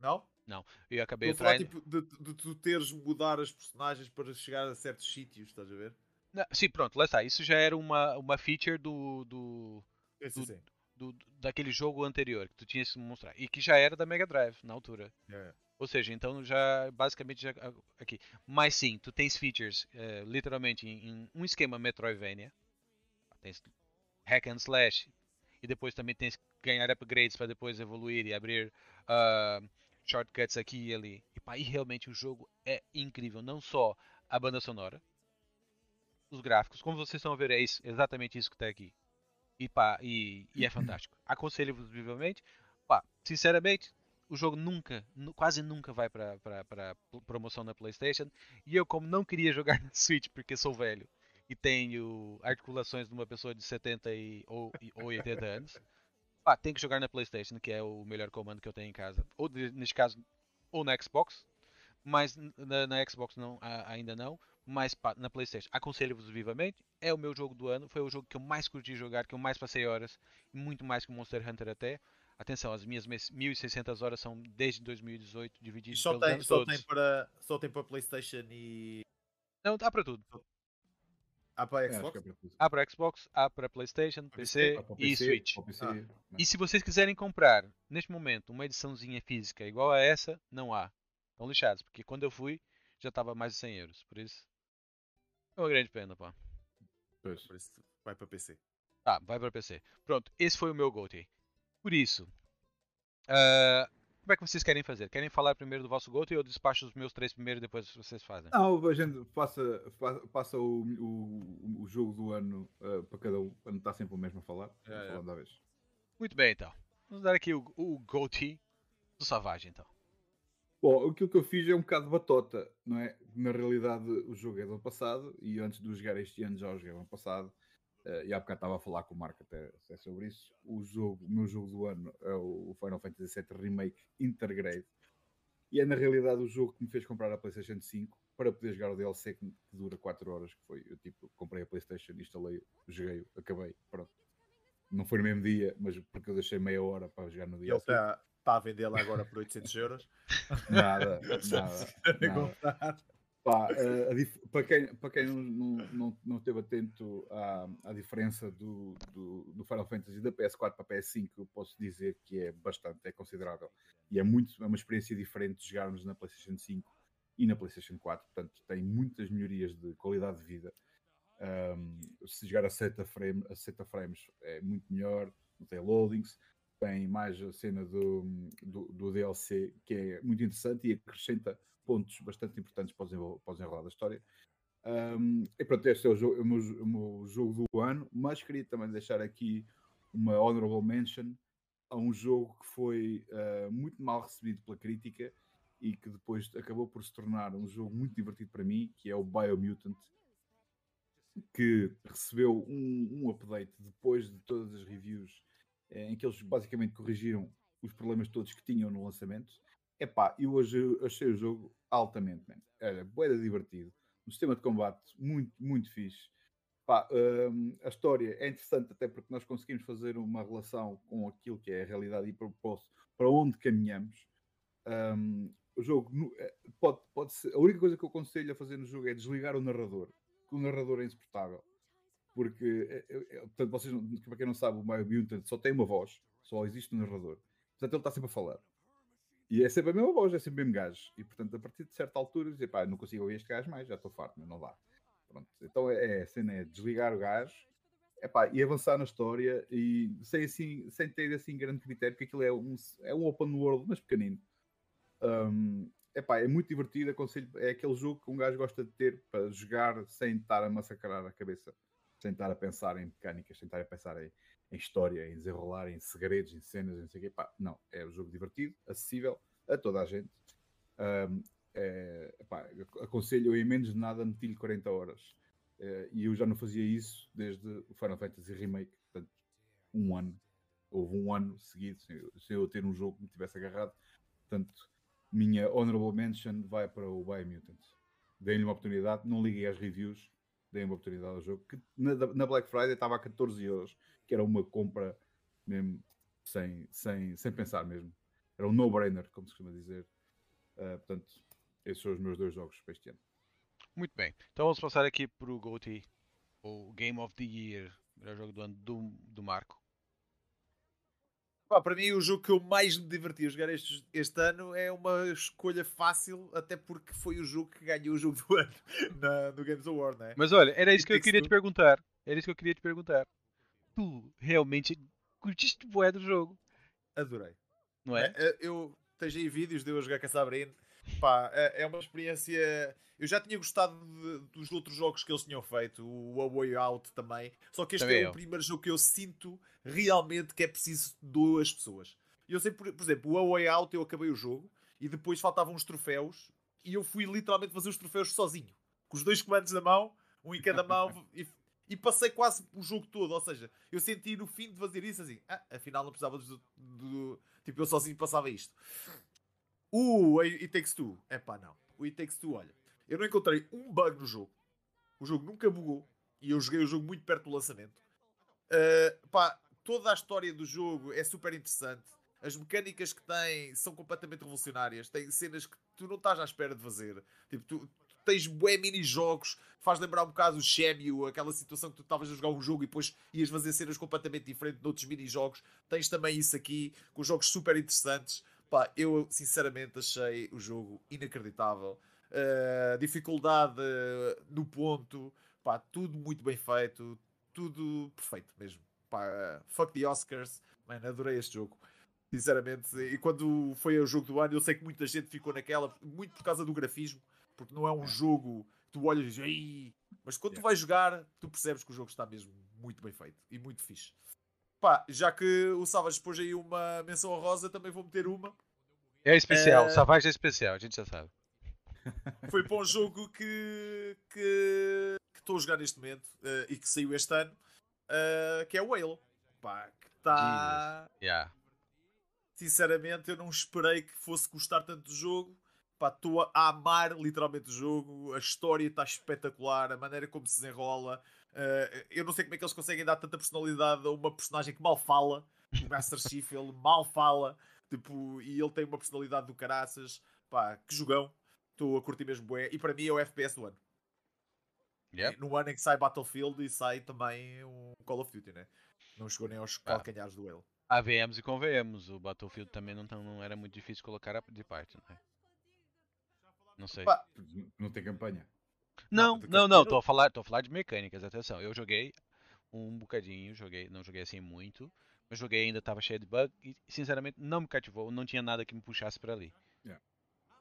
C: Não?
A: Não, eu acabei
C: Vou falar, tipo, de, de, tu teres mudar as personagens para chegar a certos sítios, estás a ver?
A: Não, sim, pronto, lá está. Isso já era uma, uma feature do, do, do, do, daquele jogo anterior que tu tinha que mostrar. E que já era da Mega Drive na altura.
C: É.
A: Ou seja, então já basicamente já aqui. Mas sim, tu tens features é, literalmente em, em, um esquema Metroidvania. Tens hack and slash e depois também tens que ganhar upgrades para depois evoluir e abrir uh, shortcuts aqui e ali. E, pá, e realmente o jogo é incrível, não só a banda sonora, os gráficos. Como vocês estão a ver, é isso, exatamente isso que está aqui. E, pá, e, e é fantástico. Aconselho-vos vivamente. Pá, sinceramente, o jogo nunca, quase nunca vai para promoção na PlayStation. E eu, como não queria jogar na Switch porque sou velho e tenho articulações de uma pessoa de 70 e, ou, ou 80 anos, pá, tem que jogar na PlayStation, que é o melhor comando que eu tenho em casa. Ou neste caso, ou na Xbox. Mas na, na Xbox não, ainda não mas na PlayStation. Aconselho-vos vivamente. É o meu jogo do ano. Foi o jogo que eu mais curti jogar, que eu mais passei horas. Muito mais que o Monster Hunter até. Atenção, as minhas 1600 horas são desde 2018, divididas
C: só tem, só todos. Tem para, só tem para PlayStation e.
A: Não, há para tudo.
C: Há para Xbox? É,
A: há para Xbox, há para PlayStation, PC, PC e Switch. PC, ah. E se vocês quiserem comprar, neste momento, uma ediçãozinha física igual a essa, não há. Estão lixados, porque quando eu fui já estava mais de 100 euros. Por isso, é uma grande pena, pá.
C: Pois. Vai para PC.
A: Ah, vai para PC. Pronto, esse foi o meu GOTY. Por isso, uh, como é que vocês querem fazer? Querem falar primeiro do vosso GOTY ou eu despacho os meus três primeiro e depois vocês fazem?
B: Não, a gente passa, passa o, o, o jogo do ano uh, para cada um, para não estar sempre o mesmo a falar. É, é. da vez.
A: Muito bem, então. Vamos dar aqui o, o GOTY do Savage, então.
B: Bom, aquilo que eu fiz é um bocado batota, não é? Na realidade, o jogo é do ano passado e antes de jogar este ano já o joguei ano passado. Uh, e há bocado estava a falar com o Marco até, até, sobre isso. O, jogo, o meu jogo do ano é o Final Fantasy VII Remake Intergrade. E é na realidade o jogo que me fez comprar a PlayStation 5 para poder jogar o DLC que, que dura 4 horas. Que foi, eu tipo, comprei a PlayStation, instalei, joguei, acabei, pronto. Não foi no mesmo dia, mas porque eu deixei meia hora para jogar no dia.
C: Ele está está a vendê-la agora por 800 euros.
B: Nada, nada. nada. Pá, uh, para quem, para quem não, não, não, não esteve atento à, à diferença do, do, do, Final Fantasy da PS4 para a PS5, eu posso dizer que é bastante, é considerável. E é, muito, é uma experiência diferente de jogarmos na PlayStation 5 e na PlayStation 4. Portanto, tem muitas melhorias de qualidade de vida. Um, se jogar a 60 frame, a 60 frames é muito melhor, não tem loadings tem mais a cena do, do, do DLC, que é muito interessante e acrescenta pontos bastante importantes para o, desenrolar da história. Um, e pronto, este é o, jogo, o meu, o meu jogo do ano, mas queria também deixar aqui uma honorable mention a um jogo que foi uh, muito mal recebido pela crítica e que depois acabou por se tornar um jogo muito divertido para mim, que é o Biomutant, que recebeu um, um update depois de todas as reviews em que eles basicamente corrigiram os problemas todos que tinham no lançamento. Epá, eu hoje achei o jogo altamente, man. Era bué divertido. Um sistema de combate muito, muito fixe. Pá, hum, a história é interessante até porque nós conseguimos fazer uma relação com aquilo que é a realidade e propósito para onde caminhamos. Hum, o jogo eh, pode, pode ser. A única coisa que eu aconselho a fazer no jogo é desligar o narrador, porque o narrador é insuportável. Porque, eh, portanto, vocês, para quem não sabe, o Biomutant só tem uma voz, só existe um narrador. Portanto, ele está sempre a falar. E é sempre a mesma voz, é sempre o mesmo gajo. E, portanto, a partir de certa altura, dizer, pá, não consigo ouvir este gajo mais, já estou farto, mas não dá. Pronto. Então, é, é, a cena é desligar o gajo epá, e avançar na história e sem, assim, sem ter assim grande critério, porque aquilo é um, é um open world, mas pequenino. Um, epá, é muito divertido, aconselho, é aquele jogo que um gajo gosta de ter para jogar sem estar a massacrar a cabeça, sem estar a pensar em mecânicas, sem estar a pensar em, em história, em desenrolar, em segredos, em cenas, não sei o quê. Epá, não, é um jogo divertido, acessível a toda a gente. Um, é, epá, aconselho em menos de nada meti-lhe 40 horas. Eh, e eu já não fazia isso desde o Final Fantasy Remake, portanto, um ano. Houve um ano seguido sem eu, sem eu ter um jogo que me tivesse agarrado. Portanto, minha honorable mention vai para o Biomutant. Deem-lhe uma oportunidade, não liguei às reviews, deem uma oportunidade ao jogo. Que na, na Black Friday estava a 14 euros, que era uma compra mesmo sem, sem, sem pensar mesmo. Era um no-brainer, como se costuma dizer. Uh, portanto, esses são os meus dois jogos para este ano.
A: Muito bem. Então vamos passar aqui para o GOTY, o Game of the Year, melhor jogo do ano do, do Marco.
C: Pá, para mim, o jogo que eu mais me diverti a jogar este, este ano é uma escolha fácil, até porque foi o jogo que ganhou o jogo do ano na, no Games Award, não é?
A: Mas olha, era isso que eu queria te perguntar. Era isso que eu queria te perguntar. Tu realmente curtiste bué do jogo,
C: Adorei.
A: não é?
C: É, Eu tens aí vídeos de eu jogar com a Sabrina. Pá, é é uma experiência. Eu já tinha gostado de- dos outros jogos que eles tinham feito, o A Way Out também. Só que este
A: Também
C: é
A: eu.
C: o primeiro jogo que eu sinto realmente que é preciso duas pessoas. Eu sei, por, por exemplo, o A Way Out eu acabei o jogo e depois faltavam uns troféus e eu fui literalmente fazer os troféus sozinho, com os dois comandos na mão, um em cada mão, e, e passei quase o jogo todo. Ou seja, eu senti no fim de fazer isso assim, ah, afinal não precisava do, do- Tipo, eu sozinho passava isto. O It Takes Two, é pá, não. O It Takes Two, olha, eu não encontrei um bug no jogo. O jogo nunca bugou e eu joguei o jogo muito perto do lançamento. Uh, pá, toda a história do jogo é super interessante. As mecânicas que tem são completamente revolucionárias. Tem cenas que tu não estás à espera de fazer. Tipo, tu, tu tens bué mini-jogos. Faz lembrar um bocado o Shenmue, aquela situação que tu estavas a jogar um jogo e depois ias fazer cenas completamente diferentes noutros mini-jogos. Tens também isso aqui, com jogos super interessantes. Pá, eu sinceramente achei o jogo inacreditável. Uh, dificuldade uh, no ponto, pá, tudo muito bem feito, tudo perfeito mesmo. Pá, uh, fuck the Oscars, man, adorei este jogo. Sinceramente, e quando foi o jogo do ano, eu sei que muita gente ficou naquela, muito por causa do grafismo, porque não é um jogo que tu olhas e dizes, mas quando tu vais jogar, tu percebes que o jogo está mesmo muito bem feito e muito fixe. Pá, já que o Savage pôs aí uma menção honrosa, também vou meter uma.
A: É especial,
C: É.
A: Savage é especial, a gente já sabe.
C: Foi para um jogo que que que estou a jogar neste momento eh, e que saiu este ano, eh, que é o Whale. Pá, que está.
A: Yeah.
C: Sinceramente, eu não esperei que fosse gostar tanto do jogo. Pá, estou a amar literalmente o jogo. A história está espetacular, a maneira como se desenrola. Eh, eu não sei como é que eles conseguem dar tanta personalidade a uma personagem que mal fala. O Master Chief, ele mal fala. Tipo, e ele tem uma personalidade do caraças. Pá, que jogão. Estou a curtir mesmo bué. E para mim é o FPS do ano.
A: Yep.
C: No ano em que sai Battlefield e sai também um Call of Duty, né? Não chegou nem aos
A: Ah.
C: calcanhares do Halo.
A: Há VMs e convenhamos, o Battlefield também não, não era muito difícil colocar a- de parte, não é? Não sei.
C: Pá,
B: Não tem campanha.
A: Não, não, não, tô a falar, tô a falar de mecânicas, atenção. Eu joguei um bocadinho, joguei, não joguei assim muito, Eu joguei ainda, estava cheio de bug e sinceramente não me cativou, não tinha nada que me puxasse para ali.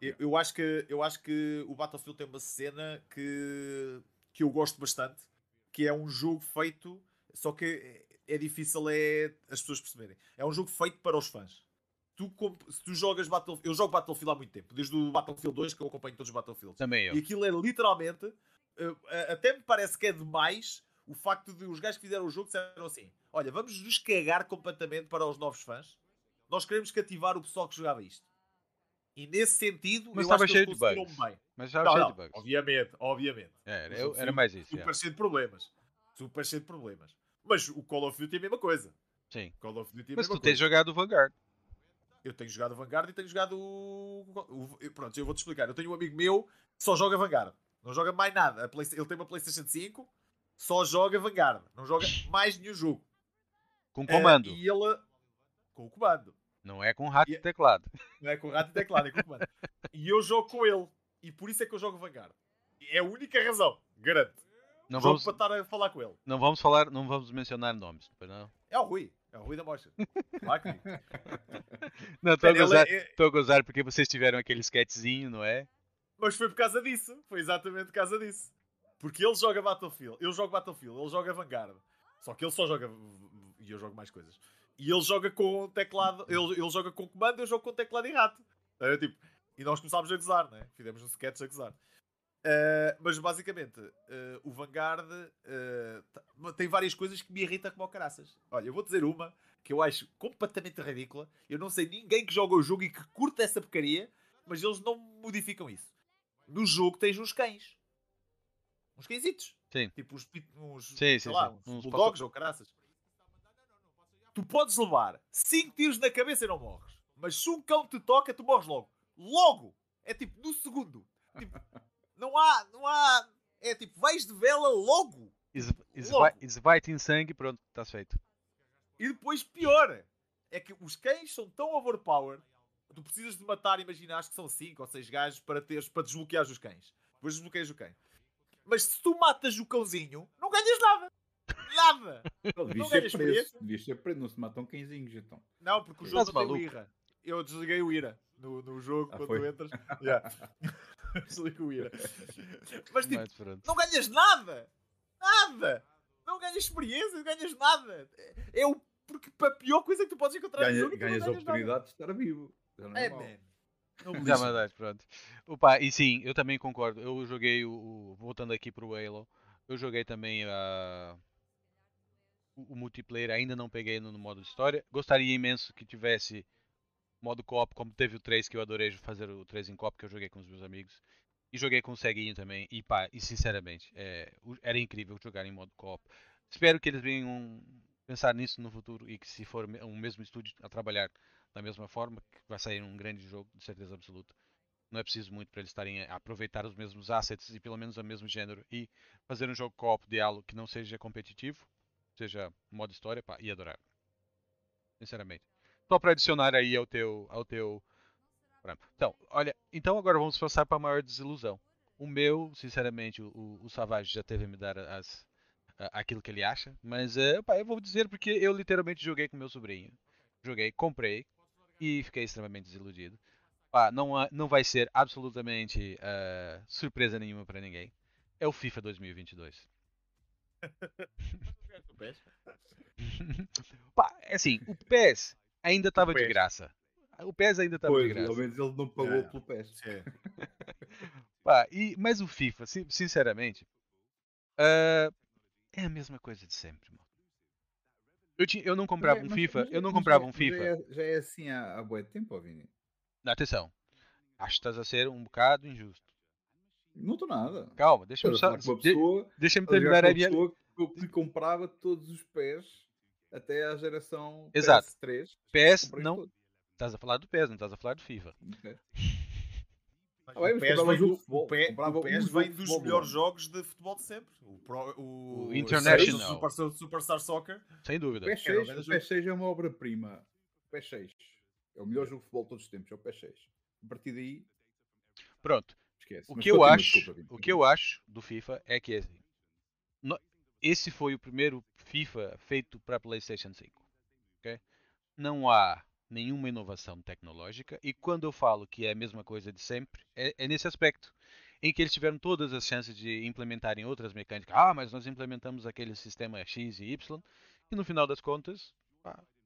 C: Eu, eu acho que, eu acho que o Battlefield tem uma cena que, que eu gosto bastante, que é um jogo feito, só que é difícil é as pessoas perceberem. É um jogo feito para os fãs. Tu, se tu jogas Battlefield, eu jogo Battlefield há muito tempo, desde o Battlefield 2 que eu acompanho todos os Battlefields.
A: Também eu.
C: E aquilo é literalmente, eh, até me parece que é demais o facto de os gajos que fizeram o jogo disseram assim: olha, vamos nos cagar completamente para os novos fãs. Nós queremos cativar o pessoal que jogava isto. E nesse sentido,
A: Mas
C: eu acho
A: estava
C: que
A: cheio
C: eles
A: de bugs.
C: bem.
A: Mas estava
C: Não,
A: cheio
C: não,
A: de bugs.
C: obviamente, obviamente.
A: Era,
C: O
A: eu- era mais isso.
C: Super
A: yeah.
C: cheio de problemas. Super cheio de problemas. Mas o Call of Duty é a mesma coisa.
A: Sim.
C: Call of Duty é a
A: Mas
C: mesma
A: tu tens
C: coisa.
A: jogado o Vanguard.
C: Eu tenho jogado Vanguard e tenho jogado o... o- Pronto, eu vou-te explicar. Eu tenho um amigo meu que só joga Vanguard. Não joga mais nada. Play- Ele tem uma Playstation 5, só joga Vanguard. Não joga mais nenhum jogo.
A: Com
C: Eh,
A: comando.
C: e ele... Com o comando.
A: Não é com rato
C: e-
A: teclado.
C: Não é com rato e teclado, é com comando. E eu jogo com ele. E por isso é que eu jogo Vanguard. É a única razão. Garanto.
A: Não
C: jogo
A: vamos,
C: para estar a falar com ele.
A: não vamos falar, não vamos mencionar nomes. Não,
C: É o Rui. É o Rui da sim.
A: não estou a
C: Ele
A: gozar,
C: é-
A: a gozar porque vocês tiveram aquele sketchzinho, não é?
C: Mas foi por causa disso. Foi exatamente por causa disso. Porque ele joga Battlefield. Eu jogo Battlefield. Ele joga Vanguard. Só que ele só joga. E eu jogo mais coisas. E ele joga com teclado. Ele, ele joga com comando eu jogo com teclado e rato. Era tipo. E nós começámos a gozar, né? Fizemos um sketch a gozar. Uh, mas basicamente, uh, o Vanguard uh, tem várias coisas que me irritam como caraças. Olha, eu vou dizer uma que eu acho completamente ridícula. Eu não sei ninguém que joga o jogo e que curta essa porcaria, mas eles não modificam isso. No jogo tens uns cães. Uns cãezitos.
A: Sim.
C: Tipo uns, uns,
A: Sim,
C: sei
A: sim,
C: lá,
A: sim.
C: uns
A: Uns
C: bulldogs ou caraças. Tu podes levar 5 tiros na cabeça e não morres. Mas se um cão te toca, tu morres logo. Logo! É tipo, no segundo. Tipo, não há, não há... É tipo, vais de vela logo.
A: Esvite em sangue, pronto, está feito.
C: E depois, pior, é que os cães são tão overpowered. Tu precisas de matar, imagina, acho que são 5 ou 6 gajos para, teres, para desbloquear os cães. Depois desbloqueias o cão. Mas se tu matas o cãozinho, não ganhas nada. Nada.
B: Não, devias
C: Não
B: ser
C: ganhas?
B: Devias ser preso. Não se matam quinzinhos, então.
C: Não, porque o
A: Estás
C: jogo não tem o? IRA. Eu desliguei o IRA no, no jogo
B: Ah,
C: quando
B: foi?
C: tu entras. Yeah. Desliguei o IRA. Mas tipo,
A: Mas
C: não ganhas nada! Nada! Não ganhas experiência, não ganhas nada! É o. Porque a pior coisa que tu podes encontrar no
B: Ganha-
C: jogo é que tu não
B: ganhas a
C: ganhas nada.
B: oportunidade de estar vivo.
C: É, me
A: Já mandaste, pronto. Opa, e sim, eu também concordo. Eu joguei o. o- voltando aqui pro Halo, eu joguei também a. O, o multiplayer ainda não peguei no, no modo história. Gostaria imenso que tivesse modo co-op, como teve o 3, que eu adorei fazer o 3 em co-op, que eu joguei com os meus amigos. E joguei com o Ceguinho também. E pá, e sinceramente, é, era incrível jogar em modo co-op. Espero que eles venham pensar nisso no futuro e que se for o mesmo estúdio a trabalhar da mesma forma, que vai sair um grande jogo, de certeza absoluta. Não é preciso muito para eles estarem a aproveitar os mesmos assets e pelo menos o mesmo género e fazer um jogo co-op de Halo que não seja competitivo, seja modo história, pá, e adorar. Sinceramente. Só para adicionar aí ao teu, ao teu. Então, olha, então agora vamos passar para a maior desilusão. O meu, sinceramente, o, o, Savage já teve a me dar as, aquilo que ele acha, mas eh, pá, eu vou dizer porque eu literalmente joguei com meu sobrinho. Joguei, comprei e fiquei extremamente desiludido. Pá, não, não vai ser absolutamente eh, surpresa nenhuma para ninguém. É o FIFA 2022. Pá, é assim, o PES ainda estava de graça. O PES ainda estava de graça.
B: pelo menos ele não pagou
C: É.
B: pelo PES.
C: É.
A: Pá, e, mas o FIFA, sin- sinceramente, ah, é a mesma coisa de sempre. mano. Eu, tinha, eu não comprava
B: Mas
A: um
B: é- mas-
A: FIFA,
B: mas
A: eu não comprava
B: é-
A: um FIFA.
B: Já é, já é assim há, há bué tempo, Vini.
A: Atenção, acho que estás a ser um bocado injusto.
B: Não estou nada.
A: Calma, deixa-me só. Deixa-me terminar a minha.
B: pessoa que comprava todos os pés até à geração
A: Exato.
B: PS3.
A: PES,
B: Comprei
A: não.
B: todos.
A: Estás a falar do PES, não estás a falar do FIFA.
B: Ok.
C: Mas
B: Ah,
C: o PES vem, do, o o PES vem dos melhores
B: ano.
C: jogos de futebol de sempre. O, Pro, o,
A: O International.
C: Super, Superstar Soccer.
A: Sem
B: O
A: dúvida.
B: PES
C: Era
B: 6,
C: grande
B: o PES 6 é uma obra-prima. O PES 6 é o melhor jogo de futebol de todos os tempos. É o PES 6. A partir daí,
A: Pronto.
B: esquece.
A: O
B: Mas
A: que eu acho,
B: desculpa,
A: o que eu acho do FIFA é que assim, no- esse foi o primeiro FIFA feito para PlayStation 5. ok? Não há nenhuma inovação tecnológica e quando eu falo que é a mesma coisa de sempre, é, é nesse aspecto em que eles tiveram todas as chances de implementarem outras mecânicas. Ah, mas nós implementamos aquele sistema X e Y e no final das contas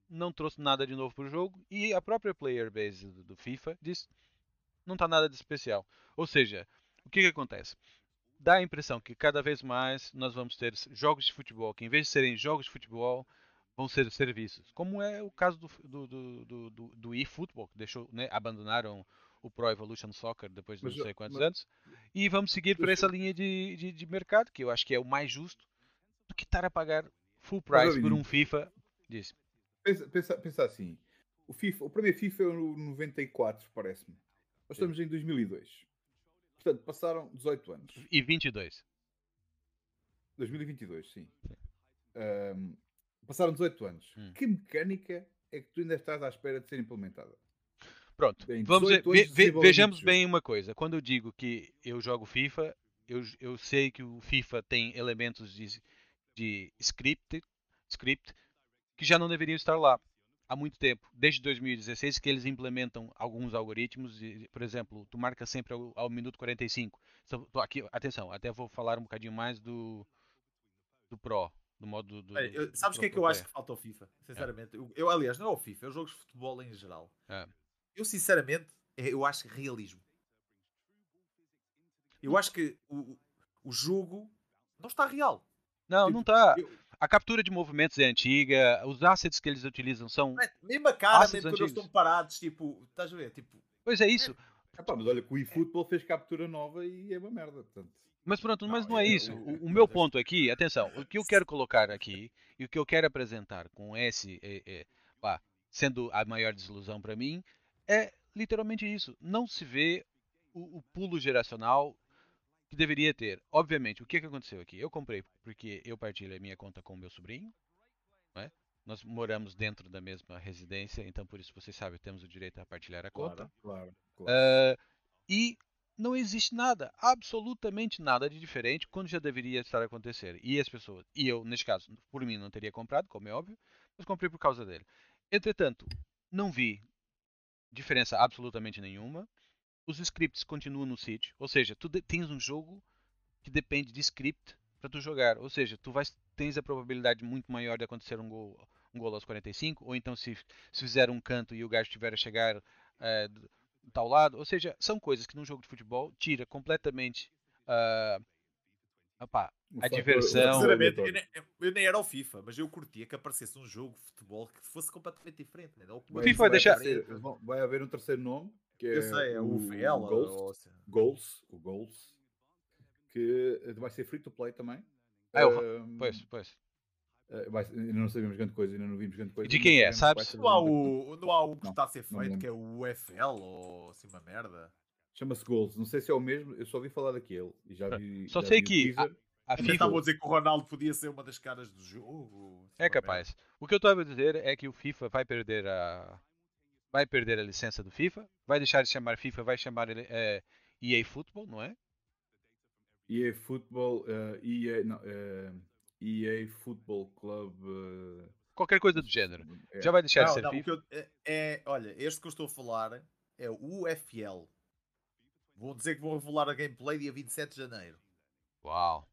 A: não trouxe nada de novo para o jogo e a própria player base do, do FIFA diz não está nada de especial. Ou seja, o que, que acontece? Dá a impressão que cada vez mais nós vamos ter jogos de futebol que, em vez de serem jogos de futebol, vão ser serviços. Como é o caso do, do, do, do, do eFootball, que deixou, né, abandonaram o Pro Evolution Soccer depois de mas, não sei quantos mas, anos. E vamos seguir por essa linha de, de, de, mercado, que eu acho que é o mais justo, do que estar a pagar full price por um FIFA. Diz.
B: Pensa, pensa, pensa assim: o, FIFA, o primeiro FIFA é o 94, parece-me. Nós estamos em 2002. Portanto, passaram 18 anos.
A: E 22.
B: 2022, sim. Um, passaram 18 anos. Hum. Que mecânica é que tu ainda estás à espera de ser implementada?
A: Pronto, bem, vamos ve, ve, vejamos bem uma coisa. Quando eu digo que eu jogo FIFA, eu, eu sei que o FIFA tem elementos de, de script, script que já não deveriam estar lá há muito tempo, desde 2016, que eles implementam alguns algoritmos. E, por exemplo, tu marca sempre ao, ao minuto 45. Então, aqui, atenção, até vou falar um bocadinho mais do, do Pro, do modo do.
C: Ei, eu, sabes o que é que eu acho que falta ao FIFA? Sinceramente, é. eu, eu, aliás, não é o FIFA, é os jogos de futebol em geral. É. Eu, sinceramente, é, eu acho realismo. Eu acho que o, o jogo não está real.
A: Não, tipo, não está. Eu, a captura de movimentos é antiga, os assets que eles utilizam são.
C: É, mesmo a cara, mesmo quando eles estão parados, tipo, estás a ver? Tipo,
A: pois é isso.
B: É, pá, mas olha que o eFootball fez captura nova e é uma merda, portanto.
A: Mas pronto, mas não, não é, é isso. O, o, meu ponto aqui, atenção, o que eu quero colocar aqui e o que eu quero apresentar com esse, é, é, pá, sendo a maior desilusão para mim, é literalmente isso. Não se vê o, o pulo geracional que deveria ter. Obviamente, o que, que aconteceu aqui? Eu comprei porque eu partilho a minha conta com o meu sobrinho. É? Nós moramos dentro da mesma residência, então por isso vocês sabem, temos o direito a partilhar a conta.
B: Claro, claro. Uh,
A: e não existe nada, absolutamente nada de diferente quando já deveria estar acontecendo. E as pessoas, e eu, neste caso, por mim não teria comprado, como é óbvio, mas comprei por causa dele. Entretanto, não vi diferença absolutamente nenhuma os scripts continuam no sítio. Ou seja, tu tens um jogo que depende de script para tu jogar. Ou seja, tu vais, tens a probabilidade muito maior de acontecer um gol, um gol aos 45, ou então se, se fizer um canto e o gajo estiver a chegar é, de tal lado. Ou seja, são coisas que num jogo de futebol tira completamente uh, Opa, a diversão.
C: Sinceramente, eu nem, eu nem, era o FIFA, mas eu curtia que aparecesse um jogo de futebol que fosse completamente diferente. Né?
A: O FIFA vai deixar.
B: Vai haver um terceiro nome que é
C: sei, é o, o Vela,
B: Ghost, ou... Goals, o Goals, que vai ser free to play também.
A: Ah, eu... um, pois, pois.
B: Uh, vai, ainda não sabemos grande coisa, ainda não vimos grande coisa.
A: De quem é, sabes?
C: Não há, o, não há o que não, está a ser feito, que é o UFL ou assim uma merda.
B: Chama-se Goals, não sei se é o mesmo, eu só ouvi falar daquele e já vi.
A: Só
B: já
A: sei
B: vi
A: que. A, a
C: FIFA... Estavam a dizer que o Ronaldo podia ser uma das caras do jogo.
A: Assim é capaz. Merda. O que eu estava a dizer é que o FIFA vai perder a, vai perder a licença do FIFA, vai deixar de chamar FIFA, vai chamar é, EA Football, não é?
B: EA Football, uh, EA, não, uh, EA Football Club. Uh,
A: Qualquer coisa do género. É. Já vai deixar
C: não,
A: de ser
C: não,
A: FIFA.
C: Eu, é, é, olha, este que eu estou a falar é o UFL. Vou dizer que vão revelar a gameplay dia 27 de janeiro.
A: Uau!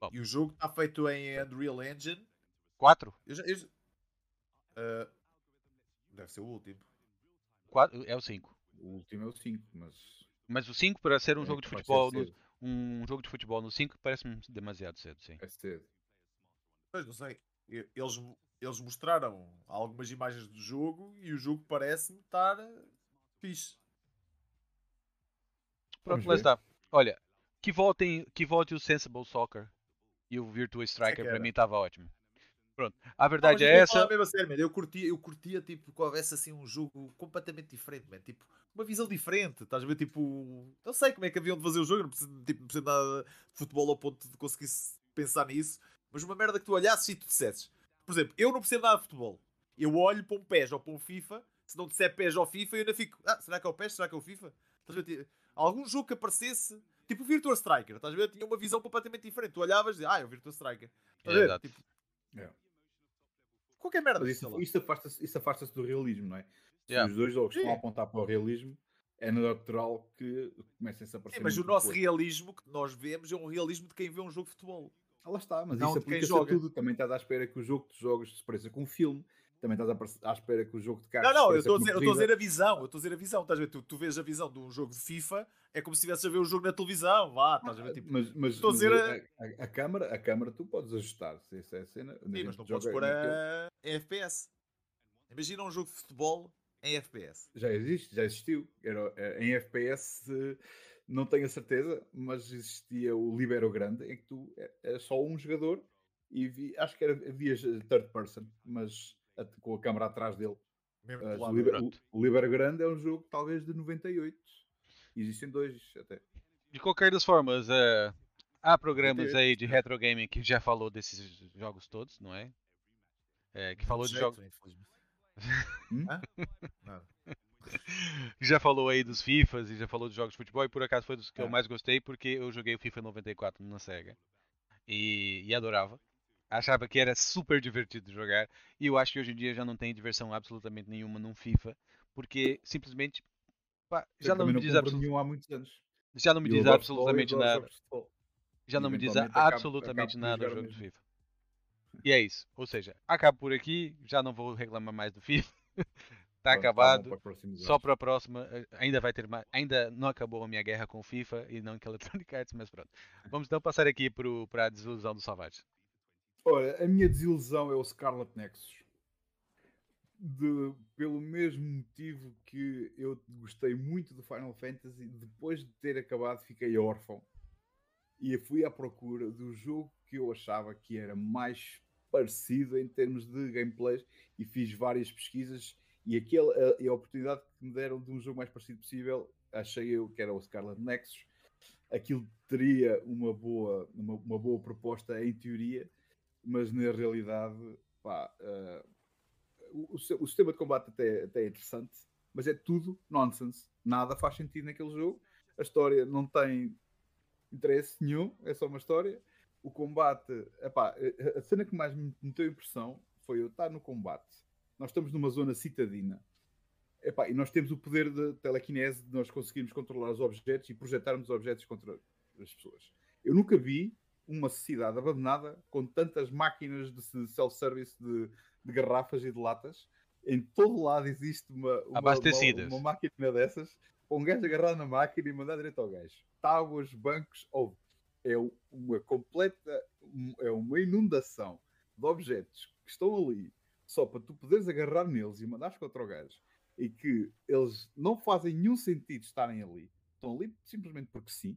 C: Bom. E o jogo está feito em Unreal Engine
A: 4?
C: Eu, eu, uh, Deve ser o último.
A: Quatro, é o 5.
B: O último é o 5, mas.
A: Mas o 5 para ser um é, jogo de futebol. No, um jogo de futebol no 5 parece-me demasiado cedo, sim.
B: É cedo.
C: Pois não sei. Eles, eles mostraram algumas imagens do jogo e o jogo parece-me estar fixe.
A: Pronto, lá está. Olha, que voltem, que volte o Sensible Soccer e o Virtua Striker é para mim estava ótimo. Pronto. A verdade é essa.
C: Mesmo sério, eu curtia, eu curtia tipo, que houvesse assim um jogo completamente diferente, man. tipo, uma visão diferente. Estás a ver? Tipo, não sei como é que haviam de fazer o jogo, não preciso, tipo, não preciso nada de futebol ao ponto de conseguir pensar nisso, mas uma merda que tu olhasses e tu dissesses, por exemplo, eu não percebo nada de futebol. Eu olho para um PES ou para um FIFA, se não disser PES ou FIFA, eu ainda fico, ah, será que é o PES? Será que é o FIFA? Estás a ver? Tipo, algum jogo que aparecesse, tipo o Virtua Striker, estás a ver? Tinha uma visão completamente diferente. Tu olhavas e ah, é o Virtua Striker. Estás a ver? Tipo, yeah. Qualquer merda.
B: Mas isso, isso afasta-se isso afasta-se do realismo, não é? Se
A: Yeah.
B: os dois jogos estão a apontar para o realismo, é natural que comecem-se a aparecer.
C: Sim, mas o nosso
B: depois.
C: realismo que nós vemos é um realismo de quem vê um jogo de futebol.
B: Ah, lá está, mas
C: Não
B: isso
C: de quem
B: aplica-se
C: joga.
B: a tudo. Também estás à espera que o jogo que tu jogas se pareça com um filme. Também estás à à espera que o jogo de carros
C: Não, não, eu estou a dizer, eu a dizer a visão, eu estou a dizer a visão, estás a ver? Tu, tu vês a visão de um jogo de FIFA, é como se estivesse a ver o jogo na televisão, vá, estás a ver?
B: corrida.
C: Tipo,
B: mas, mas,
C: estou a
B: mas
C: dizer
B: a, a- a câmara, a câmara tu podes ajustar. Se essa é a cena. a
C: sim, mas não podes pôr
B: naquele-
C: a em FPS. Imagina um jogo de futebol em FPS.
B: Já existe, já existiu. Era, eh, em FPS eh, não tenho a certeza, mas existia o Libero Grande, em que tu é- era só um jogador e vi- acho que era, havia third person, mas a- com a câmara atrás dele.
C: Mesmo lado.
B: Liber- Libero Grande é um jogo talvez de 98. Existem dois até.
A: De qualquer das formas, eh, há programas
B: 98,
A: aí de retro gaming que já falou desses jogos todos, não é? Eh, que falou de jogos.
C: infelizmente.
B: Hum?
A: Já falou aí dos FIFAs e já falou de jogos de futebol e por acaso foi dos que eu
B: É.
A: mais gostei porque eu joguei o FIFA 94 na Sega e, e adorava. Achava que era super divertido jogar e eu acho que hoje em dia já não tem diversão absolutamente nenhuma num FIFA porque simplesmente pá, já não
B: também
A: me diz,
B: compro
A: absolu-
B: nenhum há muitos anos.
A: já não me
B: E
A: diz
B: futebol
A: absolutamente nada. Já não me diz absolutamente
B: acabo
A: nada o jogo do
B: mesmo.
A: FIFA. E é isso. Ou seja, acabo por aqui, já não vou reclamar mais do FIFA. Está
B: tá
A: acabado.
B: para
A: Só para a próxima, eh, ainda vai ter mais. Ainda não acabou a minha guerra com o FIFA e não com a Electronic Arts, mas pronto. Vamos então passar aqui para a desilusão do Salvage.
B: Olha, a minha desilusão é o Scarlet Nexus. De- pelo mesmo motivo que eu gostei muito do Final Fantasy, depois de ter acabado, fiquei órfão. E fui à procura do jogo que eu achava que era mais parecido em termos de gameplays e fiz várias pesquisas. E aquele, a, a oportunidade que me deram de um jogo mais parecido possível, achei eu que era o Scarlet Nexus. Aquilo teria uma boa, uma, uma boa proposta em teoria, mas na realidade, pá, eh, o, o, sistema de combate até, até é interessante, mas é tudo nonsense. Nada faz sentido naquele jogo. A história não tem interesse nenhum, é só uma história. O combate, epá, a- a cena que mais me meteu impressão foi eu estar no combate. Nós estamos numa zona citadina. Epá, e nós temos o poder de telecinese de nós conseguirmos controlar os objetos e projetarmos objetos contra as pessoas. Eu nunca vi uma cidade abandonada com tantas máquinas de se- self-service de, de garrafas e de latas. Em todo lado existe uma, uma, uma, uma máquina dessas, com um gajo agarrado na máquina e mandar direto ao gajo. Tábuas, bancos, ou é uma completa, é uma inundação de objetos que estão ali só para tu poderes agarrar neles e mandares contra o gajo e que eles não fazem nenhum sentido estarem ali. Estão ali simplesmente porque sim.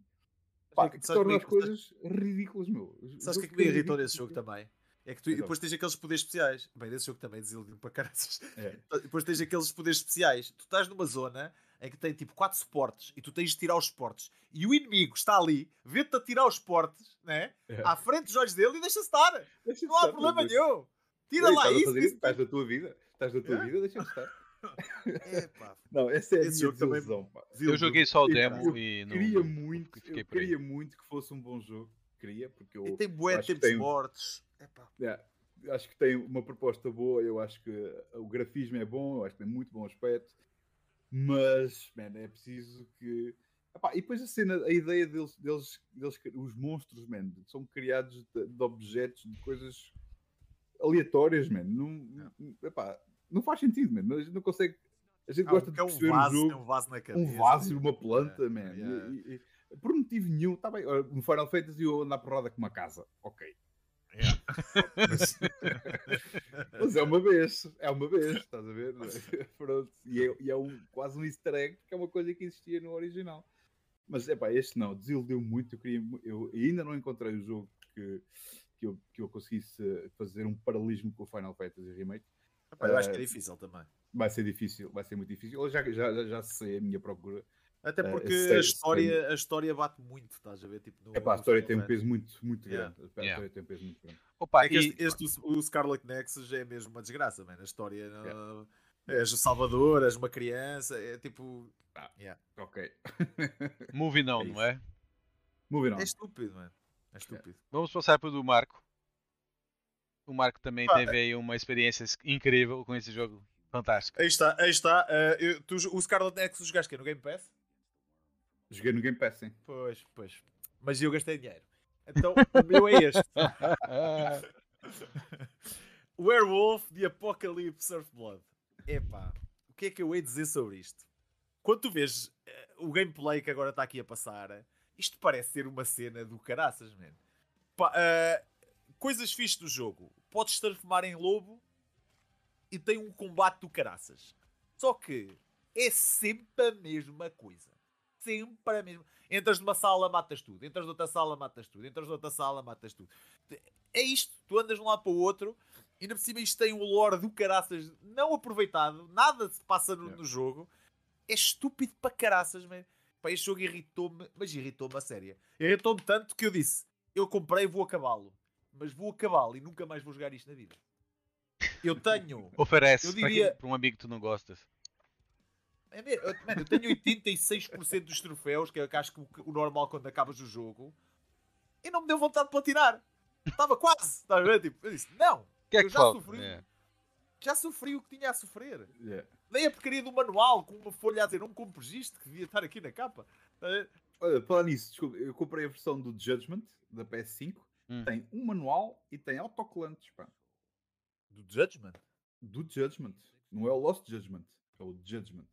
B: Pá, que
C: que-
B: torna as coisas ridículas, meu.
C: Sabes o que é que me irritou nesse jogo também? É que tu,
B: Então.
C: depois tens aqueles poderes especiais. Bem, nesse jogo também desiludiu para caraças.
B: É.
C: Depois tens aqueles poderes especiais. Tu estás numa zona em que tem tipo quatro suportes e tu tens de tirar os suportes. E o inimigo está ali, vê-te a tirar os suportes, né?
B: É.
C: À frente dos olhos dele e deixa-se estar.
B: Deixa
C: Não há
B: estar,
C: problema
B: deixa-
C: nenhum. Tira
B: Ei,
C: lá isso
B: Estás na tua vida. Estás na tua
C: É.
B: vida, deixa-me estar.
C: Epá,
B: Não, essa é a
C: Esse
B: minha
C: jogo também-
B: desilusão. pá.
A: Eu joguei só o demo
B: eu
A: e não.
B: Queria muito, eu queria muito que fosse um bom jogo. Queria, porque eu
C: E tem bué
B: acho que
C: tempos
B: tem-
C: mortos. Epá.
B: Yeah, acho que tem uma proposta boa, eu acho que o grafismo é bom, eu acho que tem muito bom aspecto, mas man, é preciso que. Epá, e depois a cena, a ideia deles, deles, deles os monstros, man, são criados de, de objetos, de coisas aleatórias, man. Não, não- epá, não faz sentido, man. A gente não consegue. A gente
C: Ah,
B: gosta de
C: é um
B: perceber
C: vaso,
B: o jogo
C: um vaso na cabeça.
B: um vaso e uma planta,
C: É,
B: man. E-
C: yeah.
B: e- e- por motivo nenhum, tá bem. No Final Fantasy eu ando à porrada com uma casa, ok.
C: Yeah.
B: Mas, mas é uma vez, é uma vez, estás a ver? Pronto. E é, e é um, quase um easter egg, que é uma coisa que existia no original. Mas é pá, este não, desiludiu muito. Eu, queria, eu ainda não encontrei o jogo que, que, eu, que eu conseguisse fazer um paralelismo com o Final Fantasy Remake.
C: Eu acho que é
B: Eh,
C: difícil também.
B: Vai ser difícil, vai ser muito difícil. Eu já, já, já, já sei a minha procura.
C: Até
B: eh,
C: porque
B: sei-
C: a, história, a história bate muito, estás a ver? Tipo, no,
B: É pá, a história tem um peso muito, muito
C: Yeah.
B: grande. A
A: Yeah.
B: história tem um peso muito grande.
A: Opa,
C: É que
A: e-
C: este, este, o o Scarlet Nexus é mesmo uma desgraça, mano. A história.
B: Yeah.
C: uh, És o Salvador, és uma criança, é tipo.
B: Ah.
C: yeah.
B: Ok.
A: movie não,
B: É
A: não é?
B: Moving on.
C: É estúpido, mano. É estúpido.
A: Vamos passar para o do Marco. O Marco também
C: Pá,
A: teve aí uma experiência incrível com esse jogo fantástico.
C: Aí está, aí está. eh, eu- tu, o Scarlet Nexus jogaste quê? No Game Pass?
B: Joguei no Game Pass, sim.
C: Pois, pois. Mas eu gastei dinheiro. Então, o meu é este. Werewolf de Apocalypse Earthblood. Epá, o que é que eu hei de dizer sobre isto? Quando tu vês eh, o gameplay que agora está aqui a passar, isto parece ser uma cena do caraças, man. Pá, eh, coisas fixes do jogo. Podes transformar em lobo e tem um combate do caraças. Só que é sempre a mesma coisa. Sempre a mesma. Entras numa sala, matas tudo. Entras noutra sala, matas tudo. Entras noutra sala, matas tudo. É isto. Tu andas de um lado para o outro. E ainda por cima isto tem um lore do caraças não aproveitado. Nada se passa no, no jogo. É estúpido para caraças, man. Pá, este jogo irritou-me. Mas irritou-me a séria. Irritou-me tanto que eu disse: Eu comprei e vou acabá-lo. Mas vou acabá-lo e nunca mais vou jogar isto na vida. Eu tenho.
A: Oferece
C: Eu
A: para
C: diria-
A: quem- para um amigo que tu não gostas.
C: É mesmo, eu, mano, eu tenho 86% dos troféus, que é que acho que o, o normal quando acabas o jogo, e não me deu vontade de platinar. Estava quase, estás a ver? Tipo, eu disse, não,
A: que é
C: Eu
A: que
C: já
A: falta?
C: sofri.
A: É.
C: já sofri o que tinha a sofrer.
B: Yeah.
C: Nem a porcaria do manual, com uma folha a dizer, não compres isto, que devia estar aqui na capa. Eh,
B: Olha, falar nisso, desculpa, eu comprei a versão do Judgment da PS5.
A: Hum.
B: Tem um manual e tem autocolantes, pá.
C: Do Judgment?
B: Do Judgment. Não é o Lost Judgment, é o Judgment.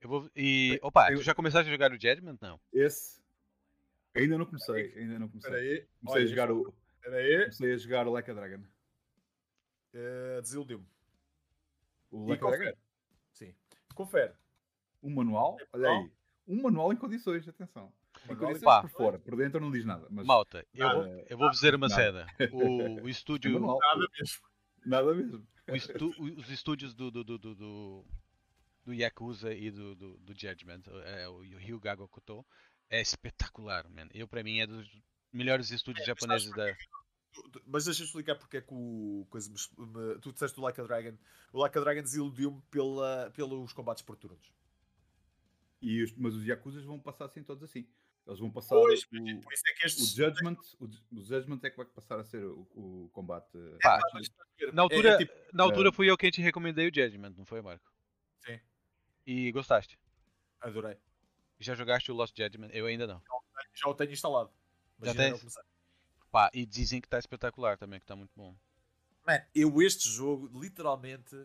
A: Eu vou... E. Opa,
B: tem-
A: tu já começaste a jogar o Judgment? Não.
B: Esse. Ainda não comecei, ainda não comecei.
C: Espera aí.
B: Comecei
C: olha,
B: a jogar o.
C: Espera aí.
B: Comecei a jogar o Like a Dragon.
C: Eh, Desiludiu-me.
B: O Like a. Dragon.
C: Sim. Confere.
B: Um manual, olha
C: manual?
B: aí. Um manual em condições, atenção.
A: Pá.
B: por fora, por dentro não diz nada. Mas
A: Malta, eu
C: Nada.
A: vou, eu vou dizer uma cena. O, o
B: é
A: estúdio.
B: manual.
C: Nada mesmo.
B: Nada mesmo.
A: o estu- os estúdios do, do, do, do, do, do Yakuza e do, do, do Judgment, é, o Ryuga Gokuto, é espetacular, man. Eu, pra mim, é dos melhores estúdios japoneses da.
C: Mas deixa-me explicar porque é que o coisa me, me- tu disseste o Like a Dragon. O Like a Dragon desiludiu-me pela, pelos combates por turnos.
B: E os- mas os Yakuzas vão passar assim todos assim. Eles vão passar
C: Pois,
B: o,
C: Por isso é que
B: o
C: estes.
B: Judgment. O, o Judgment é que vai passar a ser o, o combate.
A: Pá, Na altura,
C: É, é tipo,
A: na altura
B: é.
A: fui eu quem te recomendei o Judgment, não foi, Marco?
C: Sim.
A: E gostaste?
C: adorei.
A: Já jogaste o Lost Judgment? Eu ainda não.
C: Já o tenho instalado. Mas
A: Já tens? Pá, e dizem que tá espetacular também, que tá muito bom.
C: Man, eu este jogo, literalmente,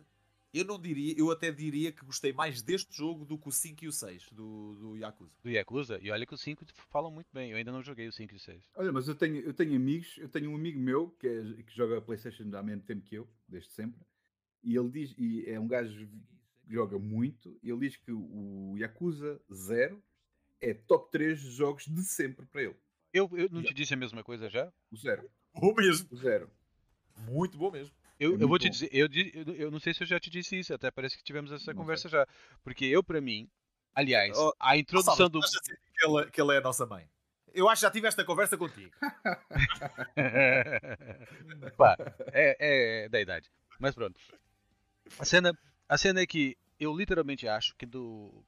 C: eu não diria, eu até diria que gostei mais deste jogo do que o 5 e o 6 do, do Yakuza.
A: Do Yakuza, e olha que o 5 falam muito bem. Eu ainda não joguei o 5 e o 6.
B: Olha, mas eu tenho, eu tenho amigos, eu tenho um amigo meu que, é- que joga Playstation há mesmo tempo que eu, desde sempre, e ele diz, e é um gajo que joga muito, e ele diz que o Yakuza 0 é top 3 jogos de sempre para ele.
A: Eu, eu não te disse a mesma coisa já?
B: O 0.
C: Bom mesmo.
B: O 0.
C: Muito bom mesmo.
A: Eu,
B: É
A: eu vou
B: muito
A: te
B: bom.
A: dizer, eu, eu, não sei se eu já te disse isso, até parece que tivemos essa
B: Não
A: conversa já. Porque eu, pra mim, aliás,
C: Oh,
A: a introdução
C: Sabes,
A: do.
C: estás a dizer que ela, que ela é a nossa mãe. Eu acho que já tive esta conversa contigo.
A: Pá, é, é da idade. Mas pronto. A cena, a cena é que eu literalmente acho que do.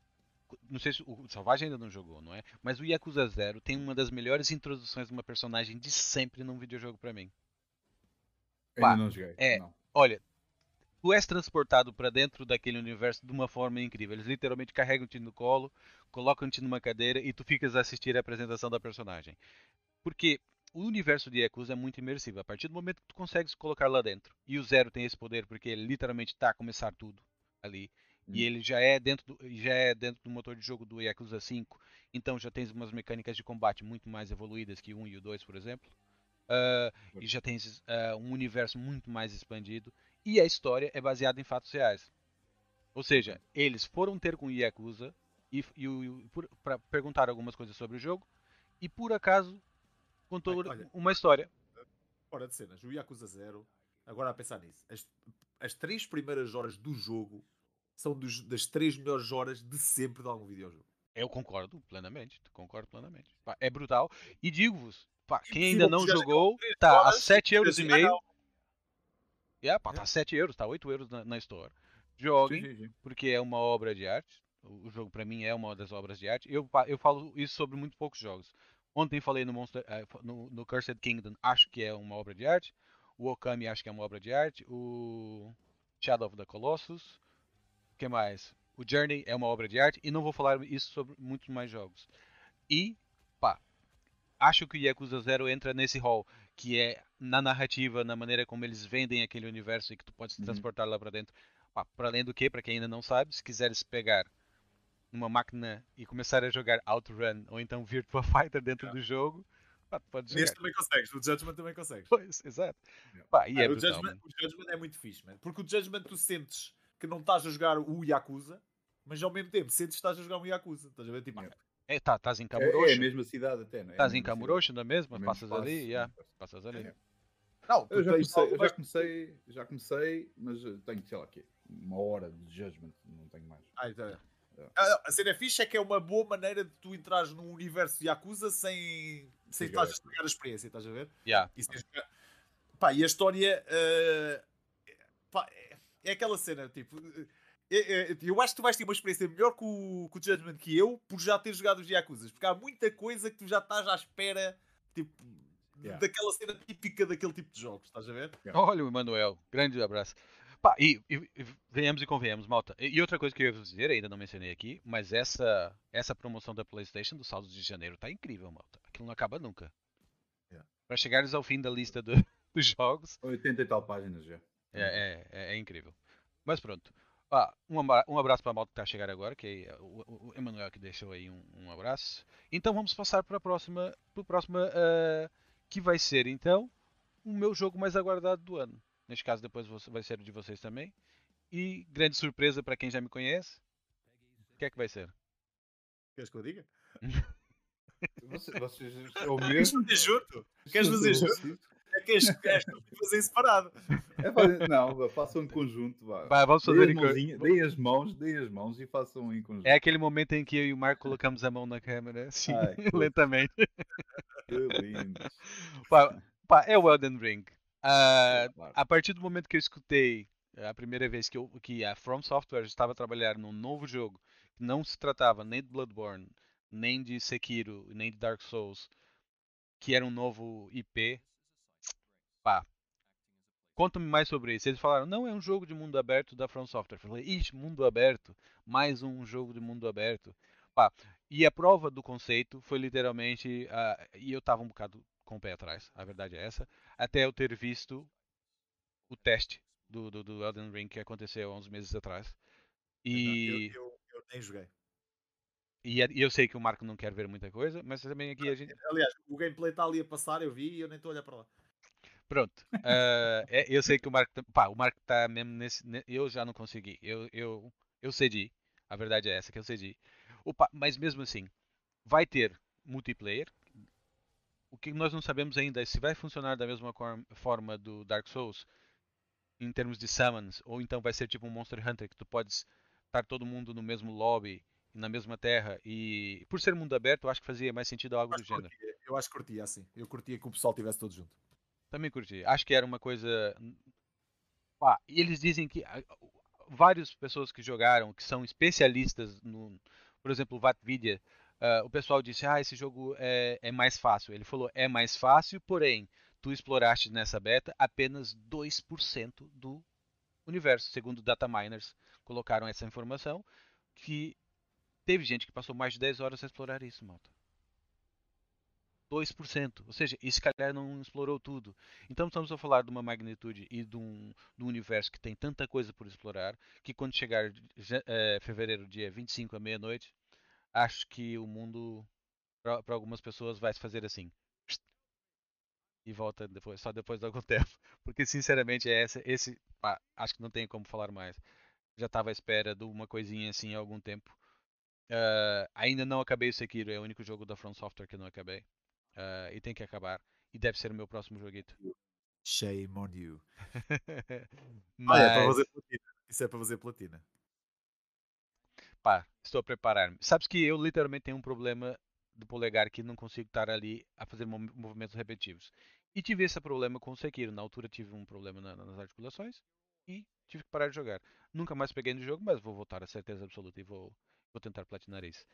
A: Não sei se o Salvagem ainda não jogou, não é? Mas o Yakuza Zero tem uma das melhores introduções de uma personagem de sempre num videojogo pra mim.
B: Ainda não joguei.
A: é.
B: Não.
A: Olha, tu és transportado pra dentro daquele universo de uma forma incrível. Eles literalmente carregam-te no colo, colocam-te numa cadeira e tu ficas a assistir a apresentação da personagem. Porque o universo de Yakuza é muito imersivo. A partir do momento que tu consegues colocar lá dentro, e o Zero tem esse poder porque ele literalmente tá a começar tudo ali. E
B: Hum.
A: ele já é dentro do, já é dentro do motor de jogo do Yakuza 5, então já tens umas mecânicas de combate muito mais evoluídas que o 1 e o 2, por exemplo. Ah, e já tens ah, um universo muito mais expandido. E a história é baseada em fatos reais. Ou seja, eles foram ter com o Yakuza e, e, por- pra perguntar algumas coisas sobre o jogo e por acaso contou
C: Olha, olha.
A: uma história.
C: Fora de cenas, o Yakuza 0, agora a pensar nisso, as, as três primeiras horas do jogo são dos- das três melhores horas de sempre de algum videojogo.
A: Eu concordo plenamente, concordo plenamente. Pá, é brutal. E digo-vos, quem ainda não jogou, tá a
C: horas
A: 7 euros e meio. É, pá, tá
C: É.
A: 7 euros, tá 8 euros na, na Store. Joguem, porque é uma obra de arte. O jogo pra mim é uma das obras de arte. Eu, eu falo isso sobre muito poucos jogos. Ontem falei no, Monster, eh, no, no Cursed Kingdom, acho que é uma obra de arte. O Okami acho que é uma obra de arte. O Shadow of the Colossus. O que mais? O Journey é uma obra de arte. E não vou falar isso sobre muitos mais jogos. E, pá, acho que o Yakuza Zero entra nesse hall. Que é na narrativa, na maneira como eles vendem aquele universo e que tu pode se
B: Uhum.
A: transportar lá pra dentro. Pá, para além do que, para quem ainda não sabe, se quiseres pegar numa máquina e começar a jogar Outrun ou então Virtua Fighter dentro
C: Yeah.
A: do jogo, pá, jogar.
C: Neste também consegues, no Judgment também consegues.
A: Pois, exato.
B: Yeah.
A: Pá, e é
C: Ah, o,
A: brutal,
C: Judgment,
A: mano.
C: o Judgment é muito fixe, mano. Porque o Judgment tu sentes que não estás a jogar o Yakuza, mas ao mesmo tempo sentes que estás a jogar um Yakuza. Estás a ver? Tipo.
A: É, tá, estás em
B: É, é
A: Kamurocho.
B: a mesma cidade até, não é?
A: Estás
B: É
A: em
B: mesma
A: Kamurocho, não é mesmo? Passas ali, yeah, passas ali.
B: É.
C: não,
B: Eu já comecei, eu já comecei, já comecei, mas eh, tenho, sei lá, quê, uma hora de judgment, não tenho mais.
C: Ah, então é.
B: É.
C: Ah, A cena fixe é que é uma boa maneira de tu entrares num universo de Yakuza sem, sem estás a estragar a experiência, estás a ver?
A: Yeah.
C: E, sem jogar- Pá, e a história eh, pá, é, é aquela cena, tipo. É- é- eu acho que tu vais ter uma experiência melhor com, o- com o Judgment que eu por já ter jogado os Yakuzas, porque há muita coisa que tu já estás à espera, tipo,
B: Yeah.
C: daquela cena típica daquele tipo de jogos, estás a ver?
A: Olha o Emanuel, grande abraço. Pá, e, e- e venhamos e convenhamos, malta. E, e outra coisa que eu ia vos dizer, ainda não mencionei aqui, mas essa, essa promoção da PlayStation do saldo de janeiro tá incrível, malta. Aquilo não acaba nunca.
C: Yeah.
A: Para chegares ao fim da lista do- dos jogos,
B: 80 e tal páginas já.
A: É, é, é incrível. Mas pronto. Ah, um, um abraço para a malta que está a chegar agora, que é o, o- Emanuel que deixou aí um, um abraço. Então vamos passar para a próxima, para a próxima ah, que vai ser então o meu jogo mais aguardado do ano. Neste caso depois você- vai ser o de vocês também. E grande surpresa para quem já me conhece. O que é que vai ser?
C: Queres que eu diga?
B: Vocês, vocês é o
C: Queres fazer junto? Queres fazer junto? É que és, és tu que fazer separado.
B: É, não, façam em conjunto. Vá.
A: Vai, vamos
B: Deem,
A: fazer
B: as
A: em
B: deem as mãos, deem as mãos e façam em conjunto.
A: É aquele momento em que eu e o Marco colocamos a mão na câmera, assim,
B: Ai,
A: lentamente.
B: Que lindo.
A: Pá, pá, é o Elden Ring. Ah,
B: Claro.
A: a partir do momento que eu escutei a primeira vez que, eu, que a From Software estava a trabalhar num novo jogo que não se tratava nem de Bloodborne, nem de Sekiro, nem de Dark Souls, que era um novo IP, pá, conta-me mais sobre isso. Eles falaram, não, é um jogo de mundo aberto da From Software. Eu falei, ixi, mundo aberto, mais um jogo de mundo aberto. Pá, e a prova do conceito foi literalmente, ah, e eu tava um bocado com o pé atrás, a verdade é essa, até eu ter visto o teste do, do, do Elden Ring que aconteceu há uns meses atrás. E,
C: Eu, eu, eu nem joguei.
A: e, e eu sei que o Marco não quer ver muita coisa, mas também aqui a gente.
C: Aliás, o gameplay está ali a passar, eu vi e eu nem estou a olhar para lá.
A: Pronto. ah, é- eu sei que o Marco. Pá, o Marco tá mesmo nesse. ne- Eu já não consegui. Eu, eu, eu cedi. A verdade é essa que eu cedi. Opa, mas mesmo assim, vai ter multiplayer. O que nós não sabemos ainda é se vai funcionar da mesma forma do Dark Souls, em termos de summons, ou então vai ser tipo um Monster Hunter, que tu podes estar todo mundo no mesmo lobby, na mesma terra, e por ser mundo aberto, eu acho que fazia mais sentido algo do
C: que
A: gênero.
C: curtia, Eu acho que curtia assim. Eu curtia que o pessoal estivesse todo junto.
A: Também curti. Acho que era uma coisa. Pá, e eles dizem que ah, várias pessoas que jogaram, que são especialistas no. Por exemplo, o Vatvidia, ah, o pessoal disse: Ah, esse jogo é, é mais fácil. Ele falou: É mais fácil, porém, tu exploraste nessa beta apenas 2% do universo. Segundo data miners, colocaram essa informação. Que teve gente que passou mais de 10 horas a explorar isso, malta. 2%. Ou seja, e se calhar não explorou tudo. Então estamos a falar de uma magnitude e de um, de um universo que tem tanta coisa por explorar que quando chegar eh, fevereiro, dia 25 à meia-noite, acho que o mundo, para algumas pessoas, vai se fazer assim. E volta depois, só depois de algum tempo. Porque sinceramente é essa, esse. pá, acho que não tem como falar mais. Já estava à espera de uma coisinha assim há algum tempo. Ah, ainda não acabei o Sekiro, é o único jogo da From Software que não acabei. Ah, e tem que acabar. E deve ser o meu próximo joguito.
C: Shame on you.
A: Mas,
C: Ah, é para fazer platina. Isso é para fazer platina.
A: pá, estou a preparar-me. Sabes que eu literalmente tenho um problema de polegar que não consigo estar ali a fazer mov- movimentos repetitivos. E tive esse problema com o Sekiro. Na altura tive um problema na- nas articulações e tive que parar de jogar. Nunca mais peguei no jogo, mas vou voltar a certeza absoluta e vou, vou tentar platinar isso.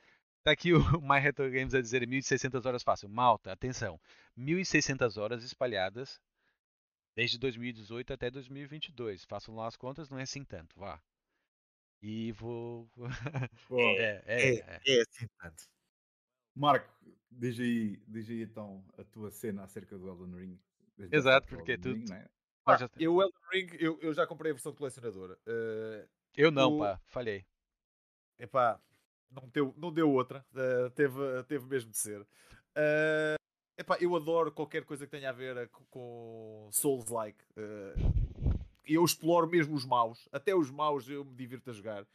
A: Tá aqui o My Retro Games a dizer 1600 horas fácil. Malta, atenção. 1600 horas espalhadas desde 2018 até 2022. Façam lá as contas, não é assim tanto, vá. E vou.
B: Pô,
A: é, é, é.
C: É assim tanto.
B: Marco, diz aí, diz aí então a tua cena acerca do Elden Ring. Desde
A: Exato,
B: do
A: porque
B: é?
A: Pá, já-
C: Eu, Elden Ring, eu, eu já comprei a versão colecionadora. Eh,
A: Eu não,
C: o-
A: pá, falhei.
C: epá, não deu, não deu outra. eh, teve, teve mesmo de ser. Eh, epá, eu adoro qualquer coisa que tenha a ver eh, co- com Souls-like. eh, eu exploro mesmo os maus. Até os maus eu me divirto a jogar.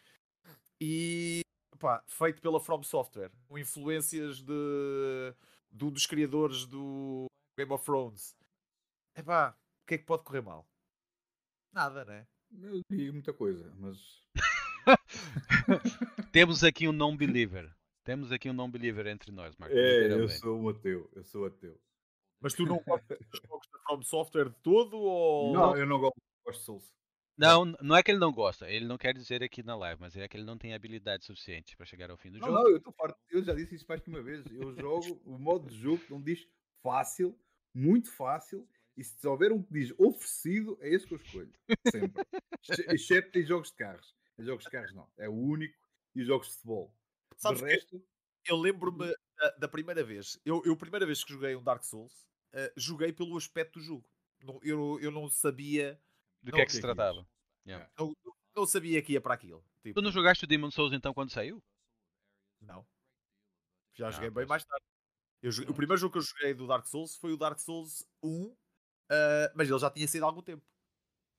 C: E epá, feito pela From Software. Com influências de, de um dos criadores do Game of Thrones. Epá, o que é que pode correr mal? Nada, né?
B: Eu digo muita coisa, mas
A: Temos aqui um non-believer. Temos aqui um non-believer entre nós, Marco.
B: é, eu sou um ateu, eu sou ateu.
C: Mas tu não gostas dos jogos da From Software de todo? Ou...
B: Não, eu não gosto, gosto de Souls.
A: Não, não é que ele não gosta. Ele não quer dizer aqui na live, mas é que ele não tem habilidade suficiente para chegar ao fim do
B: Não,
A: jogo.
B: não, eu estou farto. Eu já disse isso mais que uma vez. Eu jogo o modo de jogo que não diz fácil, muito fácil, e se houver um que diz oferecido, é esse que eu escolho. Sempre. Exce- Exceto em jogos de carros. Em jogos de carros não. É o único. E os jogos de futebol.
C: Sabes
B: de
C: que
B: resto,
C: eu lembro-me da, da primeira vez. Eu, eu, a primeira vez que joguei um Dark Souls, eh, joguei pelo aspecto do jogo. Não- eu, eu não sabia.
A: Do
C: não,
A: que é que se
B: o que é que
A: tratava?
C: Não, não sabia que ia para aquilo. Tipo,
A: Tu não jogaste o Demon Souls então quando saiu?
C: Não. Já
A: Ah,
C: joguei bem
A: pois.
C: mais tarde. Eu joguei- o
B: Pronto.
C: primeiro jogo que eu joguei do Dark Souls foi o Dark Souls 1, eh, mas ele já tinha sido há algum tempo.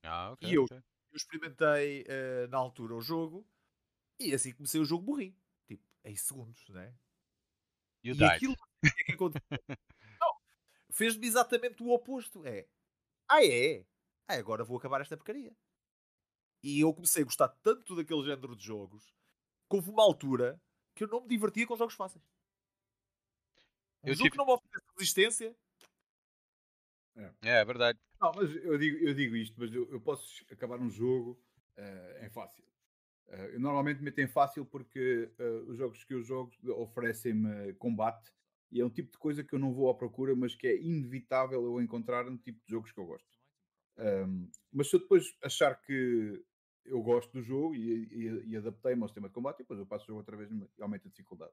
A: Ah, ok.
C: E eu?
A: ok.
C: Eu experimentei eh, na altura o jogo e assim comecei o jogo morri. Tipo, em segundos, né?
A: You
C: e
A: died.
C: aquilo é que aconteceu? Fez-me exatamente o oposto. É, ah é? Ah, agora vou acabar esta porcaria. E eu comecei a gostar tanto daquele género de jogos que houve uma altura que eu não me divertia com jogos fáceis. Um
A: Eu
C: jogo
A: tive-
C: que não me oferece resistência.
A: É, é verdade.
B: Não, mas eu digo, eu digo isto, mas eu, eu posso acabar um jogo eh, em fácil. Eh, eu normalmente meto em fácil porque eh, os jogos que eu jogo oferecem-me combate e é um tipo de coisa que eu não vou à procura, mas que é inevitável eu encontrar no tipo de jogos que eu gosto. Ahm, mas se eu depois achar que eu gosto do jogo e, e, e adaptei-me ao sistema de combate, depois eu passo o jogo outra vez e aumento a dificuldade.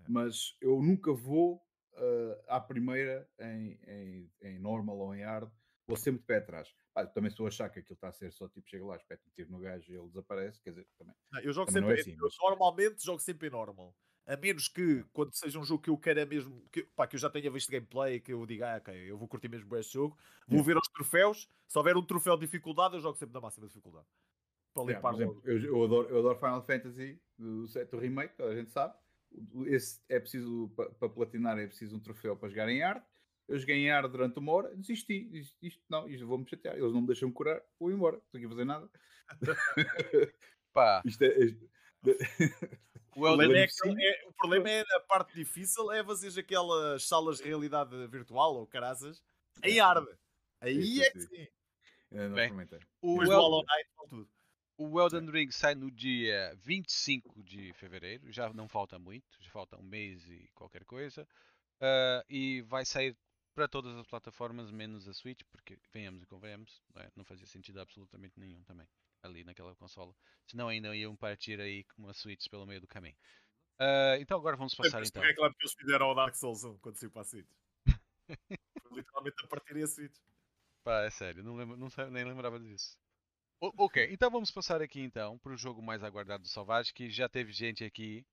C: É.
B: Mas eu nunca vou ah, à primeira em, em, em normal ou em hard, vou sempre de pé atrás. Pá, também se eu achar que aquilo está a ser só tipo, chega lá, espeta um tiro no gajo e ele desaparece, quer dizer, também.
C: Não, eu jogo
B: Também não
C: sempre.
B: é assim,
C: eu
B: mas-
C: Normalmente jogo sempre em normal. A menos que, quando seja um jogo que eu queira mesmo, que, pá, que eu já tenha visto gameplay, que eu diga, ah, ok, eu vou curtir mesmo este jogo, vou ver os troféus. Se houver um troféu de dificuldade, eu jogo sempre na máxima dificuldade. Para
B: Yeah,
C: limpar
B: por exemplo, eu, eu adoro, eu adoro Final Fantasy, o 7 remake, toda a gente sabe. Esse é preciso, para platinar, é preciso um troféu para jogar em hard. Em hard durante uma hora, desisti. Isto, isto não, isto vou-me chatear. Eles não me deixam curar, vou embora. Não estou aqui a fazer nada.
A: Pá,
B: Isto é. isto-
A: o Elden
C: é aquele- é- o problema é a parte difícil é fazer aquelas salas de realidade virtual ou caraças em hard. Aí
B: Sim,
C: é que
B: sim. não
A: Bem, o,
C: Depois do
A: El-
C: Hollow Knight, vale tudo.
A: o Elden Ring sai no dia 25 de fevereiro, já não falta muito, já falta um mês e qualquer coisa. Ah, e vai sair para todas as plataformas, menos a Switch, porque venhamos e convenhamos, não, é? Não fazia sentido absolutamente nenhum também, ali naquela consola. Senão ainda iam partir aí com uma Switch pelo meio do caminho. Ah, então agora vamos passar então.
C: é claro que eles fizeram ao Dark Souls 1 quando saiu para a Switch. Foi literalmente a partir a Switch.
A: Pá, é sério, não lembro, não nem lembrava disso. O- ok, então vamos passar aqui então para o jogo mais aguardado do Salvage, que já teve gente aqui.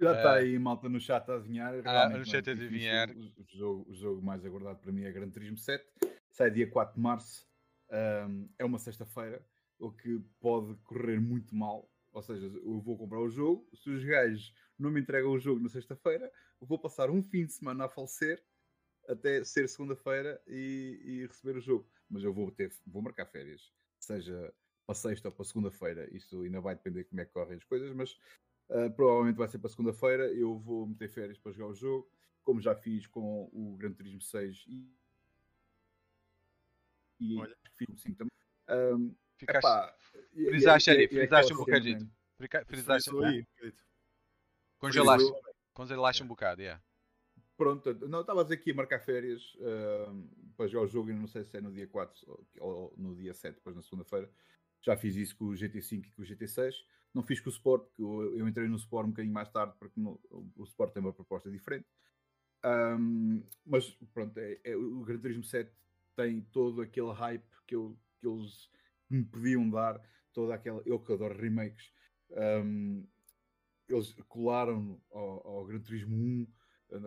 B: Já está
A: Eh,
B: aí malta no chat a adivinhar.
A: Ah, no
B: é
A: chat a adivinhar.
B: O, jogo, o jogo mais aguardado para mim é Gran Turismo 7. Sai dia 4 de março. Ahm, é uma sexta-feira, o que pode correr muito mal. Ou seja, eu vou comprar o jogo. Se os gajos não me entregam o jogo na sexta-feira, vou passar um fim de semana a falecer até ser segunda-feira e, e receber o jogo. Mas eu vou ter, vou marcar férias, seja para sexta ou para segunda-feira. Isso ainda vai depender de como é que correm as coisas, mas Uh, provavelmente vai ser para segunda-feira. Eu vou meter férias para jogar o jogo, como já fiz com o Gran Turismo 6 e, e
C: Olha.
B: fiz com 5 também. Um,
A: Ficaste,
B: epá, e-
A: frisaste
B: e-
A: ali,
B: é
A: frisaste um frica- frisaste,
C: acredito.
A: congelaste. Relaxa um bocado, yeah.
B: Pronto, não estava a dizer que ia marcar férias uh, para jogar o jogo e não sei se é no dia 4 ou, ou no dia 7, depois na segunda-feira. Já fiz isso com o GT5 e com o GT6. Não fiz com o Sport, porque eu, eu entrei no Sport um bocadinho mais tarde, porque no, o Sport tem uma proposta diferente. Um, mas pronto, é, é, o Gran Turismo 7 tem todo aquele hype que, eu, que eles me podiam dar, toda aquela. Eu que adoro remakes. Um, eles colaram ao, ao Gran Turismo 1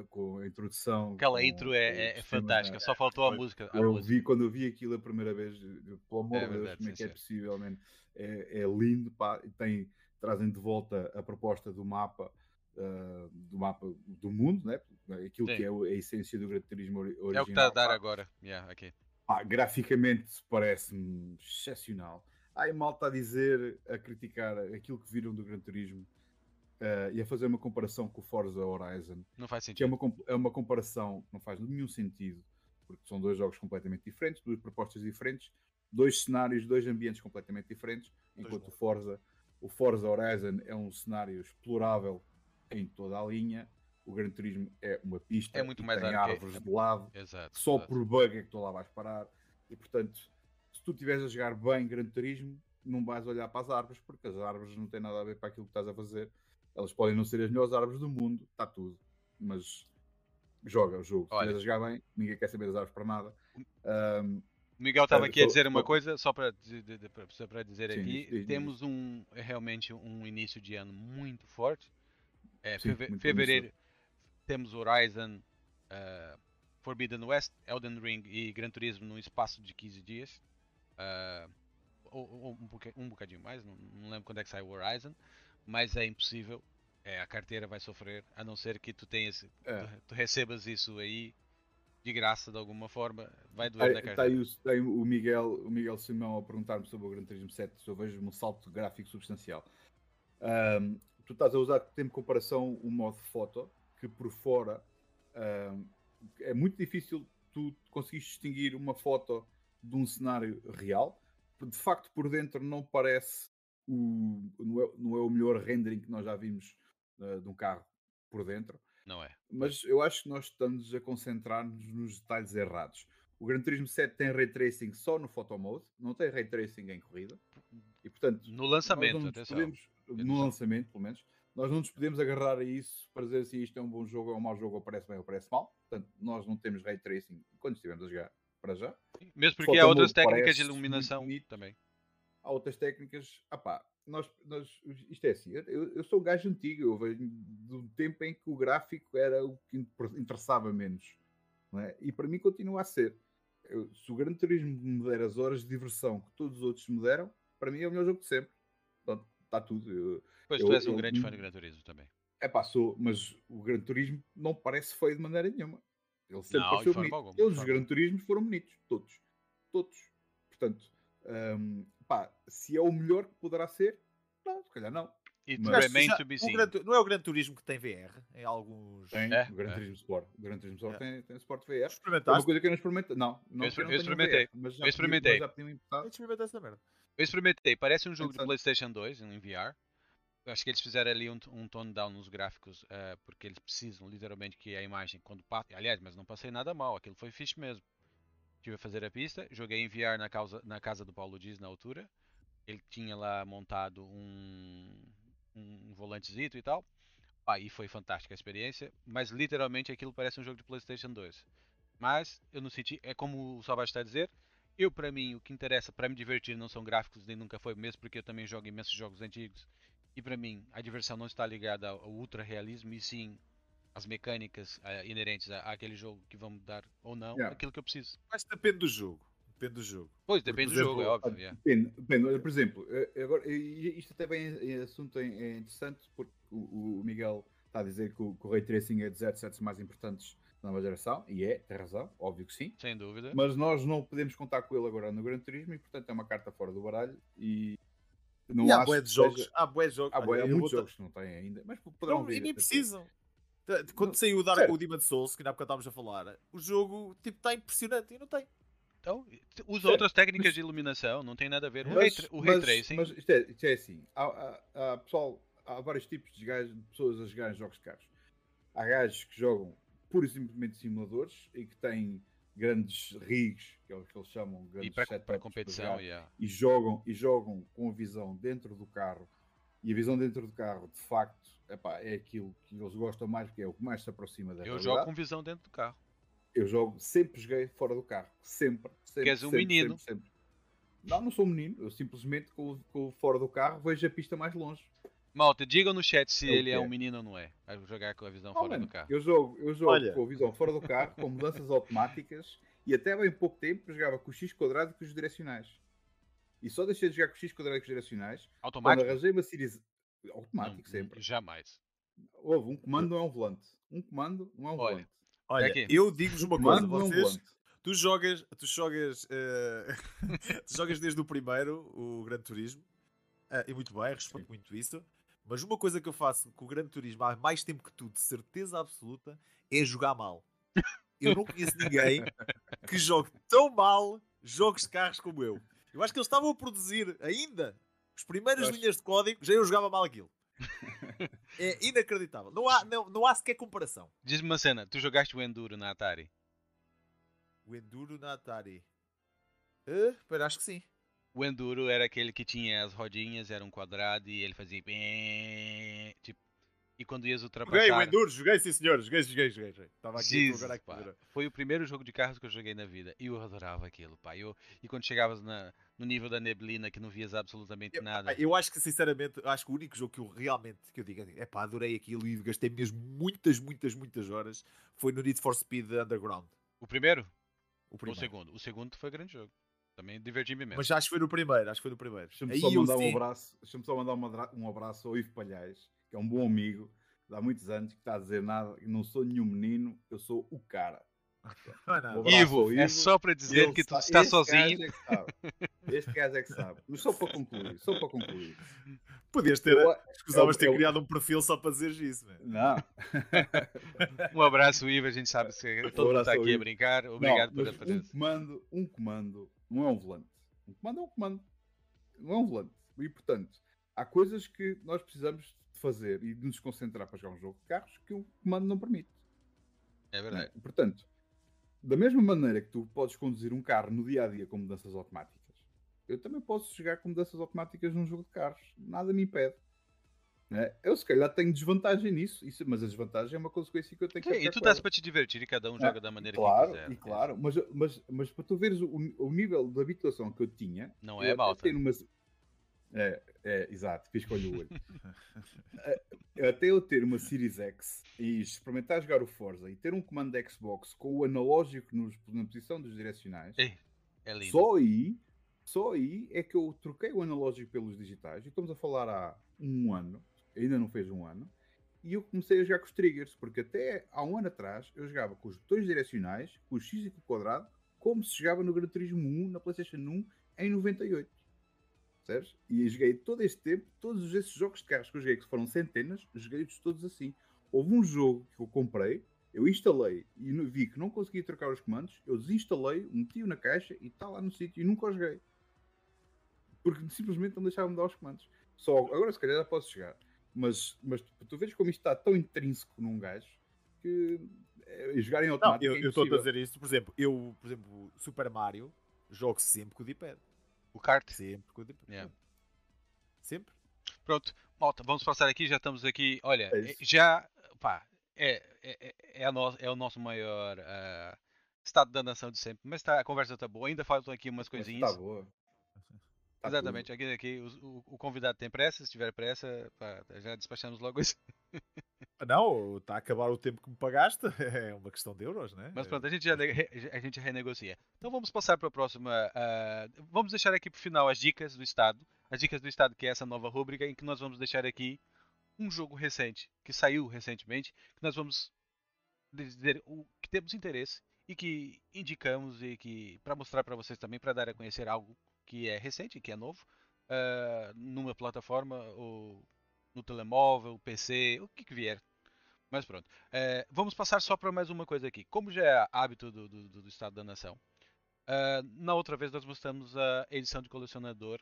B: com a introdução.
A: Aquela intro é, é, é fantástica, só faltou a música.
B: Eu
A: música.
B: vi quando eu vi aquilo a primeira vez, pelo amor de é Deus, como é que é possível, man? É, é lindo, pá, tem, trazem de volta a proposta do mapa. Uh, do mapa do mundo, né? aquilo sim. que é a essência do Gran Turismo original.
A: É o que está a dar agora. Yeah, okay.
B: pá, graficamente parece-me excepcional. Aí mal está a dizer, a criticar aquilo que viram do Gran Turismo uh, e a fazer uma comparação com o Forza Horizon.
A: Não faz sentido.
B: Que é uma, é uma comparação que não faz nenhum sentido, porque são dois jogos completamente diferentes, duas propostas diferentes, dois cenários, dois ambientes completamente diferentes, enquanto o Forza, o Forza Horizon é um cenário explorável em toda a linha. O Gran Turismo é uma pista,
A: é muito mais
B: tem árvores é... de lado,
A: exato,
B: só
A: exato.
B: por bug é que tu lá vais parar. E portanto, se tu estiveres a jogar bem Gran Turismo, não vais olhar para as árvores, porque as árvores não têm nada a ver para aquilo que estás a fazer. Elas podem não ser as melhores árvores do mundo, está tudo. Mas joga o jogo. Se a jogar bem, ninguém quer saber das árvores para nada. Um,
A: o Miguel estava aqui a dizer uma coisa, só para, dizer sim, aqui. Sim, temos um realmente um início de ano muito forte. É, sim, feve fevereiro temos Horizon, uh, Forbidden West, Elden Ring e Gran Turismo num espaço de 15 dias. Uh, ou, ou um, bocadinho mais, não, não, lembro quando é que sai o Horizon mas é impossível. É, a carteira vai sofrer, a não ser que tu tenhas, é. tu, tu, recebas isso aí de graça de alguma forma, vai doer na carteira.
B: Está aí, o, está aí o, Miguel, o Miguel Simão a perguntar-me sobre o Gran Turismo 7 se eu vejo um salto gráfico substancial. Um, tu estás a usar tempo de comparação o modo foto, que por fora um, é muito difícil tu conseguires distinguir uma foto de um cenário real. De facto, por dentro não parece o, não, é, não é o melhor rendering que nós já vimos uh, de um carro por dentro.
A: Não é.
B: Mas eu acho que nós estamos a concentrar-nos nos detalhes errados. O Gran Turismo 7 tem ray tracing só no photo mode, não tem ray tracing em corrida. E portanto,
A: no lançamento, podemos,
B: no lançamento, pelo menos, nós não nos podemos agarrar a isso para dizer se isto é um bom jogo ou um mau jogo, ou parece bem ou parece mal. Portanto, nós não temos ray tracing quando estivermos a jogar para já.
A: Mesmo porque há outras técnicas de iluminação também
B: há outras técnicas. Ah pá, nós, nós, isto é assim, eu, eu sou um gajo antigo, eu venho do tempo em que o gráfico era o que interessava menos. É? E para mim continua a ser. Eu, se o Gran Turismo me der as horas de diversão que todos os outros me deram, para mim é o melhor jogo de sempre. Portanto, está tudo. Eu,
A: pois tu és um grande fã do Gran Turismo também.
B: É pá, sou, mas o Gran Turismo não parece feio de maneira nenhuma. Ele sempre
A: não,
B: pareceu bonito. Alguma, todos os Gran Turismos foram bonitos. Todos. Todos. Portanto, um, pá, se é o melhor que poderá ser, não, se calhar não.
A: It mas, remains to be seen.
C: Gran, não é o Gran Turismo que tem VR em alguns.
B: Tem, é, o Gran é. Turismo Sport. O Gran Turismo Sport é. tem, tem Sport VR.
C: Experimentaste?
B: É uma coisa que eu não experimentei. Não, não,
A: eu, eu experimentei. VR,
B: mas
A: já eu experimentei.
C: Podia, já eu experimentei essa merda.
A: Eu experimentei. Parece um jogo de PlayStation 2 em VR. Eu acho que eles fizeram ali um, um tone down nos gráficos, uh, porque eles precisam literalmente que a imagem, quando passa. Aliás, mas não passei nada mal, aquilo foi fixe mesmo. Estive a fazer a pista, joguei em VR na, causa, na casa do Paulo Dias na altura. Ele tinha lá montado um, um volantezito e tal. Aí foi fantástica a experiência, mas literalmente aquilo parece um jogo de PlayStation 2. Mas eu não senti, é como o Salvador está a dizer, eu para mim o que interessa para me divertir não são gráficos nem nunca foi mesmo porque eu também jogo imensos jogos antigos e para mim a diversão não está ligada ao ultra realismo e sim as mecânicas uh, inerentes àquele jogo que vão dar ou não yeah. aquilo que eu preciso.
C: Mas depende do jogo. Depende do jogo.
A: Pois, depende do jogo, é óbvio. Yeah.
B: Depende, depende. Por exemplo, eh, agora, isto até bem é assunto é interessante porque o, o Miguel está a dizer que o, que o Ray Tracing é dos assets mais importantes da nova geração, e é, tem razão, óbvio que sim.
A: Sem dúvida.
B: Mas nós não podemos contar com ele agora no Gran Turismo e, portanto, é uma carta fora do baralho e
C: não e há bué de jogos. Seja... Há bué jogos.
B: Há, bué, há muitos jogos que não têm ainda, mas poderão
C: não,
B: vir.
C: E nem precisam. Quando saiu o Dark o Demon Souls, que na época estávamos a falar, o jogo tipo está impressionante e não tem.
A: Então, usa é, outras técnicas mas, de iluminação, não tem nada a ver. O, mas, o ray tracing.
B: Mas isto é, isto é assim: há, há, há, pessoal, há vários tipos de, gajos, de pessoas a jogar em jogos caros. há gajos que jogam pura e simplesmente simuladores e que têm grandes rigs, que é o que eles chamam,
A: E
B: grandes
A: para,
B: setups
A: para
B: para
A: competição,
B: jogar,
A: yeah.
B: e jogam e jogam com a visão dentro do carro e a visão dentro do carro de facto epá, é aquilo que eles gostam mais porque é o que mais se aproxima da
A: eu
B: realidade.
A: jogo com visão dentro do carro.
B: eu jogo sempre joguei fora do carro sempre, sempre
A: Que és um
B: sempre,
A: menino.
B: sempre, sempre. não, não sou um menino eu simplesmente com, o- com o fora do carro vejo a pista mais longe
A: Malta, digam no chat se
B: É
A: ele é
B: é.
A: um menino ou não é. A jogar com a visão
B: Não,
A: fora
B: mano,
A: do carro.
B: eu jogo, eu jogo
C: Olha.
B: com a visão fora do carro com mudanças automáticas e até bem pouco tempo eu jogava com o X quadrado e com os direcionais e só deixei de jogar com X quadrado e com os direcionais quando
A: Automático?
B: arranjei uma Series automático
A: Não,
B: sempre
A: Jamais.
B: Houve um comando não é um volante. Um comando não é um
A: Olha,
B: volante.
C: Olha,
A: aqui.
C: eu digo-vos uma coisa,
B: Comando é um
C: vocês,
B: volante.
C: tu jogas, tu jogas, eh, tu jogas desde o primeiro, o Gran Turismo, eh, e muito bem, respeito muito isso. Mas uma coisa que eu faço com o Gran Turismo há mais tempo que tu, de certeza absoluta, é jogar mal. Eu não conheço ninguém que jogue tão mal jogos de carros como eu. Eu acho que eles estavam a produzir ainda as primeiras
B: acho-
C: linhas de código, já eu jogava mal aquilo. É inacreditável. Não há, não, não há sequer comparação.
A: Diz-me uma cena, tu jogaste o Enduro na Atari?
C: O Enduro na Atari. Eh, Espera, acho que sim.
A: O Enduro era aquele que tinha as rodinhas, era um quadrado e ele fazia bem, tipo, e quando ias ultrapassar...
C: Joguei o Enduro, joguei sim senhor, joguei, joguei, joguei. joguei. Estava aqui
A: Jesus,
C: aqui.
A: pá. Foi o primeiro jogo de carros que eu joguei na vida e eu adorava aquilo, pá. Eu, e quando chegavas na- no nível da neblina que não vias absolutamente
C: Eu,
A: nada,
C: eu acho que sinceramente, acho que o único jogo que eu realmente que eu digo é pá, adorei aquilo e gastei mesmo muitas, muitas, muitas horas foi no Need for Speed Underground.
A: o primeiro
C: O
A: ou o
C: primeiro.
A: segundo? O segundo foi grande jogo. Também diverti-me mesmo.
C: Mas acho que foi no primeiro, acho que foi no primeiro.
B: Deixa-me só mandar um abraço. Deixa-me só mandar um um abraço ao Ivo Palhais, que é um bom amigo há muitos anos, que está a dizer nada, não sou nenhum menino, eu sou o cara. Um
A: Ivo,
B: ao
A: é
B: Ivo.
A: só para dizer que tu estás
B: este
A: sozinho.
B: gajo é que sabe. Este gajo é que sabe. Mas só para concluir, só para concluir.
C: Podias ter,
B: Eu-
C: escusavas
B: eu-
C: ter
B: eu-
C: criado um perfil só para dizer isso.
B: Não,
A: Um abraço, Ivo. A gente sabe que todo mundo está aqui a
B: Ivo.
A: brincar. Obrigado
B: não,
A: pela
B: mas um comando, um comando não é um volante. Um comando é um comando. Não é um volante. E portanto, há coisas que nós precisamos de fazer e de nos concentrar para jogar um jogo de carros que o comando não permite.
A: É
B: é?
A: verdade.
B: Portanto, da mesma maneira que tu podes conduzir um carro no dia a dia com mudanças automáticas, eu também posso jogar com mudanças automáticas num jogo de carros. Nada me impede. é? Eu se calhar tenho desvantagem nisso, isso- mas a desvantagem é uma consequência que eu tenho que
A: Sim, e tu estás para te divertir e cada um
B: Ah,
A: joga da maneira
B: Claro,
A: que quiser.
B: e claro, mas, mas, mas para tu veres o, o nível de habituação que eu tinha,
A: Não
B: eu
A: é
B: até
A: malta.
B: ter umas- É, é, exato, fiz com o olho. Eh, até eu ter uma Series X e experimentar jogar o Forza e ter um comando Xbox com o analógico nos- na posição dos direcionais,
A: É lindo.
B: só aí, só aí é que eu troquei o analógico pelos digitais. E estamos a falar há um ano, ainda não fez um ano, e eu comecei a jogar com os triggers, porque até há um ano atrás eu jogava com os botões direcionais, com o X e com o quadrado, como se jogava no Gran Turismo 1 na PlayStation 1 em 98. E joguei todo este tempo, todos esses jogos de carros que eu joguei, que foram centenas, joguei-os todos assim. Houve um jogo que eu comprei, eu instalei e vi que não conseguia trocar os comandos, eu desinstalei, meti-o na caixa e está lá no sítio e nunca o joguei. Porque simplesmente não deixava-me dar os comandos. Só agora se calhar já posso jogar. Mas, mas tu, tu vês como isto está tão intrínseco num gajo que eh, jogar em
C: Não,
B: automático
C: eu
B: é
C: estou a dizer isto, por exemplo, eu, por exemplo, Super Mario, jogo sempre com o D-pad.
A: O kart.
C: Sempre com o D-pad.
A: Yeah.
C: Sempre.
A: Pronto, malta, vamos passar aqui, já estamos aqui. Olha,
B: É
A: já, pá, é, é, é, é a no- é o nosso maior ah, estado da nação de sempre. Mas tá, a conversa está boa, ainda faltam aqui umas
B: Mas
A: coisinhas.
B: Tá boa. Tá
A: Exatamente, aqui, aqui o, o- convidado tem pressa, se tiver pressa, pá, já despachamos logo isso.
C: Ah, Não, está a acabar o tempo que me pagaste, é uma questão de euros, né?
A: Mas pronto, a gente já a gente renegocia. Então vamos passar para a próxima. ah, vamos deixar aqui para o final as dicas do Estado. As dicas do Estado, que é essa nova rúbrica, em que nós vamos deixar aqui um jogo recente, que saiu recentemente, que nós vamos dizer o que temos interesse e que indicamos e que para mostrar para vocês também, para dar a conhecer algo que é recente, que é novo, ah, numa plataforma ou no telemóvel, PC, o que, que vier. Mas pronto. É, vamos passar só para mais uma coisa aqui. Como já é hábito do, do- do Estado da Nação, ah, na outra vez nós mostramos a edição de colecionador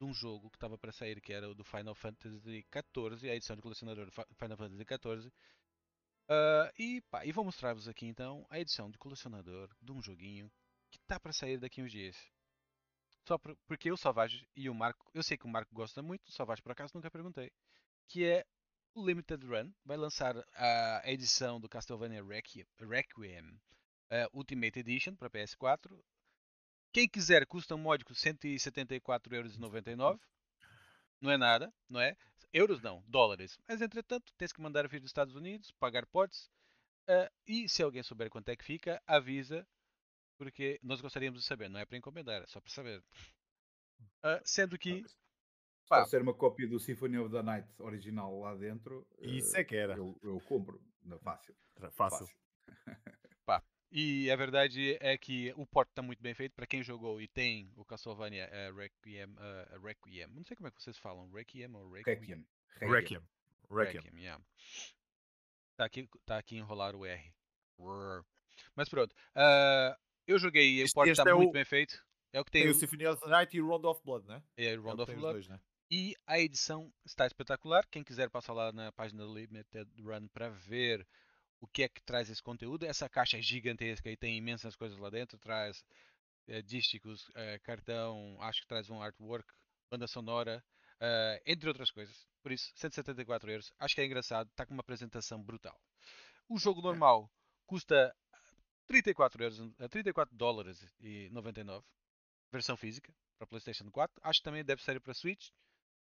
A: de um jogo que estava para sair, que era o do Final Fantasy XIV, a edição de colecionador do Fi- Final Fantasy XIV, Ah, e, pá, e vou mostrar-vos aqui então a edição de colecionador de um joguinho que está para sair daqui uns dias. Só por- porque o Savage e o Marco, eu sei que o Marco gosta muito, o Savage por acaso nunca perguntei, que é o Limited Run, vai lançar a edição do Castlevania Requiem, Requiem ah, Ultimate Edition para PS4. Quem quiser custa um módico 174,99€. Não é nada, não é? Euros não, dólares. Mas entretanto, tens que mandar vir dos Estados Unidos, pagar potes. ah, e se alguém souber quanto é que fica, avisa, porque nós gostaríamos de saber, não é para encomendar, é só para saber. Ah, sendo que, pá.
B: Se ser uma cópia do Symphony of the Night original lá dentro,
C: Isso
B: eh,
C: é que era.
B: eu, eu compro. Não, fácil.
C: Fácil.
A: E a verdade é que o port está muito bem feito. Para quem jogou e tem o Castlevania eh, Requiem, eh, Requiem, não sei como é que vocês falam, Requiem ou Requiem?
B: Requiem.
C: Requiem. Requiem.
A: Requiem, yeah. Tá aqui, tá aqui enrolar o R. Mas pronto. ah, eu joguei e o
C: Este-
A: port
C: este
A: está
C: é
A: muito
C: o-
A: bem feito. É o que tem,
C: Tem o
A: o,
C: Symphony of the Night e o Round of Blood, né?
A: é, o
C: É o
A: Round
C: que
A: of Blood.
C: dois, né?
A: E a edição está espetacular. Quem quiser passar lá na página do Limited Run para ver o que é que traz esse conteúdo. Essa caixa é gigantesca e tem imensas coisas lá dentro. Traz eh, dísticos, eh, cartão, acho que traz um artwork, banda sonora, eh, entre outras coisas. Por isso, 174 euros. Acho que é engraçado. Está com uma apresentação brutal. O jogo normal custa 34 euros, eh, 34 dólares e 99. Versão física para PlayStation 4. Acho que também deve sair para Switch.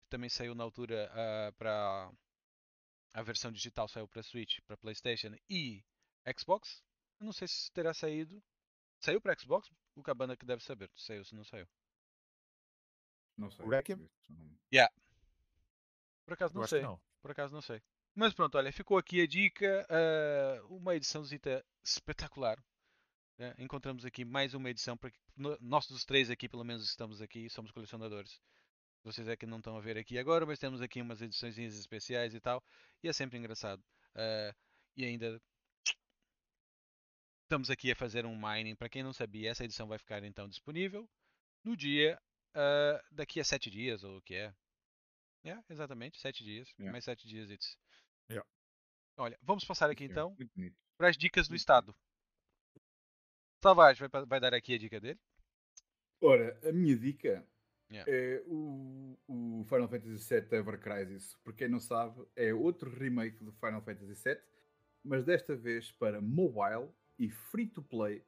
A: Também saiu na altura ah, para a versão digital saiu para Switch, para PlayStation e Xbox. Eu não sei se terá saído. Saiu para Xbox? O Cabana que deve saber. se Saiu, se não saiu.
B: Não sei.
C: Requiem?
B: Não-
A: Por acaso não sei.
C: não.
A: Por acaso não sei. Mas pronto, olha, ficou aqui a dica. ah, uma ediçãozita espetacular. Né? Encontramos aqui mais uma edição. Para nós dos três aqui, pelo menos, estamos aqui, somos colecionadores. Vocês é que não estão a ver aqui agora, mas temos aqui umas edições especiais e tal. E é sempre engraçado. Ah, e ainda estamos aqui a fazer um mining. Para quem não sabia, essa edição vai ficar então disponível no dia ah, daqui a sete dias, ou o que é? É, exatamente, sete dias.
B: Yeah.
A: Mais sete dias. It's.
C: Yeah.
A: Olha, vamos passar aqui
B: é
A: então para as dicas do Estado. Salvage vai, vai dar aqui a dica dele.
B: Ora, a minha dica
A: Yeah.
B: é o, o Final Fantasy VII Ever Crisis. Por quem não sabe, é outro remake do Final Fantasy VII, mas desta vez para mobile e free to play.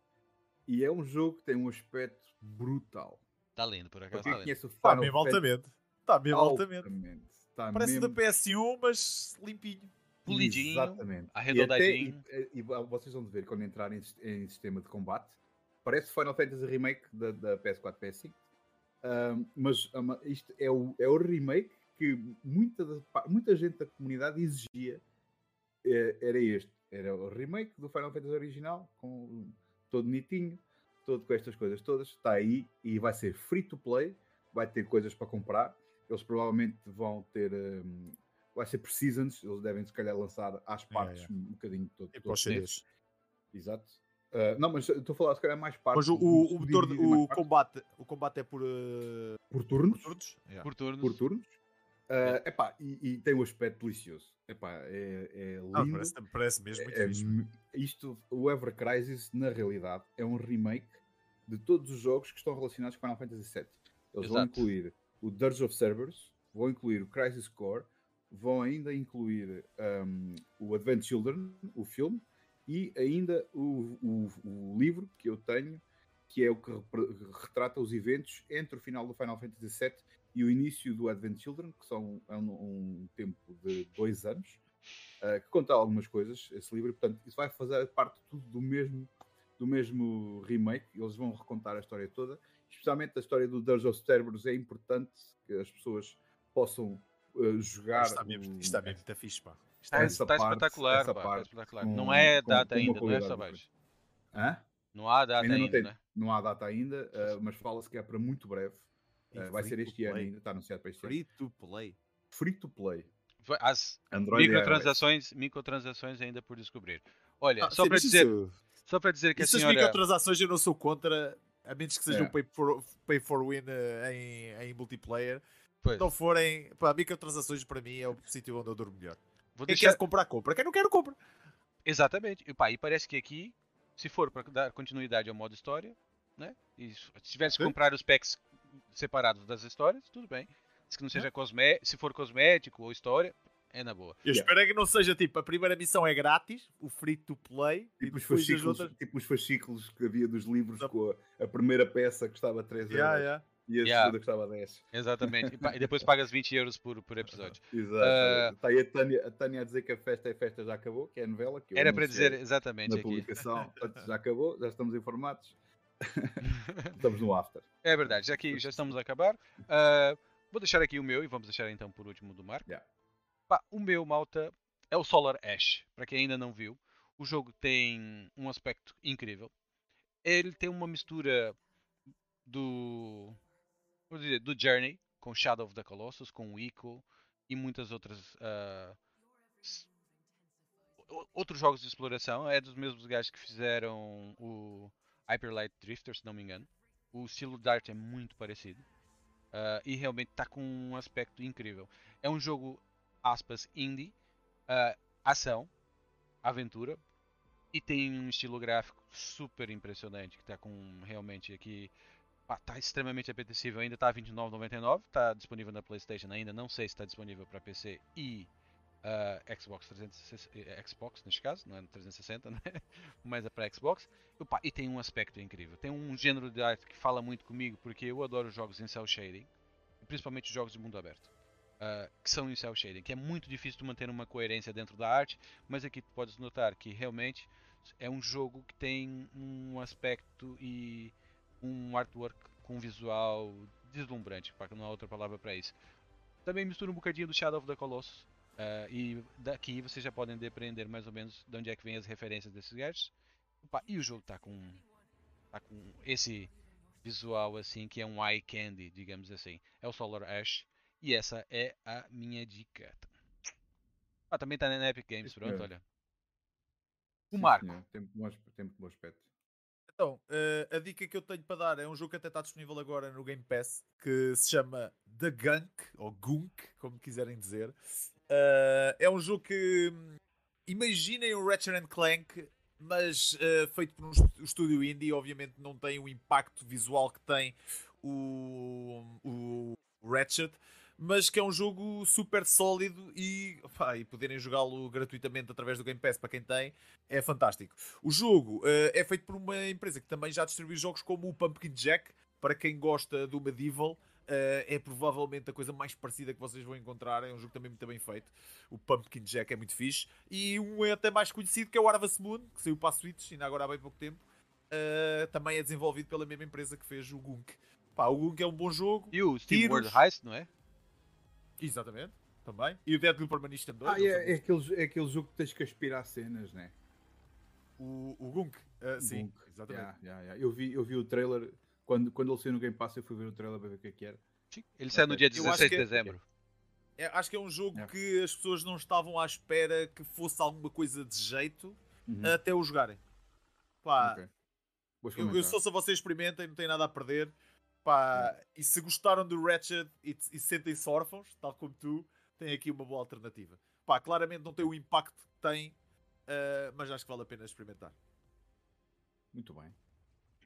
B: E é um jogo que tem um aspecto brutal.
A: Está lindo, por acaso. Tá lindo.
C: Está
B: Final
C: mesmo altamente. Está mesmo altamente.
B: altamente, está
C: Parece
B: mesmo...
C: da PS1, mas limpinho.
A: Polidinho,
B: Exatamente.
A: arredondadinho.
B: E, até, e, e vocês vão ver quando entrarem em, em sistema de combate. Parece Final Fantasy Remake da, da PS4 PS5. Ahm, mas ama- isto é o, é o remake que muita, muita gente da comunidade exigia. eh, Era este. Era o remake do Final Fantasy original, com todo bonitinho, todo com estas coisas todas. Está aí e vai ser free to play. Vai ter coisas para comprar. Eles provavelmente vão ter. ahm, vai ser por seasons. Eles devem, se calhar, lançar às partes
C: yeah.
B: um bocadinho todo.
C: E para os CDs.
B: Exato. Ah, não, mas estou a falar, se calhar, mais partes.
C: Mas o, o, o, o
B: partes.
C: combate, o combate é por, eh,
B: por
C: por
B: turnos.
C: turnos? Yeah.
A: Por turnos.
B: Por turnos. Ah, epá, e, e tem um aspecto delicioso. Epá, é, é
C: Ah,
B: lindo.
C: parece, parece mesmo muito
B: É- isto, o Ever Crisis, na realidade, é um remake de todos os jogos que estão relacionados com Final Fantasy VII. Eles vão
A: Exato.
B: incluir o Dirge of Cerberus, vão incluir o Crisis Core, vão ainda incluir um, o Advent Children, o filme, e ainda o, o- o livro que eu tenho, que é o que retrata os eventos entre o final do Final Fantasy VII e o início do Advent Children, que são é um, um tempo de dois anos, uh, que conta algumas coisas, esse livro, portanto, isso vai fazer parte tudo do mesmo, do mesmo remake, eles vão recontar a história toda, especialmente a história do Dirge of Cerberus, é importante que as pessoas possam uh, jogar
C: Isto está mesmo, isto está mesmo muito fixe, pá. Isto é-
B: essa
A: está
B: parte-
A: espetacular,
B: essa
A: pá,
B: parte
A: espetacular.
B: com-
A: não é data
B: com
A: ainda, não é,
B: qualidade
A: Savage?
B: Hã?
A: Não há data
B: ainda
A: ainda,
B: não, tem,
A: né?
B: não há data ainda, uh, mas fala-se que é para muito breve. Uh, vai
C: free
B: ser este ano ainda, está anunciado para este ano.
C: Free to play.
B: Free to play.
A: Vai- As
B: Android
A: microtransações, microtransações ainda por descobrir. Olha,
C: Ah,
A: só
C: sim,
A: para dizer,
C: isso-
A: só para dizer que a
C: Essas
A: senhora
C: microtransações eu não sou contra, a menos que seja
B: É.
C: um pay for, pay for win eh, em, em multiplayer.
A: Pois,
C: Não forem. Pá, microtransações para mim é o sítio onde eu durmo melhor.
A: vou
C: Quem
A: deixar,
C: quer comprar, compra. Quem não quer, compra.
A: Exatamente. E, pá, e parece que aqui, se for para dar continuidade ao modo história, né? E se tivesse que comprar os packs separados das histórias, tudo bem. Se que não seja cosmé se for cosmético ou história, é na boa.
C: Eu
B: Yeah.
C: espero é que não seja tipo, a primeira missão é grátis, o free to play, e
B: Tipo os, fascículos,
C: outras.
B: tipo os fascículos que havia dos livros com a, a primeira peça que custava 3 euros
C: Yeah, yeah.
B: E a
A: Yeah.
B: segunda custava 10.
A: Exatamente. E, depois pagas 20 euros por, por episódio.
B: Exato.
A: Ah.
B: Está aí a Tânia, a Tânia a dizer que a festa é festa já acabou, que é a novela. Que
A: Era para dizer exatamente
B: na
A: aqui.
B: publicação. Já acabou, já estamos informados. estamos no after.
A: É verdade, já que já estamos a acabar. ah, vou deixar aqui o meu e vamos deixar então por último do Marco.
B: Yeah.
A: Pá, o meu, malta, é o Solar Ash. Para quem ainda não viu, o jogo tem um aspecto incrível. Ele tem uma mistura do. Vou dizer, do Journey com Shadow of the Colossus, com Ico e muitas outras. o- outros jogos de exploração. É dos mesmos gajos que fizeram o Hyper Light Drifter, se não me engano. O estilo de arte é muito parecido. ah, e realmente está com um aspecto incrível. É um jogo, aspas, indie, ah, ação, aventura, e tem um estilo gráfico super impressionante, que está com realmente aqui. Está extremamente apetecível, ainda está a 29,99, está disponível na PlayStation ainda, não sei se está disponível para PC e ah, Xbox 360, eh, Xbox neste caso, não é no 360, né? mas é para Xbox. Pá, e tem um aspecto incrível, tem um gênero de arte que fala muito comigo, porque eu adoro jogos em cel shading, principalmente os jogos de mundo aberto. ah, que são em cel shading, que é muito difícil de manter uma coerência dentro da arte, mas aqui tu podes notar que realmente é um jogo que tem um aspecto e um artwork com visual deslumbrante, para que não há outra palavra para isso. Também mistura um bocadinho do Shadow of the Colossus. ah, e daqui vocês já podem depreender mais ou menos de onde é que vem as referências desses. Opa, e o jogo está com, tá com esse visual assim que é um eye candy, digamos assim. É o Solar Ash. E essa é a minha dica. Ah, também está na Epic Games,
B: Sim,
A: pronto,
B: senhor.
A: olha. O
B: Sim,
A: Marco.
B: senhor. Tem bom tem muito bom aspecto.
C: Então, eh, a dica que eu tenho para dar é um jogo que até está disponível agora no Game Pass, que se chama The Gunk, ou Gunk, como quiserem dizer. Eh, é um jogo que hum, imaginem o Ratchet Clank, mas eh, feito por um est- estúdio indie, obviamente não tem o impacto visual que tem o, o Ratchet, mas que é um jogo super sólido e, pá, e poderem jogá-lo gratuitamente através do Game Pass para quem tem, é fantástico. O jogo eh, é feito por uma empresa que também já distribui jogos como o Pumpkin Jack. Para quem gosta do Medieval, eh, é provavelmente a coisa mais parecida que vocês vão encontrar. É um jogo também muito bem feito. O Pumpkin Jack é muito fixe. E um é até mais conhecido que é o Harvest Moon, que saiu para a Switch, ainda agora há bem pouco tempo. Eh, também é desenvolvido pela mesma empresa que fez o Gunk. Pá, o Gunk é um bom jogo.
A: E o Steam. World Heist, não é?
C: Exatamente. Também. E o Deadly Premonition 2.
B: Ah,
C: não
B: é, é, aquele, é aquele jogo que tens que aspirar cenas, né?
C: O, o Gunk. eh, sim,
B: Gunk.
C: exatamente.
B: Yeah, yeah, yeah. Eu, vi, eu vi o trailer, quando, quando ele saiu no Game Pass, eu fui ver o trailer para ver o que é que era.
A: Sim. Ele sai no dia
C: Eu acho
A: 16 de
C: é-
A: dezembro.
C: É, acho que é um jogo
B: Yeah.
C: que as pessoas não estavam à espera que fosse alguma coisa de jeito
B: Uhum.
C: até o jogarem. Pá,
B: Ok. Vou
C: eu, eu sou se vocês experimentem, não tem nada a perder. Pá, e se gostaram do Ratchet e, e sentem-se órfãos, tal como tu, tem aqui uma boa alternativa. Pá, claramente não tem o impacto que tem, ah, mas acho que vale a pena experimentar.
B: Muito bem.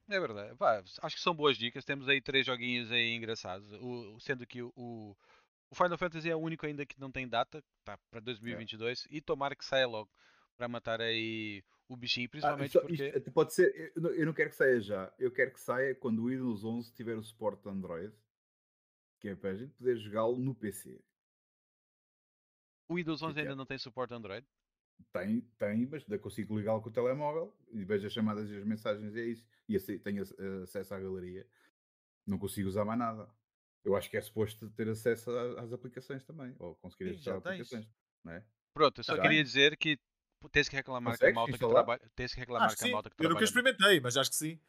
A: É verdade. Pá, acho que são boas dicas. Temos aí três joguinhos aí engraçados. O, sendo que o, o Final Fantasy é o único ainda que não tem data, tá para 2022 e tomara que saia logo para matar aí o bichinho,
B: Ah,
A: principalmente
B: só-
A: porque
B: isto pode ser, eu não, eu não quero que saia já. Eu quero que saia quando o Windows 11 tiver o suporte Android, que é para a gente poder jogá-lo no PC.
A: o Windows 11
B: que é?
A: ainda não tem suporte Android.
B: Tem, tem, mas ainda consigo ligá-lo com o telemóvel e vejo as chamadas e as mensagens e é isso. E ace- tenho ac- acesso à galeria. Não consigo usar mais nada. Eu acho que é suposto ter acesso às aplicações também, ou conseguir
C: Sim, já tens.
B: aplicações. Não é?
A: Pronto, eu só
C: Já
A: queria
C: tem.
A: dizer que tens que reclamar com a malta que trabalha, tens que reclamar
C: Acho que
A: a
C: sim.
A: malta que
C: Eu nunca
A: trabalha.
C: experimentei, mas acho que sim.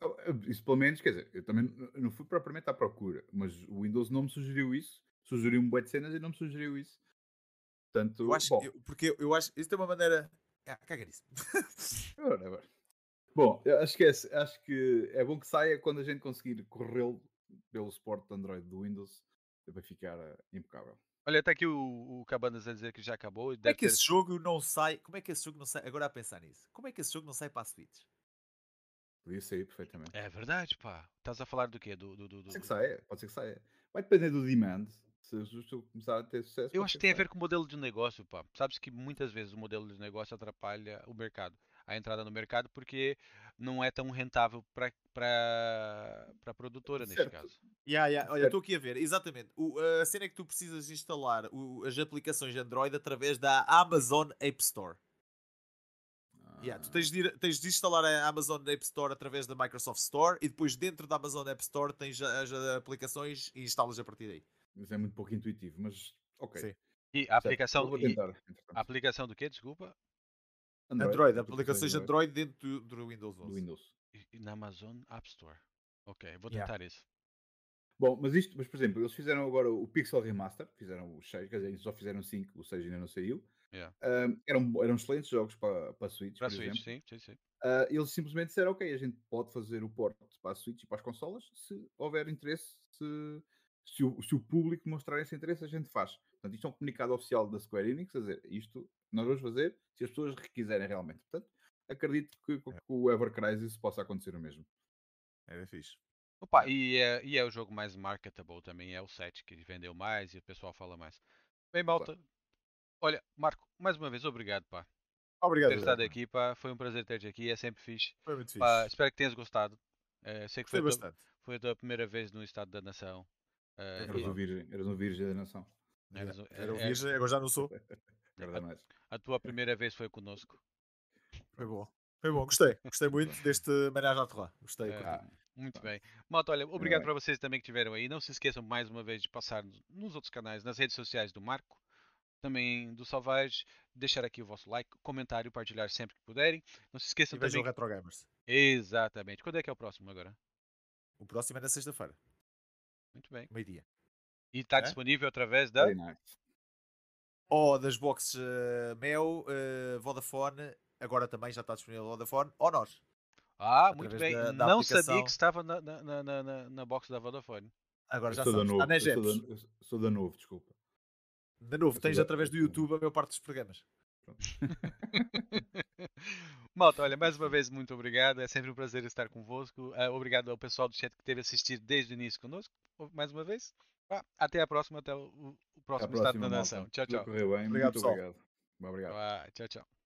B: Eu- Isso pelo menos, quer dizer, eu também não fui propriamente à procura, mas o Windows não me sugeriu isso. Sugeriu-me bué de cenas e não me sugeriu isso. Portanto,
C: Eu acho,
B: bom,
C: eu- porque eu acho isso tem uma maneira. Ah, caga nisso.
B: Bom, eu acho que, é, acho que é bom que saia quando a gente conseguir corrê-lo pelo suporte de Android do Windows para ficar eh, impecável.
A: Olha, tá aqui o, o Cabanas a dizer que já acabou.
C: Como é que
A: ter...
C: esse jogo não sai? Como é que esse jogo não sai? Agora a pensar nisso. Como é que esse jogo não sai para a Switch?
B: Podia sair perfeitamente.
A: É verdade, pá. Estás a falar do quê? Do, do, do,
B: Pode ser que
A: do-
B: saia, pode ser que saia. Vai depender do demand. Se o jogo começar a ter sucesso.
A: Eu acho que tem a ver com o modelo de negócio, pá. Sabes que muitas vezes o modelo de negócio atrapalha o mercado, a entrada no mercado, porque não é tão rentável para para produtora neste
B: Certo.
A: caso.
C: Yeah, yeah. Olha, estou aqui a ver, exatamente. O, a cena é que tu precisas instalar o- as aplicações Android através da Amazon App Store. Yeah, tu tens de, ir- tens de instalar a Amazon App Store através da Microsoft Store e depois dentro da Amazon App Store tens as aplicações e instalas a partir daí.
B: Mas é muito pouco intuitivo. Mas, ok.
C: Sim.
A: E a
B: certo.
A: aplicação,
B: Eu vou
A: e a aplicação do quê? Desculpa.
C: Android,
B: aplicações
C: aplicações Android dentro do, do Windows 11.
B: do Windows.
A: E- e Na Amazon App Store. Ok, vou
C: Yeah.
A: tentar isso.
B: Bom, mas isto, mas por exemplo, eles fizeram agora o Pixel Remaster, fizeram os 6, quer dizer, só fizeram 5, o 6 ainda não saiu.
A: Yeah.
B: Ahm, eram, eram excelentes jogos para, para a Switch,
A: Para a
B: por
A: Switch,
B: exemplo.
A: sim, sim, sim.
B: Ah, eles simplesmente disseram, ok, a gente pode fazer o port para a Switch e para as consolas, se houver interesse, se, se, o, se o público mostrar esse interesse, a gente faz. Portanto, isto é um comunicado oficial da Square Enix, a dizer, isto nós vamos fazer se as pessoas quiserem realmente. Portanto, acredito que, com
C: É.
B: o Ever Crisis possa acontecer o mesmo.
C: Era fixe.
A: Opa, e é, e é o jogo mais marketable também, é o 7 que vendeu mais e o pessoal fala mais. Bem, malta. Olha, Marco, mais uma vez, obrigado, pá. Por
C: Obrigado.
A: ter estado aqui, pá. Foi um prazer ter-te aqui, é sempre fixe.
C: Foi muito fixe.
A: Pá, espero que tenhas gostado. Eh, sei que foi a, tua,
C: bastante.
A: foi a tua primeira vez no Estado da Nação. Eh,
C: É
B: Eras
C: verdade.
B: um virgem, eras um virgem da nação.
A: eras um-
C: Era o
A: é-
C: virgem, agora já não sou.
B: Mais.
A: a tua primeira vez foi connosco.
C: Foi bom. Foi bom, gostei. Gostei muito deste homenagem à. Gostei.
A: É.
B: Ah,
A: Muito bem. Malta, olha, obrigado
B: bem.
A: para vocês também que estiveram aí. Não se esqueçam mais uma vez de passar nos- outros canais, nas redes sociais do Marco, também do Salvage, deixar aqui o vosso like, comentário, partilhar sempre que puderem. Não se
C: E
A: esqueçam
C: o
A: também.
C: Retro Gamers.
A: Exatamente. Quando é que é o próximo agora?
C: O próximo é na sexta-feira,
A: Muito bem.
C: meio-dia.
A: E está
C: É?
A: disponível através da.
C: Ou das boxes eh, Mel, eh, Vodafone, agora também já está disponível Vodafone, ou nós.
A: Ah, muito bem.
C: da- da
A: Não sabia
C: aplicação.
A: que estava na, na, na, na, box da Vodafone.
C: Agora
B: Eu
C: já
B: sou da
C: sabes.
B: novo.
C: Está na
B: sou da- sou da novo, desculpa.
C: De novo, tens
B: da-
C: através do
B: da-
C: YouTube a maior parte dos programas.
A: Malta, olha, mais uma vez, muito obrigado. É sempre um prazer estar convosco. Ah, obrigado ao pessoal do chat que teve assistido desde o início conosco. Mais uma vez. Até a próxima, até o, o
B: Até
A: próximo Estado
B: próxima,
A: da. Nação. Tchau, tchau.
C: Obrigado,
B: Muito
C: pessoal.
B: obrigado. Obrigado.
A: Tchau, tchau.